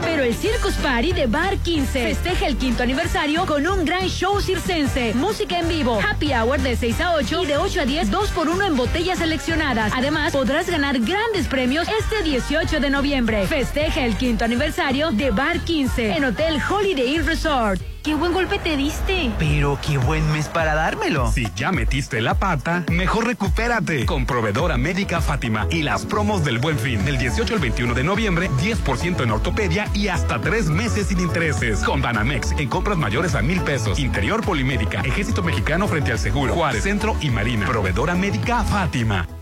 [SPEAKER 2] El Circus Party de Bar 15 festeja el quinto aniversario con un gran show circense, música en vivo, happy hour de 6 a 8 y de 8 a 10, 2 por 1 en botellas seleccionadas. Además, podrás ganar grandes premios este 18 de noviembre. Festeja el quinto aniversario de Bar 15 en Hotel Holiday Inn Resort. ¡Qué buen golpe te diste!
[SPEAKER 31] Pero qué buen mes para dármelo.
[SPEAKER 8] Si ya metiste la pata, mejor recupérate con Proveedora Médica Fátima y las promos del Buen Fin. Del 18 al 21 de noviembre, 10% en ortopedia y hasta tres meses sin intereses. Con Banamex en compras mayores a mil pesos. Interior Polimédica, Ejército Mexicano frente al Seguro, Juárez, Centro y Marina. Proveedora Médica Fátima.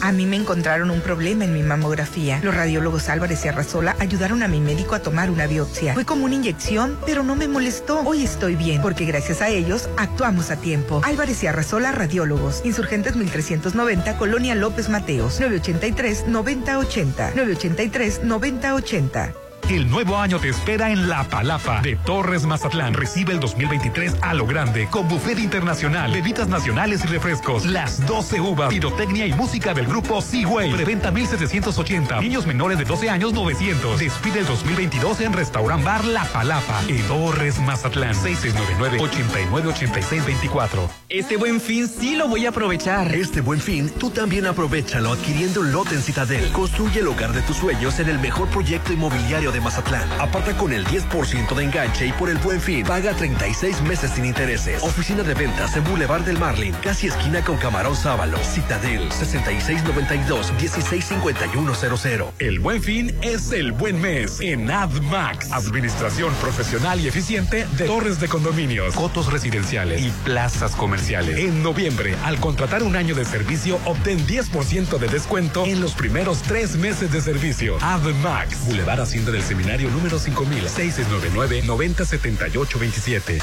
[SPEAKER 32] A mí me encontraron un problema en mi mamografía. Los radiólogos Álvarez y Arrasola ayudaron a mi médico a tomar una biopsia. Fue como una inyección, pero no me molestó. Hoy estoy bien, porque gracias a ellos actuamos a tiempo. Álvarez y Arrasola Radiólogos. Insurgentes 1390, Colonia López Mateos. 983-9080. 983-9080.
[SPEAKER 8] El nuevo año te espera en La Palapa de Torres Mazatlán. Recibe el 2023 a lo grande con buffet internacional, bebidas nacionales y refrescos, las 12 uvas, pirotecnia y música del grupo Seaway. Preventa 1780. Niños menores de 12 años 900. Despide el 2022 en Restaurant Bar La Palapa en Torres Mazatlán. 6699-898624.
[SPEAKER 31] Este buen fin sí lo voy a aprovechar.
[SPEAKER 12] Este buen fin, tú también aprovechalo adquiriendo un lote en Citadel. Construye el hogar de tus sueños en el mejor proyecto inmobiliario de Mazatlán. Aparta con el 10% de enganche y por el buen fin, paga 36 meses sin intereses. Oficina de ventas en Boulevard del Marlin, casi esquina con Camarón Sábalo. Citadel 6692-165100.
[SPEAKER 8] El buen fin es el buen mes en AdMax. Administración profesional y eficiente de torres de condominios, cotos residenciales y plazas comerciales. En noviembre, al contratar un año de servicio, obtén 10% de descuento en los primeros tres meses de servicio. AdMax. Boulevard Hacienda del Seminario número 5699-907827.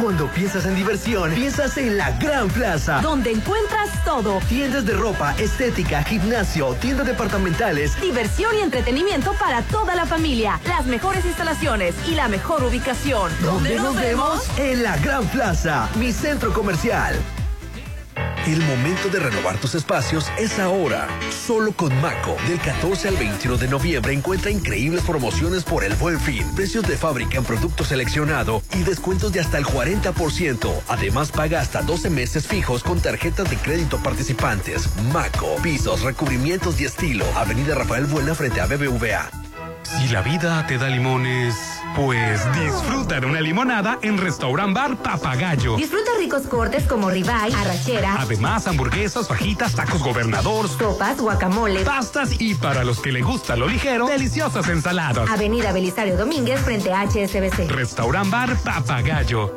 [SPEAKER 11] Cuando piensas en diversión, piensas en la Gran Plaza.
[SPEAKER 17] Donde encuentras todo.
[SPEAKER 11] Tiendas de ropa, estética, gimnasio, tiendas departamentales.
[SPEAKER 17] Diversión y entretenimiento para toda la familia. Las mejores instalaciones y la mejor ubicación.
[SPEAKER 11] ¿Dónde nos vemos? En la Gran Plaza, mi centro comercial.
[SPEAKER 12] El momento de renovar tus espacios es ahora. Solo con Maco. Del 14 al 21 de noviembre encuentra increíbles promociones por el buen fin. Precios de fábrica en producto seleccionado y descuentos de hasta el 40%. Además, paga hasta 12 meses fijos con tarjetas de crédito participantes. Maco. Pisos, recubrimientos y estilo. Avenida Rafael Buena frente a BBVA.
[SPEAKER 8] Si la vida te da limones, pues disfruta de una limonada en Restaurant Bar Papagayo.
[SPEAKER 33] Disfruta ricos cortes como ribeye, arrachera.
[SPEAKER 8] Además, hamburguesas, fajitas, tacos gobernador,
[SPEAKER 33] sopas, guacamole,
[SPEAKER 8] pastas y para los que le gusta lo ligero, deliciosas ensaladas.
[SPEAKER 33] Avenida Belisario Domínguez frente a HSBC.
[SPEAKER 8] Restaurant Bar Papagayo.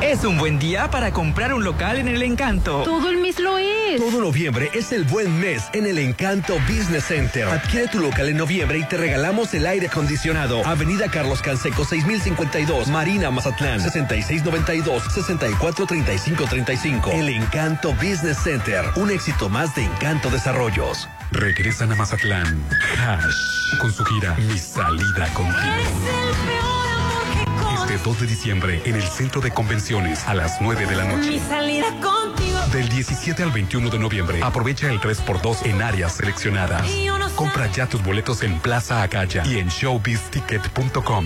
[SPEAKER 31] Es un buen día para comprar un local en el Encanto.
[SPEAKER 2] Todo el mes lo es.
[SPEAKER 12] Todo noviembre es el buen mes en el Encanto Business Center. Adquiere tu local en noviembre y te regalamos el aire acondicionado. Avenida Carlos Canseco 6052, Marina Mazatlán 6692 643535. El Encanto Business Center, un éxito más de Encanto Desarrollos.
[SPEAKER 8] Regresan a Mazatlán. Hash con su gira Mi salida contigo. Este 2 de diciembre en el Centro de Convenciones a las 9 de la
[SPEAKER 34] Mi
[SPEAKER 8] noche.
[SPEAKER 34] salida contigo.
[SPEAKER 8] Del 17 al 21 de noviembre, aprovecha el 3x2 en áreas seleccionadas.
[SPEAKER 34] No.
[SPEAKER 8] Compra ya tus boletos en Plaza Acaya y en showbizticket.com.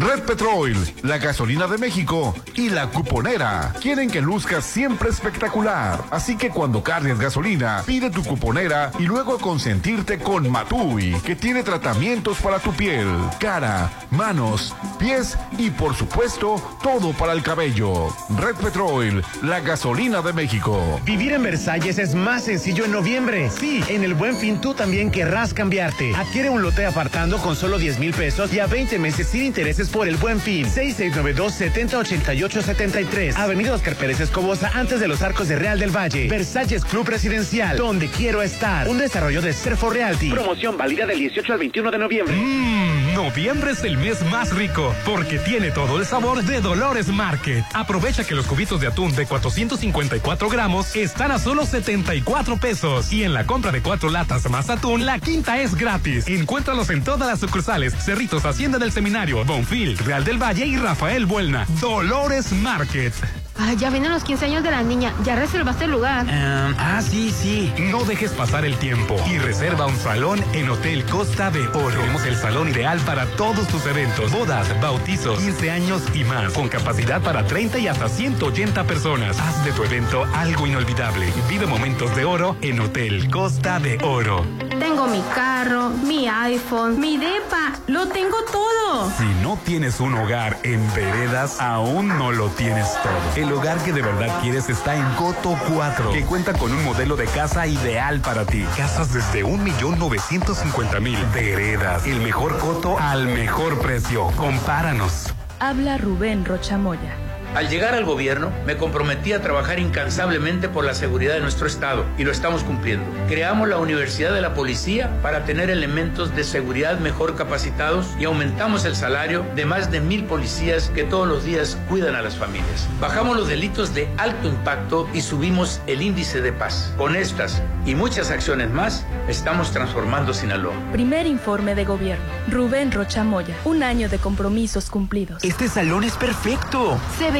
[SPEAKER 30] Red Petrol, la gasolina de México y la cuponera quieren que luzcas siempre espectacular. Así que cuando cargues gasolina, pide tu cuponera y luego consentirte con Matui, que tiene tratamientos para tu piel, cara, manos, pies y por supuesto todo para el cabello. Red Petrol, la gasolina de México.
[SPEAKER 11] Vivir en Versalles es más sencillo en noviembre. Sí, en el Buen Fin tú también querrás cambiarte. Adquiere un lote apartando con solo 10 mil pesos y a 20 meses sin intereses por el Buen Fin. 6692-708873. Avenida Oscar Pérez Escobosa, antes de los arcos de Real del Valle. Versalles Club Residencial, donde quiero estar. Un desarrollo de Serfo Realty. Promoción válida del 18 al 21 de noviembre.
[SPEAKER 8] Mmm, noviembre es el mes más rico porque tiene todo el sabor de Dolores Market. Aprovecha que los cubitos de atún de 454 gramos están a solo 74 pesos y en la compra de cuatro latas más atún, la quinta es gratis. Encuéntralos en todas las sucursales, Cerritos Hacienda del Seminario, Bonfil, Real del Valle y Rafael Buelna. Dolores Market.
[SPEAKER 13] Ay, ya vienen los 15 años de la niña. Ya reservaste el lugar.
[SPEAKER 31] ah, sí, sí.
[SPEAKER 8] No dejes pasar el tiempo y reserva un salón en Hotel Costa de Oro. Tenemos el salón ideal para todos tus eventos, bodas, bautizos, 15 años y más, con capacidad para 30 y hasta 180 personas. Haz de tu evento algo inolvidable. Vive momentos de oro en Hotel Costa de Oro.
[SPEAKER 13] Tengo mi carro, mi iPhone, mi depa. Lo tengo todo.
[SPEAKER 8] Si no tienes un hogar en veredas, aún no lo tienes todo. El hogar que de verdad quieres está en Coto 4, que cuenta con un modelo de casa ideal para ti. Casas desde 1.950.000 veredas. El mejor coto al mejor precio. Compáranos.
[SPEAKER 2] Habla Rubén Rochamoya.
[SPEAKER 35] Al llegar al gobierno, me comprometí a trabajar incansablemente por la seguridad de nuestro Estado y lo estamos cumpliendo. Creamos la Universidad de la Policía para tener elementos de seguridad mejor capacitados y aumentamos el salario de más de mil policías que todos los días cuidan a las familias. Bajamos los delitos de alto impacto y subimos el índice de paz. Con estas y muchas acciones más, estamos transformando Sinaloa.
[SPEAKER 2] Primer informe de gobierno. Rubén Rochamoya. Un año de compromisos cumplidos.
[SPEAKER 31] Este salón es perfecto.
[SPEAKER 13] Se ve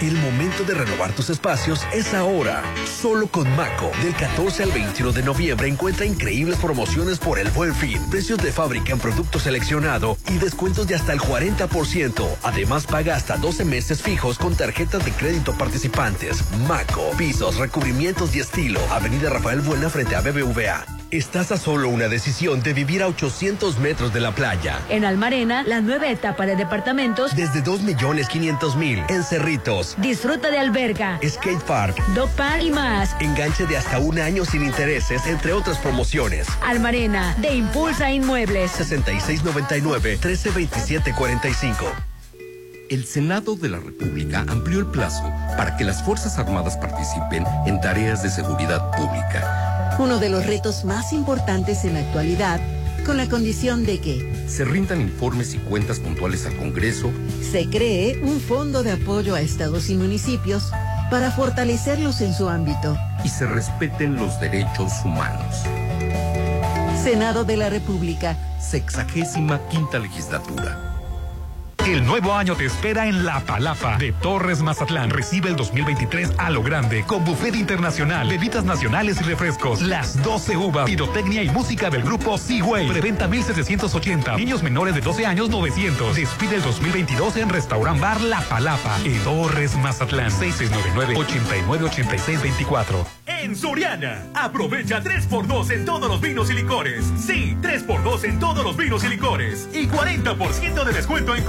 [SPEAKER 12] El momento de renovar tus espacios es ahora. Solo con Maco. Del 14 al 21 de noviembre encuentra increíbles promociones por el buen fin. Precios de fábrica en producto seleccionado y descuentos de hasta el 40%. Además, paga hasta 12 meses fijos con tarjetas de crédito participantes. Maco. Pisos, recubrimientos y estilo. Avenida Rafael Buena frente a BBVA. Estás a solo una decisión de vivir a 800 metros de la playa.
[SPEAKER 2] En Almarena, la nueva etapa de departamentos.
[SPEAKER 12] Desde 2.500.000 en Cerritos.
[SPEAKER 2] Disfruta de alberga,
[SPEAKER 12] Skate Park,
[SPEAKER 2] dog park y más.
[SPEAKER 12] Enganche de hasta un año sin intereses, entre otras promociones.
[SPEAKER 2] Almarena, de Impulsa Inmuebles.
[SPEAKER 12] 6699-132745.
[SPEAKER 36] El Senado de la República amplió el plazo para que las Fuerzas Armadas participen en tareas de seguridad pública.
[SPEAKER 26] Uno de los retos más importantes en la actualidad, con la condición de que
[SPEAKER 36] Se rindan informes y cuentas puntuales al Congreso
[SPEAKER 26] se cree un fondo de apoyo a estados y municipios para fortalecerlos en su ámbito.
[SPEAKER 36] y se respeten los derechos humanos.
[SPEAKER 26] Senado de la República.
[SPEAKER 36] Sexagésima quinta legislatura.
[SPEAKER 8] El nuevo año te espera en La Palapa de Torres Mazatlán. Recibe el 2023 a lo grande con buffet internacional, bebidas nacionales y refrescos, las 12 uvas, pirotecnia y música del grupo Seaway. Preventa 1780. Niños menores de 12 años 900. Despide el 2022 en Restaurant Bar La Palapa en Torres Mazatlán. 6699 898624.
[SPEAKER 19] En Soriana, aprovecha 3x2 en todos los vinos y licores. Sí, 3x2 en todos los vinos y licores. Y 40% de descuento en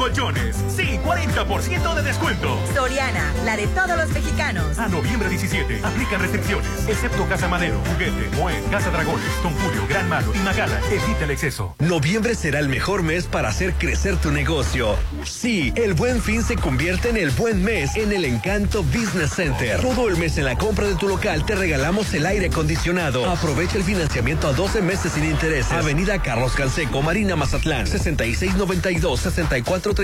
[SPEAKER 19] Sí, 40% de descuento.
[SPEAKER 16] Soriana, la de todos los mexicanos.
[SPEAKER 19] A noviembre 17, aplica restricciones. Excepto Casa Madero, Juguete, Moed, Casa Dragones, Don Julio, Gran Malo y Magala. Evita el exceso.
[SPEAKER 12] Noviembre será el mejor mes para hacer crecer tu negocio. Sí, el buen fin se convierte en el buen mes en el Encanto Business Center. Todo el mes en la compra de tu local te regalamos el aire acondicionado. Aprovecha el financiamiento a 12 meses sin intereses. Avenida Carlos Canseco, Marina Mazatlán,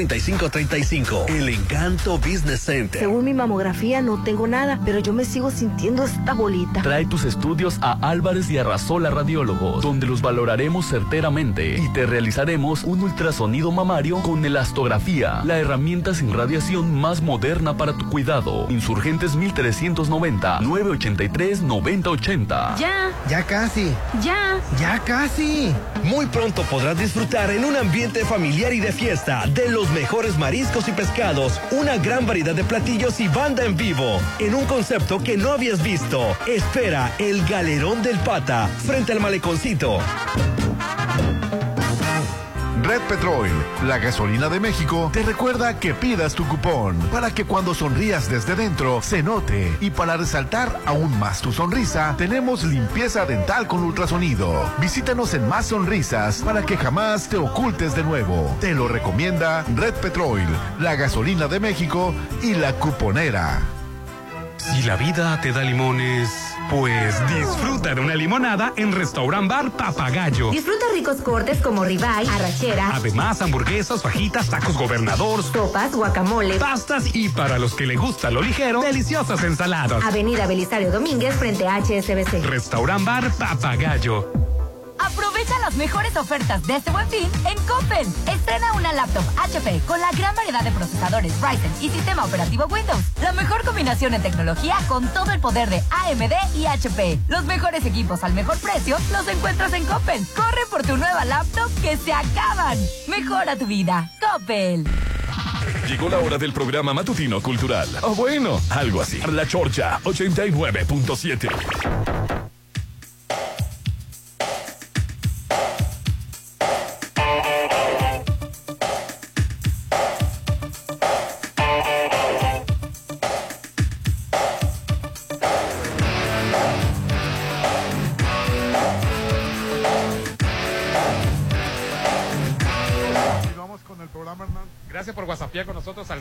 [SPEAKER 12] 6692-643535. El Encanto Business Center.
[SPEAKER 37] Según mi mamografía no tengo nada, pero yo me sigo sintiendo esta bolita.
[SPEAKER 13] Trae tus estudios a Álvarez y Arrasola Radiólogos, donde los valoraremos certeramente y te realizaremos un ultrasonido mamario con elastografía, la herramienta sin radiación más moderna para tu cuidado. Insurgentes 1390 983 9080.
[SPEAKER 25] Ya.
[SPEAKER 26] Ya casi.
[SPEAKER 25] Ya.
[SPEAKER 26] Ya casi.
[SPEAKER 12] Muy pronto podrás disfrutar en un ambiente familiar y de fiesta de los mejores mariscos y pescados, una gran variedad de platillos y banda en vivo, en un concepto que no habías visto. Espera el Galerón del Pata, frente al maleconcito.
[SPEAKER 30] Red Petrol, la gasolina de México, te recuerda que pidas tu cupón para que cuando sonrías desde dentro se note. Y para resaltar aún más tu sonrisa, tenemos limpieza dental con ultrasonido. Visítanos en Más Sonrisas para que jamás te ocultes de nuevo. Te lo recomienda Red Petrol, la gasolina de México y la cuponera.
[SPEAKER 8] Si la vida te da limones, pues disfruta de una limonada en Restaurant Bar Papagayo.
[SPEAKER 33] Disfruta ricos cortes como ribeye, arrachera,
[SPEAKER 8] Además, hamburguesas, fajitas, tacos gobernador,
[SPEAKER 33] sopas, guacamole,
[SPEAKER 8] pastas y para los que le gusta lo ligero, deliciosas ensaladas.
[SPEAKER 33] Avenida Belisario Domínguez frente a HSBC.
[SPEAKER 8] Restaurant Bar Papagayo.
[SPEAKER 25] Aprovecha las mejores ofertas de este buen fin en Coppel. Estrena una laptop HP con la gran variedad de procesadores Ryzen y sistema operativo Windows. La mejor combinación en tecnología con todo el poder de AMD y HP. Los mejores equipos al mejor precio los encuentras en Coppel. Corre por tu nueva laptop que se acaban. Mejora tu vida. Coppel.
[SPEAKER 1] Llegó la hora del programa matutino cultural. O bueno, algo así. La Chorcha 89.7.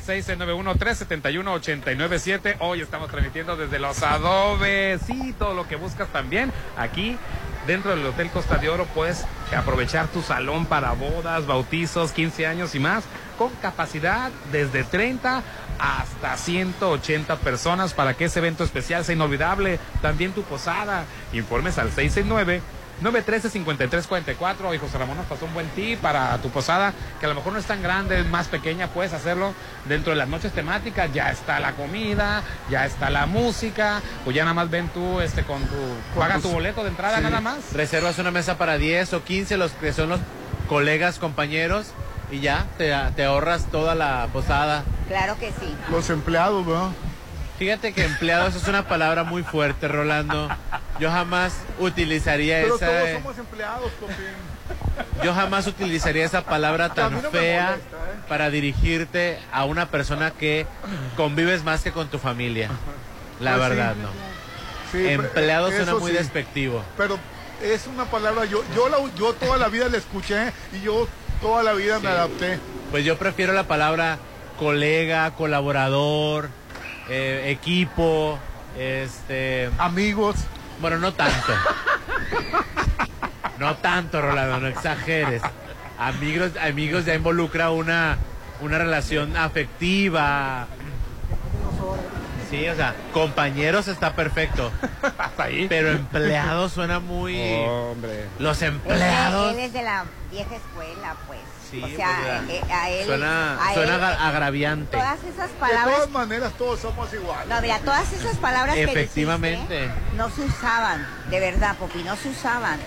[SPEAKER 5] 691-371-897. Hoy estamos transmitiendo desde los adobes. Sí, todo lo que buscas también aquí dentro del Hotel Costa de Oro puedes aprovechar tu salón para bodas, bautizos, 15 años y más, con capacidad desde 30 hasta 180 personas para que ese evento especial sea inolvidable. También tu posada. Informes al 669 913-5344. Oye, José Ramón nos pasó un buen tip para tu posada, que a lo mejor no es tan grande, es más pequeña, puedes hacerlo dentro de las noches temáticas. Ya está la comida, ya está la música, pues ya nada más ven tú este, con tu. Paga tu boleto de entrada
[SPEAKER 7] Sí.
[SPEAKER 5] nada más.
[SPEAKER 7] Reservas una mesa para 10 o 15, los que son los colegas, compañeros, y ya te, te ahorras toda la posada.
[SPEAKER 6] Claro que sí.
[SPEAKER 5] Los empleados, ¿no?
[SPEAKER 7] Fíjate que empleados es una palabra muy fuerte, Rolando. Yo jamás utilizaría
[SPEAKER 5] Pero
[SPEAKER 7] esa.
[SPEAKER 5] todos somos empleados, Popín.
[SPEAKER 7] Yo jamás utilizaría esa palabra tan
[SPEAKER 5] no
[SPEAKER 7] fea
[SPEAKER 5] molesta, ¿eh?
[SPEAKER 7] para dirigirte a una persona que convives más que con tu familia. La
[SPEAKER 5] Pues sí.
[SPEAKER 7] verdad, no.
[SPEAKER 5] Sí,
[SPEAKER 7] Empleado suena muy
[SPEAKER 5] sí.
[SPEAKER 7] despectivo.
[SPEAKER 5] Pero es una palabra, yo, yo, la, yo toda la vida la escuché y yo toda la vida me adapté.
[SPEAKER 7] Pues yo prefiero la palabra colega, colaborador, eh, equipo, este...
[SPEAKER 5] Amigos.
[SPEAKER 7] Bueno, no tanto. No tanto, Rolando, no exageres. Amigos, amigos ya involucra una, una relación afectiva. Sí, o sea, compañeros está perfecto. Pero empleados suena muy...
[SPEAKER 5] Hombre.
[SPEAKER 7] Los empleados...
[SPEAKER 6] Él es de la vieja escuela, pues.
[SPEAKER 7] Sí,
[SPEAKER 6] o sea,
[SPEAKER 7] pues,
[SPEAKER 6] eh, a él.
[SPEAKER 7] Suena,
[SPEAKER 6] a
[SPEAKER 7] suena
[SPEAKER 6] él-
[SPEAKER 7] agra- agraviante.
[SPEAKER 6] Todas esas
[SPEAKER 5] De
[SPEAKER 6] palabras.
[SPEAKER 5] todas maneras, todos somos iguales.
[SPEAKER 6] No, mira, todas esas palabras que
[SPEAKER 7] Efectivamente.
[SPEAKER 6] dijiste no se usaban, de verdad, Popi, no se usaban.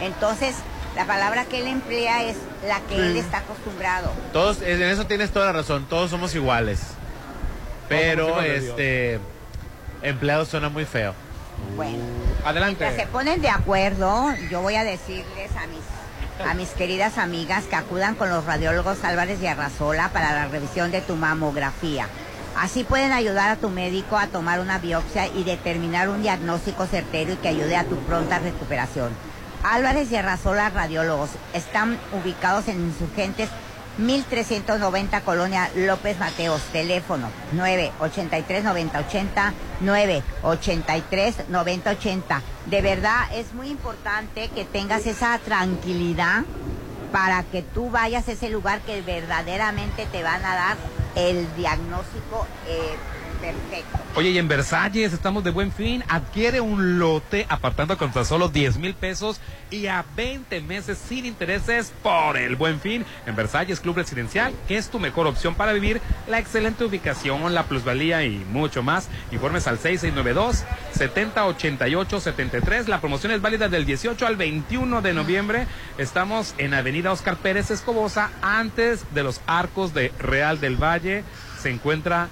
[SPEAKER 6] Entonces, la palabra que él emplea es la que él está acostumbrado.
[SPEAKER 7] Todos, en eso tienes toda la razón, todos somos iguales. Pero,
[SPEAKER 5] somos iguales,
[SPEAKER 7] este, empleado suena muy feo.
[SPEAKER 6] Bueno.
[SPEAKER 5] Adelante.
[SPEAKER 6] Mientras se ponen de acuerdo, yo voy a decirles a mis, a mis queridas amigas que acudan con los radiólogos Álvarez y Arrazola para la revisión de tu mamografía. Así pueden ayudar a tu médico a tomar una biopsia y determinar un diagnóstico certero y que ayude a tu pronta recuperación. Álvarez y Arrazola Radiólogos están ubicados en Insurgentes 1390 Colonia López Mateos, teléfono 983 9080 983 9080. De verdad es muy importante que tengas esa tranquilidad para que tú vayas a ese lugar que verdaderamente te van a dar el diagnóstico eh,
[SPEAKER 5] Oye, y en Versalles estamos de buen fin. Adquiere un lote apartando con tan solo 10 mil pesos y a 20 meses sin intereses por el buen fin. En Versalles Club Residencial, que es tu mejor opción para vivir, la excelente ubicación, la plusvalía y mucho más. Informes al 6692-7088-73. La promoción es válida del 18 al 21 de noviembre. Estamos en Avenida Oscar Pérez Escobosa, antes de los arcos de Real del Valle. Se encuentra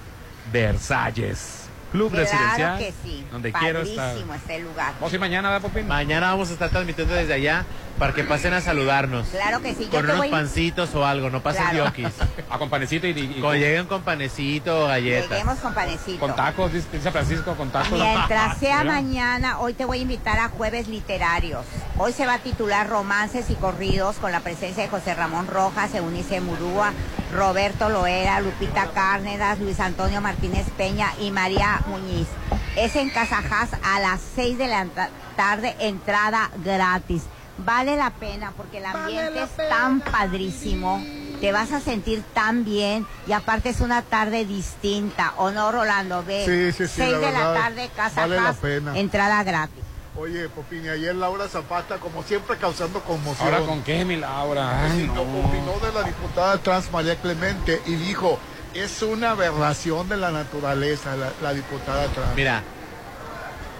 [SPEAKER 5] Versalles. Club
[SPEAKER 6] claro
[SPEAKER 5] Residencial.
[SPEAKER 6] que sí.
[SPEAKER 5] Donde quiero estar.
[SPEAKER 6] Padrísimo este lugar.
[SPEAKER 5] ¿Vos y mañana, ¿verdad, Popín?
[SPEAKER 7] Mañana vamos a estar transmitiendo desde allá para que pasen a saludarnos.
[SPEAKER 6] Claro que sí. Yo
[SPEAKER 7] Con
[SPEAKER 6] te
[SPEAKER 7] unos
[SPEAKER 6] voy-
[SPEAKER 7] pancitos o algo, no pasen
[SPEAKER 6] Claro.
[SPEAKER 7] yokis.
[SPEAKER 5] Ah, con panecito y, y- y
[SPEAKER 7] Con, lleguen con panecito o galletas.
[SPEAKER 6] Lleguemos con panecito.
[SPEAKER 5] con tacos, dice dice Francisco, con tacos.
[SPEAKER 6] Mientras sea
[SPEAKER 5] Mira.
[SPEAKER 6] mañana, hoy te voy a invitar a Jueves Literarios. Hoy se va a titular Romances y Corridos con la presencia de José Ramón Rojas, Eunice Murúa, Roberto Loera, Lupita Cárnedas, Luis Antonio Martínez Peña y María Muñiz. Es en Casajás a las 6 de la ta- tarde, entrada gratis. Vale la pena porque el ambiente es tan padrísimo. Te vas a sentir tan bien y aparte es una tarde distinta, ¿o no, Rolando? Ve,
[SPEAKER 4] Sí, sí, sí,
[SPEAKER 6] 6
[SPEAKER 4] la
[SPEAKER 6] de la tarde, Casa
[SPEAKER 4] vale la pena.
[SPEAKER 6] entrada gratis.
[SPEAKER 4] Oye, Popín, y ayer Laura Zapata, como siempre, causando conmoción.
[SPEAKER 5] Ahora con qué, mi Laura. Ay, no.
[SPEAKER 4] opinó de la diputada trans María Clemente y dijo, es una aberración de la naturaleza la, la diputada trans.
[SPEAKER 7] Mira,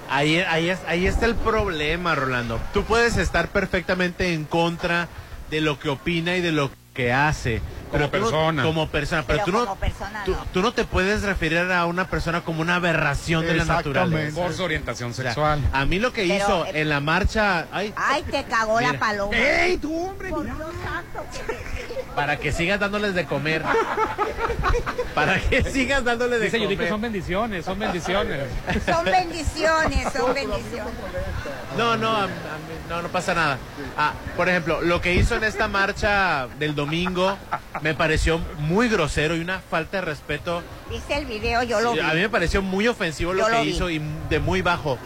[SPEAKER 7] ahí, ahí, es, ahí está el problema, Rolando. Tú puedes estar perfectamente en contra de lo que opina y de lo que hace.
[SPEAKER 5] Como
[SPEAKER 7] pero tú no-
[SPEAKER 5] persona.
[SPEAKER 7] como persona. Pero, tú, no,
[SPEAKER 6] como persona
[SPEAKER 7] tú,
[SPEAKER 6] no.
[SPEAKER 7] tú no te puedes referir a una persona como una aberración de la naturaleza.
[SPEAKER 5] Por su orientación
[SPEAKER 7] O sea,
[SPEAKER 5] sexual.
[SPEAKER 7] a mí lo que
[SPEAKER 6] Pero,
[SPEAKER 7] hizo
[SPEAKER 6] eh,
[SPEAKER 7] en la marcha... Ay,
[SPEAKER 6] Ay, te cagó la paloma.
[SPEAKER 5] ¡Ey, tú, hombre!
[SPEAKER 6] Por Dios santo, que-
[SPEAKER 7] para que sigas dándoles de comer. para que sigas dándoles de
[SPEAKER 5] Dice Judy que
[SPEAKER 7] comer.
[SPEAKER 5] son bendiciones, son bendiciones.
[SPEAKER 6] Son bendiciones, son bendiciones.
[SPEAKER 7] No, no, a- a mí- no, no pasa nada. Ah, por ejemplo, lo que hizo en esta marcha del domingo me pareció muy grosero y una falta de respeto.
[SPEAKER 6] ¿Viste el video? Yo lo
[SPEAKER 7] Sí,
[SPEAKER 6] vi.
[SPEAKER 7] a mí me pareció muy ofensivo lo
[SPEAKER 6] Yo
[SPEAKER 7] que
[SPEAKER 6] lo
[SPEAKER 7] hizo y de muy bajo.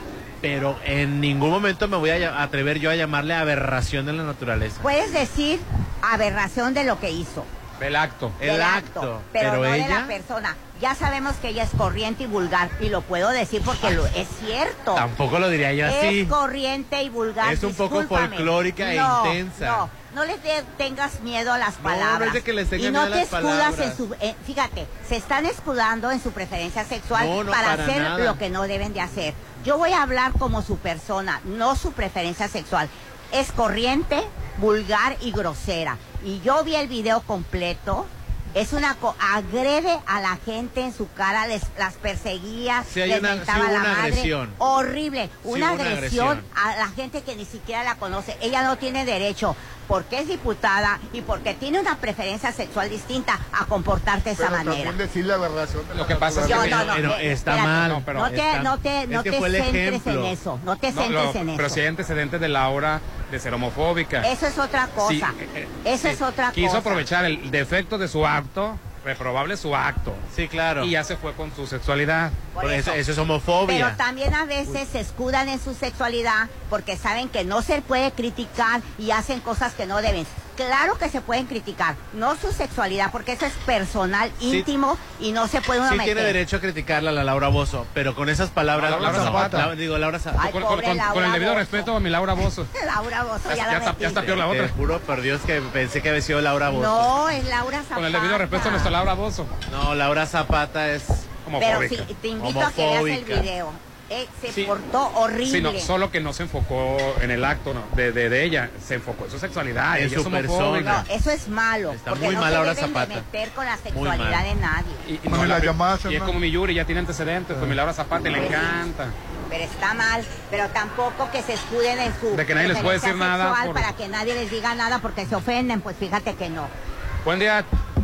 [SPEAKER 7] Pero en ningún momento me voy a atrever yo a llamarle aberración de la naturaleza.
[SPEAKER 6] Puedes decir aberración de lo que hizo.
[SPEAKER 5] El acto.
[SPEAKER 7] El
[SPEAKER 6] del
[SPEAKER 7] acto.
[SPEAKER 6] pero, no de
[SPEAKER 7] ella.
[SPEAKER 6] la persona. Ya sabemos que ella es corriente y vulgar y lo puedo decir porque lo, es cierto.
[SPEAKER 7] Tampoco lo diría yo así.
[SPEAKER 6] Es corriente y vulgar.
[SPEAKER 7] Es un poco folclórica e
[SPEAKER 6] No,
[SPEAKER 7] intensa.
[SPEAKER 6] No, no les de- tengas miedo a las
[SPEAKER 7] No,
[SPEAKER 6] palabras.
[SPEAKER 7] no es de que les tenga
[SPEAKER 6] y no
[SPEAKER 7] miedo a
[SPEAKER 6] te
[SPEAKER 7] las
[SPEAKER 6] escudas en su. eh, fíjate, se están escudando en su preferencia sexual
[SPEAKER 7] No, no,
[SPEAKER 6] para,
[SPEAKER 7] para
[SPEAKER 6] hacer
[SPEAKER 7] nada.
[SPEAKER 6] lo que no deben de hacer. Yo voy a hablar como su persona, no su preferencia sexual. Es corriente, vulgar y grosera. Y yo vi el video completo. Es una co- agrede a la gente en su cara, les las perseguía,
[SPEAKER 7] Sí,
[SPEAKER 6] les
[SPEAKER 7] una-
[SPEAKER 6] mentaba
[SPEAKER 7] sí
[SPEAKER 6] la
[SPEAKER 7] una
[SPEAKER 6] madre.
[SPEAKER 7] agresión.
[SPEAKER 6] Horrible, una,
[SPEAKER 7] una
[SPEAKER 6] agresión,
[SPEAKER 7] agresión.
[SPEAKER 6] a la gente que ni siquiera la conoce. Ella no tiene derecho, porque es diputada y porque tiene una preferencia sexual distinta, a comportarse de esa
[SPEAKER 4] Pero
[SPEAKER 6] manera.
[SPEAKER 4] decir la de
[SPEAKER 5] Lo que pasa es que-
[SPEAKER 6] no, no,
[SPEAKER 7] Pero
[SPEAKER 6] eh,
[SPEAKER 7] está
[SPEAKER 6] espérate.
[SPEAKER 7] mal.
[SPEAKER 5] No, pero-
[SPEAKER 6] no te,
[SPEAKER 7] está-
[SPEAKER 6] no te, no te centres en eso, no te
[SPEAKER 5] No,
[SPEAKER 6] centres en
[SPEAKER 5] pero
[SPEAKER 6] eso.
[SPEAKER 5] si hay antecedentes de Laura de ser homofóbica.
[SPEAKER 6] Eso es otra cosa.
[SPEAKER 5] Sí, eh, eh,
[SPEAKER 6] eso es otra
[SPEAKER 5] Quiso
[SPEAKER 6] cosa.
[SPEAKER 5] aprovechar el defecto de su acto, reprobable su acto.
[SPEAKER 7] Sí, claro.
[SPEAKER 5] Y ya se fue con su sexualidad.
[SPEAKER 6] Por
[SPEAKER 7] Por eso,
[SPEAKER 6] eso.
[SPEAKER 7] eso es
[SPEAKER 6] Pero
[SPEAKER 7] homofobia.
[SPEAKER 6] también a veces se escudan en su sexualidad porque saben que no se puede criticar y hacen cosas que no deben. Claro que se pueden criticar, no su sexualidad, porque eso es personal,
[SPEAKER 7] Sí.
[SPEAKER 6] íntimo y no se puede uno
[SPEAKER 7] Sí
[SPEAKER 6] meter.
[SPEAKER 7] tiene derecho a criticarla a la Laura Bozo, pero con esas palabras...
[SPEAKER 5] A la Laura Zapata.
[SPEAKER 7] La- digo, Laura Zapata.
[SPEAKER 6] Ay,
[SPEAKER 5] con, el
[SPEAKER 6] Laura
[SPEAKER 5] debido respeto a mi Laura Bozo.
[SPEAKER 6] Laura Bozo, ya,
[SPEAKER 5] Ya,
[SPEAKER 6] la
[SPEAKER 5] está,
[SPEAKER 6] metí.
[SPEAKER 5] ya está peor la
[SPEAKER 7] Te
[SPEAKER 5] otra.
[SPEAKER 7] juro por Dios que pensé que había sido Laura Bozo.
[SPEAKER 6] No, es Laura Zapata.
[SPEAKER 5] Con el debido respeto a nuestra Laura Bozo.
[SPEAKER 7] No, Laura Zapata es...
[SPEAKER 6] Pero sí,
[SPEAKER 5] Homofóbica.
[SPEAKER 6] te invito a que veas el
[SPEAKER 7] Homofóbica.
[SPEAKER 6] video. Eh, se
[SPEAKER 5] Sí.
[SPEAKER 6] portó horrible.
[SPEAKER 5] Sí, no, solo que no se enfocó en el acto no, de, de, de ella, se enfocó en su sexualidad.
[SPEAKER 7] En su persona.
[SPEAKER 6] No, eso es malo.
[SPEAKER 7] Está
[SPEAKER 6] porque
[SPEAKER 7] muy
[SPEAKER 6] no
[SPEAKER 7] mal
[SPEAKER 6] se
[SPEAKER 7] Laura
[SPEAKER 6] deben de meter con la sexualidad de nadie.
[SPEAKER 5] Y, no, la- es como mi Yuri, ya tiene antecedentes, pues mi Laura Zapata le encanta.
[SPEAKER 6] pero está mal, pero tampoco que se escuden en su
[SPEAKER 5] De que nadie les puede decir nada por-
[SPEAKER 6] para que nadie les diga nada porque se ofenden, pues fíjate que no.
[SPEAKER 5] Buen día.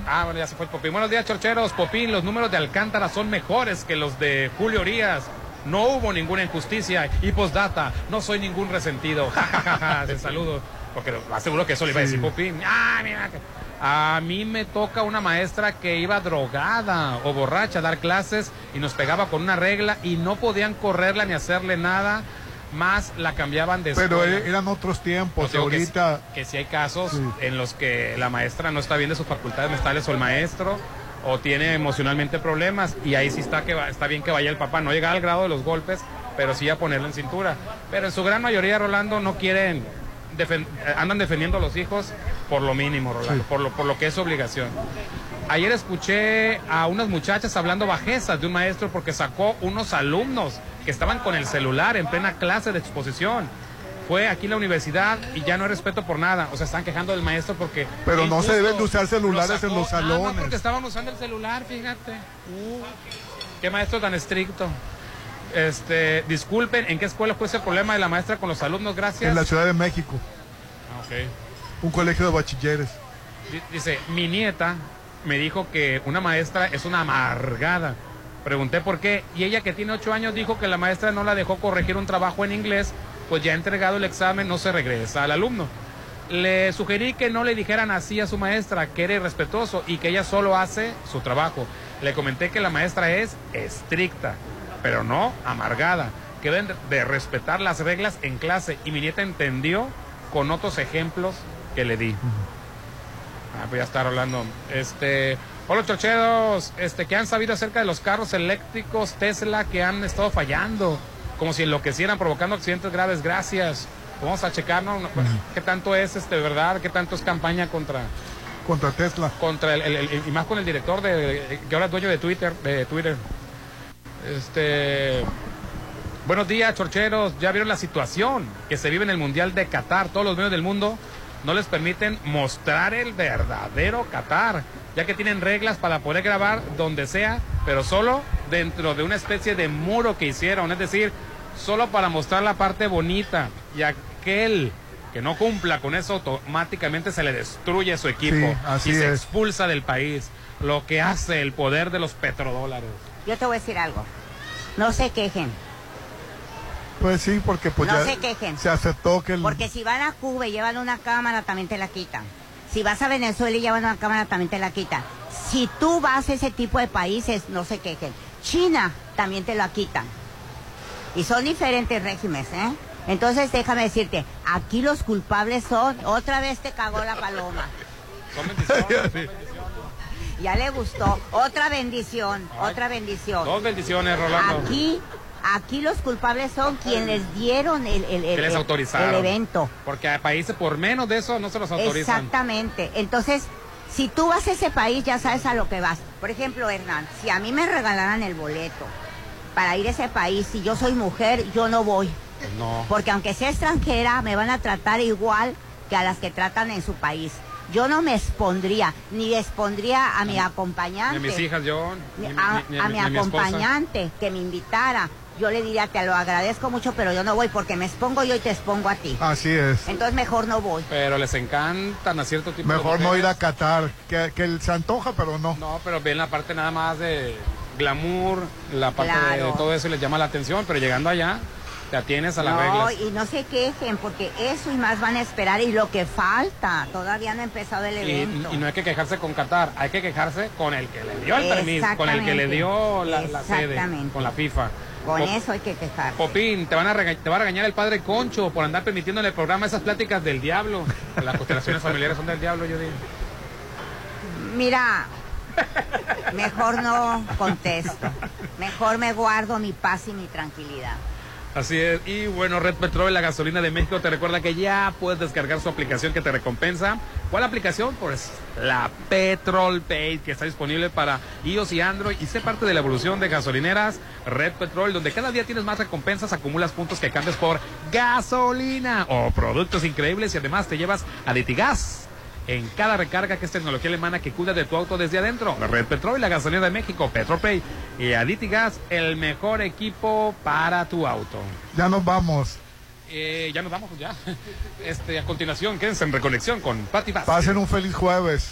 [SPEAKER 5] Ah, bueno, ya se fue el Popín. Buenos días, chorcheros. Popín, los números de Alcántara son mejores que los de Julio Orías. No hubo ninguna injusticia. Y postdata, no soy ningún resentido. Te saludo. Porque aseguro que eso le iba a decir Popín. Ah, mira. A mí me toca una maestra que iba drogada o borracha a dar clases y nos pegaba con una regla y no podían correrla ni hacerle nada. Más la cambiaban de
[SPEAKER 4] Pero
[SPEAKER 5] escuela.
[SPEAKER 4] e- eran otros tiempos.
[SPEAKER 5] Que
[SPEAKER 4] ahorita.
[SPEAKER 5] Que si hay casos en los que la maestra no está bien de sus facultades mentales o el maestro o tiene emocionalmente problemas y ahí sí está que va- está bien que vaya el papá, no llega al grado de los golpes, pero sí a ponerlo en cintura. Pero en su gran mayoría, Rolando, no quieren, defen- eh, andan defendiendo a los hijos por lo mínimo, Rolando, por, lo, por lo que es su obligación. Ayer escuché a unas muchachas hablando bajezas de un maestro porque sacó unos alumnos que estaban con el celular en plena clase de exposición. Fue aquí la universidad y ya no hay respeto por nada. O sea, están quejando del maestro porque...
[SPEAKER 4] Pero no se deben de usar celulares
[SPEAKER 5] lo
[SPEAKER 4] en los
[SPEAKER 5] Ah, no,
[SPEAKER 4] salones.
[SPEAKER 5] porque estaban usando el celular, fíjate. Uh, qué maestro tan estricto. Este, disculpen, ¿en qué escuela fue ese problema de la maestra con los alumnos? Gracias.
[SPEAKER 4] En la Ciudad de México.
[SPEAKER 5] Ah, ok.
[SPEAKER 4] Un colegio de bachilleres.
[SPEAKER 5] Di- Dice, mi nieta me dijo que una maestra es una amargada. Pregunté por qué y ella que tiene ocho años dijo que la maestra no la dejó corregir un trabajo en inglés, pues ya entregado el examen, no se regresa al alumno. Le sugerí que no le dijeran así a su maestra, que era irrespetuoso y que ella solo hace su trabajo. Le comenté que la maestra es estricta, pero no amargada, que deben de- respetar las reglas en clase y mi nieta entendió con otros ejemplos que le di. Ah, pues ya está hablando. Este, hola chocheros, este, que han sabido acerca de los carros eléctricos Tesla que han estado fallando, como si enloquecieran, provocando accidentes graves. Gracias. Vamos a checarnos qué tanto es, este, verdad, qué tanto es campaña contra,
[SPEAKER 4] Contra Tesla.
[SPEAKER 5] contra el, el- el- y más con el director de, de- que ahora es dueño de Twitter, de Twitter. Este, buenos días, chorcheros. Ya vieron la situación que se vive en el Mundial de Qatar. Todos los medios del mundo no les permiten mostrar el verdadero Qatar, ya que tienen reglas para poder grabar donde sea, pero solo dentro de una especie de muro que hicieron, es decir, solo para mostrar la parte bonita y aquel que no cumpla con eso automáticamente se le destruye su equipo
[SPEAKER 4] Sí, así
[SPEAKER 5] y se
[SPEAKER 4] es.
[SPEAKER 5] expulsa del país, lo que hace el poder de los petrodólares.
[SPEAKER 6] Yo te voy a decir algo. No se quejen,
[SPEAKER 4] Pues sí, porque pues
[SPEAKER 6] No
[SPEAKER 4] ya
[SPEAKER 6] se quejen.
[SPEAKER 4] se aceptó que el...
[SPEAKER 6] porque si van a Cuba y llevan una cámara también te la quitan. Si vas a Venezuela y llevan una cámara también te la quitan. Si tú vas a ese tipo de países, no se quejen. China también te la quitan. Y son diferentes regímenes, ¿eh? Entonces déjame decirte, aquí los culpables son, otra vez te cagó la paloma.
[SPEAKER 5] Son bendiciones.
[SPEAKER 6] Ya le gustó, otra bendición, otra bendición.
[SPEAKER 5] Dos bendiciones, Rolando.
[SPEAKER 6] Aquí, aquí los culpables son quienes dieron el, el, el-
[SPEAKER 5] que les autorizaron.
[SPEAKER 6] el evento.
[SPEAKER 5] Porque a países por menos de eso no se los autorizan.
[SPEAKER 6] Exactamente. Entonces, si tú vas a ese país, ya sabes a lo que vas. Por ejemplo, Hernán, si a mí me regalaran el boleto para ir a ese país, si yo soy mujer, yo no voy.
[SPEAKER 5] No.
[SPEAKER 6] Porque aunque sea extranjera, me van a tratar igual que a las que tratan en su país. Yo no me expondría, ni expondría a mi
[SPEAKER 5] Ni
[SPEAKER 6] acompañante.
[SPEAKER 5] a mis hijas, yo.
[SPEAKER 6] Ni a,
[SPEAKER 5] ni- ni
[SPEAKER 6] a mi
[SPEAKER 5] a
[SPEAKER 6] acompañante que me invitara. Yo le diría, te lo agradezco mucho, pero yo no voy porque me expongo yo y te expongo a ti.
[SPEAKER 4] Así es.
[SPEAKER 6] Entonces mejor no voy.
[SPEAKER 5] Pero les encantan a cierto tipo de
[SPEAKER 4] Mejor no ir a Qatar, que, que él se antoja, pero no.
[SPEAKER 5] No, pero ven la parte nada más de glamour, la parte de-
[SPEAKER 6] Claro.
[SPEAKER 5] de todo eso les llama la atención, pero llegando allá te atienes a las
[SPEAKER 6] no,
[SPEAKER 5] reglas.
[SPEAKER 6] y no se quejen porque eso y más van a esperar y lo que falta. Todavía no ha empezado el evento.
[SPEAKER 5] y no hay que quejarse con Qatar, hay que quejarse con el que le dio el permiso, con el que le dio la, la sede, con la FIFA.
[SPEAKER 6] Con
[SPEAKER 5] Pop-
[SPEAKER 6] eso hay que quejar.
[SPEAKER 5] Popín, te, van a rega- te va a regañar el padre Concho por andar permitiendo en el programa esas pláticas del diablo. Las constelaciones familiares son del diablo, yo digo.
[SPEAKER 6] Mira, mejor no contesto. Mejor me guardo mi paz y mi tranquilidad.
[SPEAKER 5] Así es. Y bueno, Red Petrol, la gasolina de México, te recuerda que ya puedes descargar su aplicación que te recompensa. ¿Cuál aplicación? Pues la Petrol Pay, que está disponible para iOS y Android. Y sé parte de la evolución de gasolineras Red Petrol, donde cada día tienes más recompensas, acumulas puntos que cambias por gasolina o productos increíbles y además te llevas a Litigas
[SPEAKER 38] en cada recarga que es tecnología alemana que cuida de tu auto desde adentro. La Red Petrol y la gasolina de México, Petropay y Aditi Gas, el mejor equipo para tu auto.
[SPEAKER 39] Ya nos vamos.
[SPEAKER 38] Eh, ya nos vamos, pues ya. Este, a continuación, quédense en reconexión con Pati Vázquez.
[SPEAKER 39] Pasen un feliz jueves.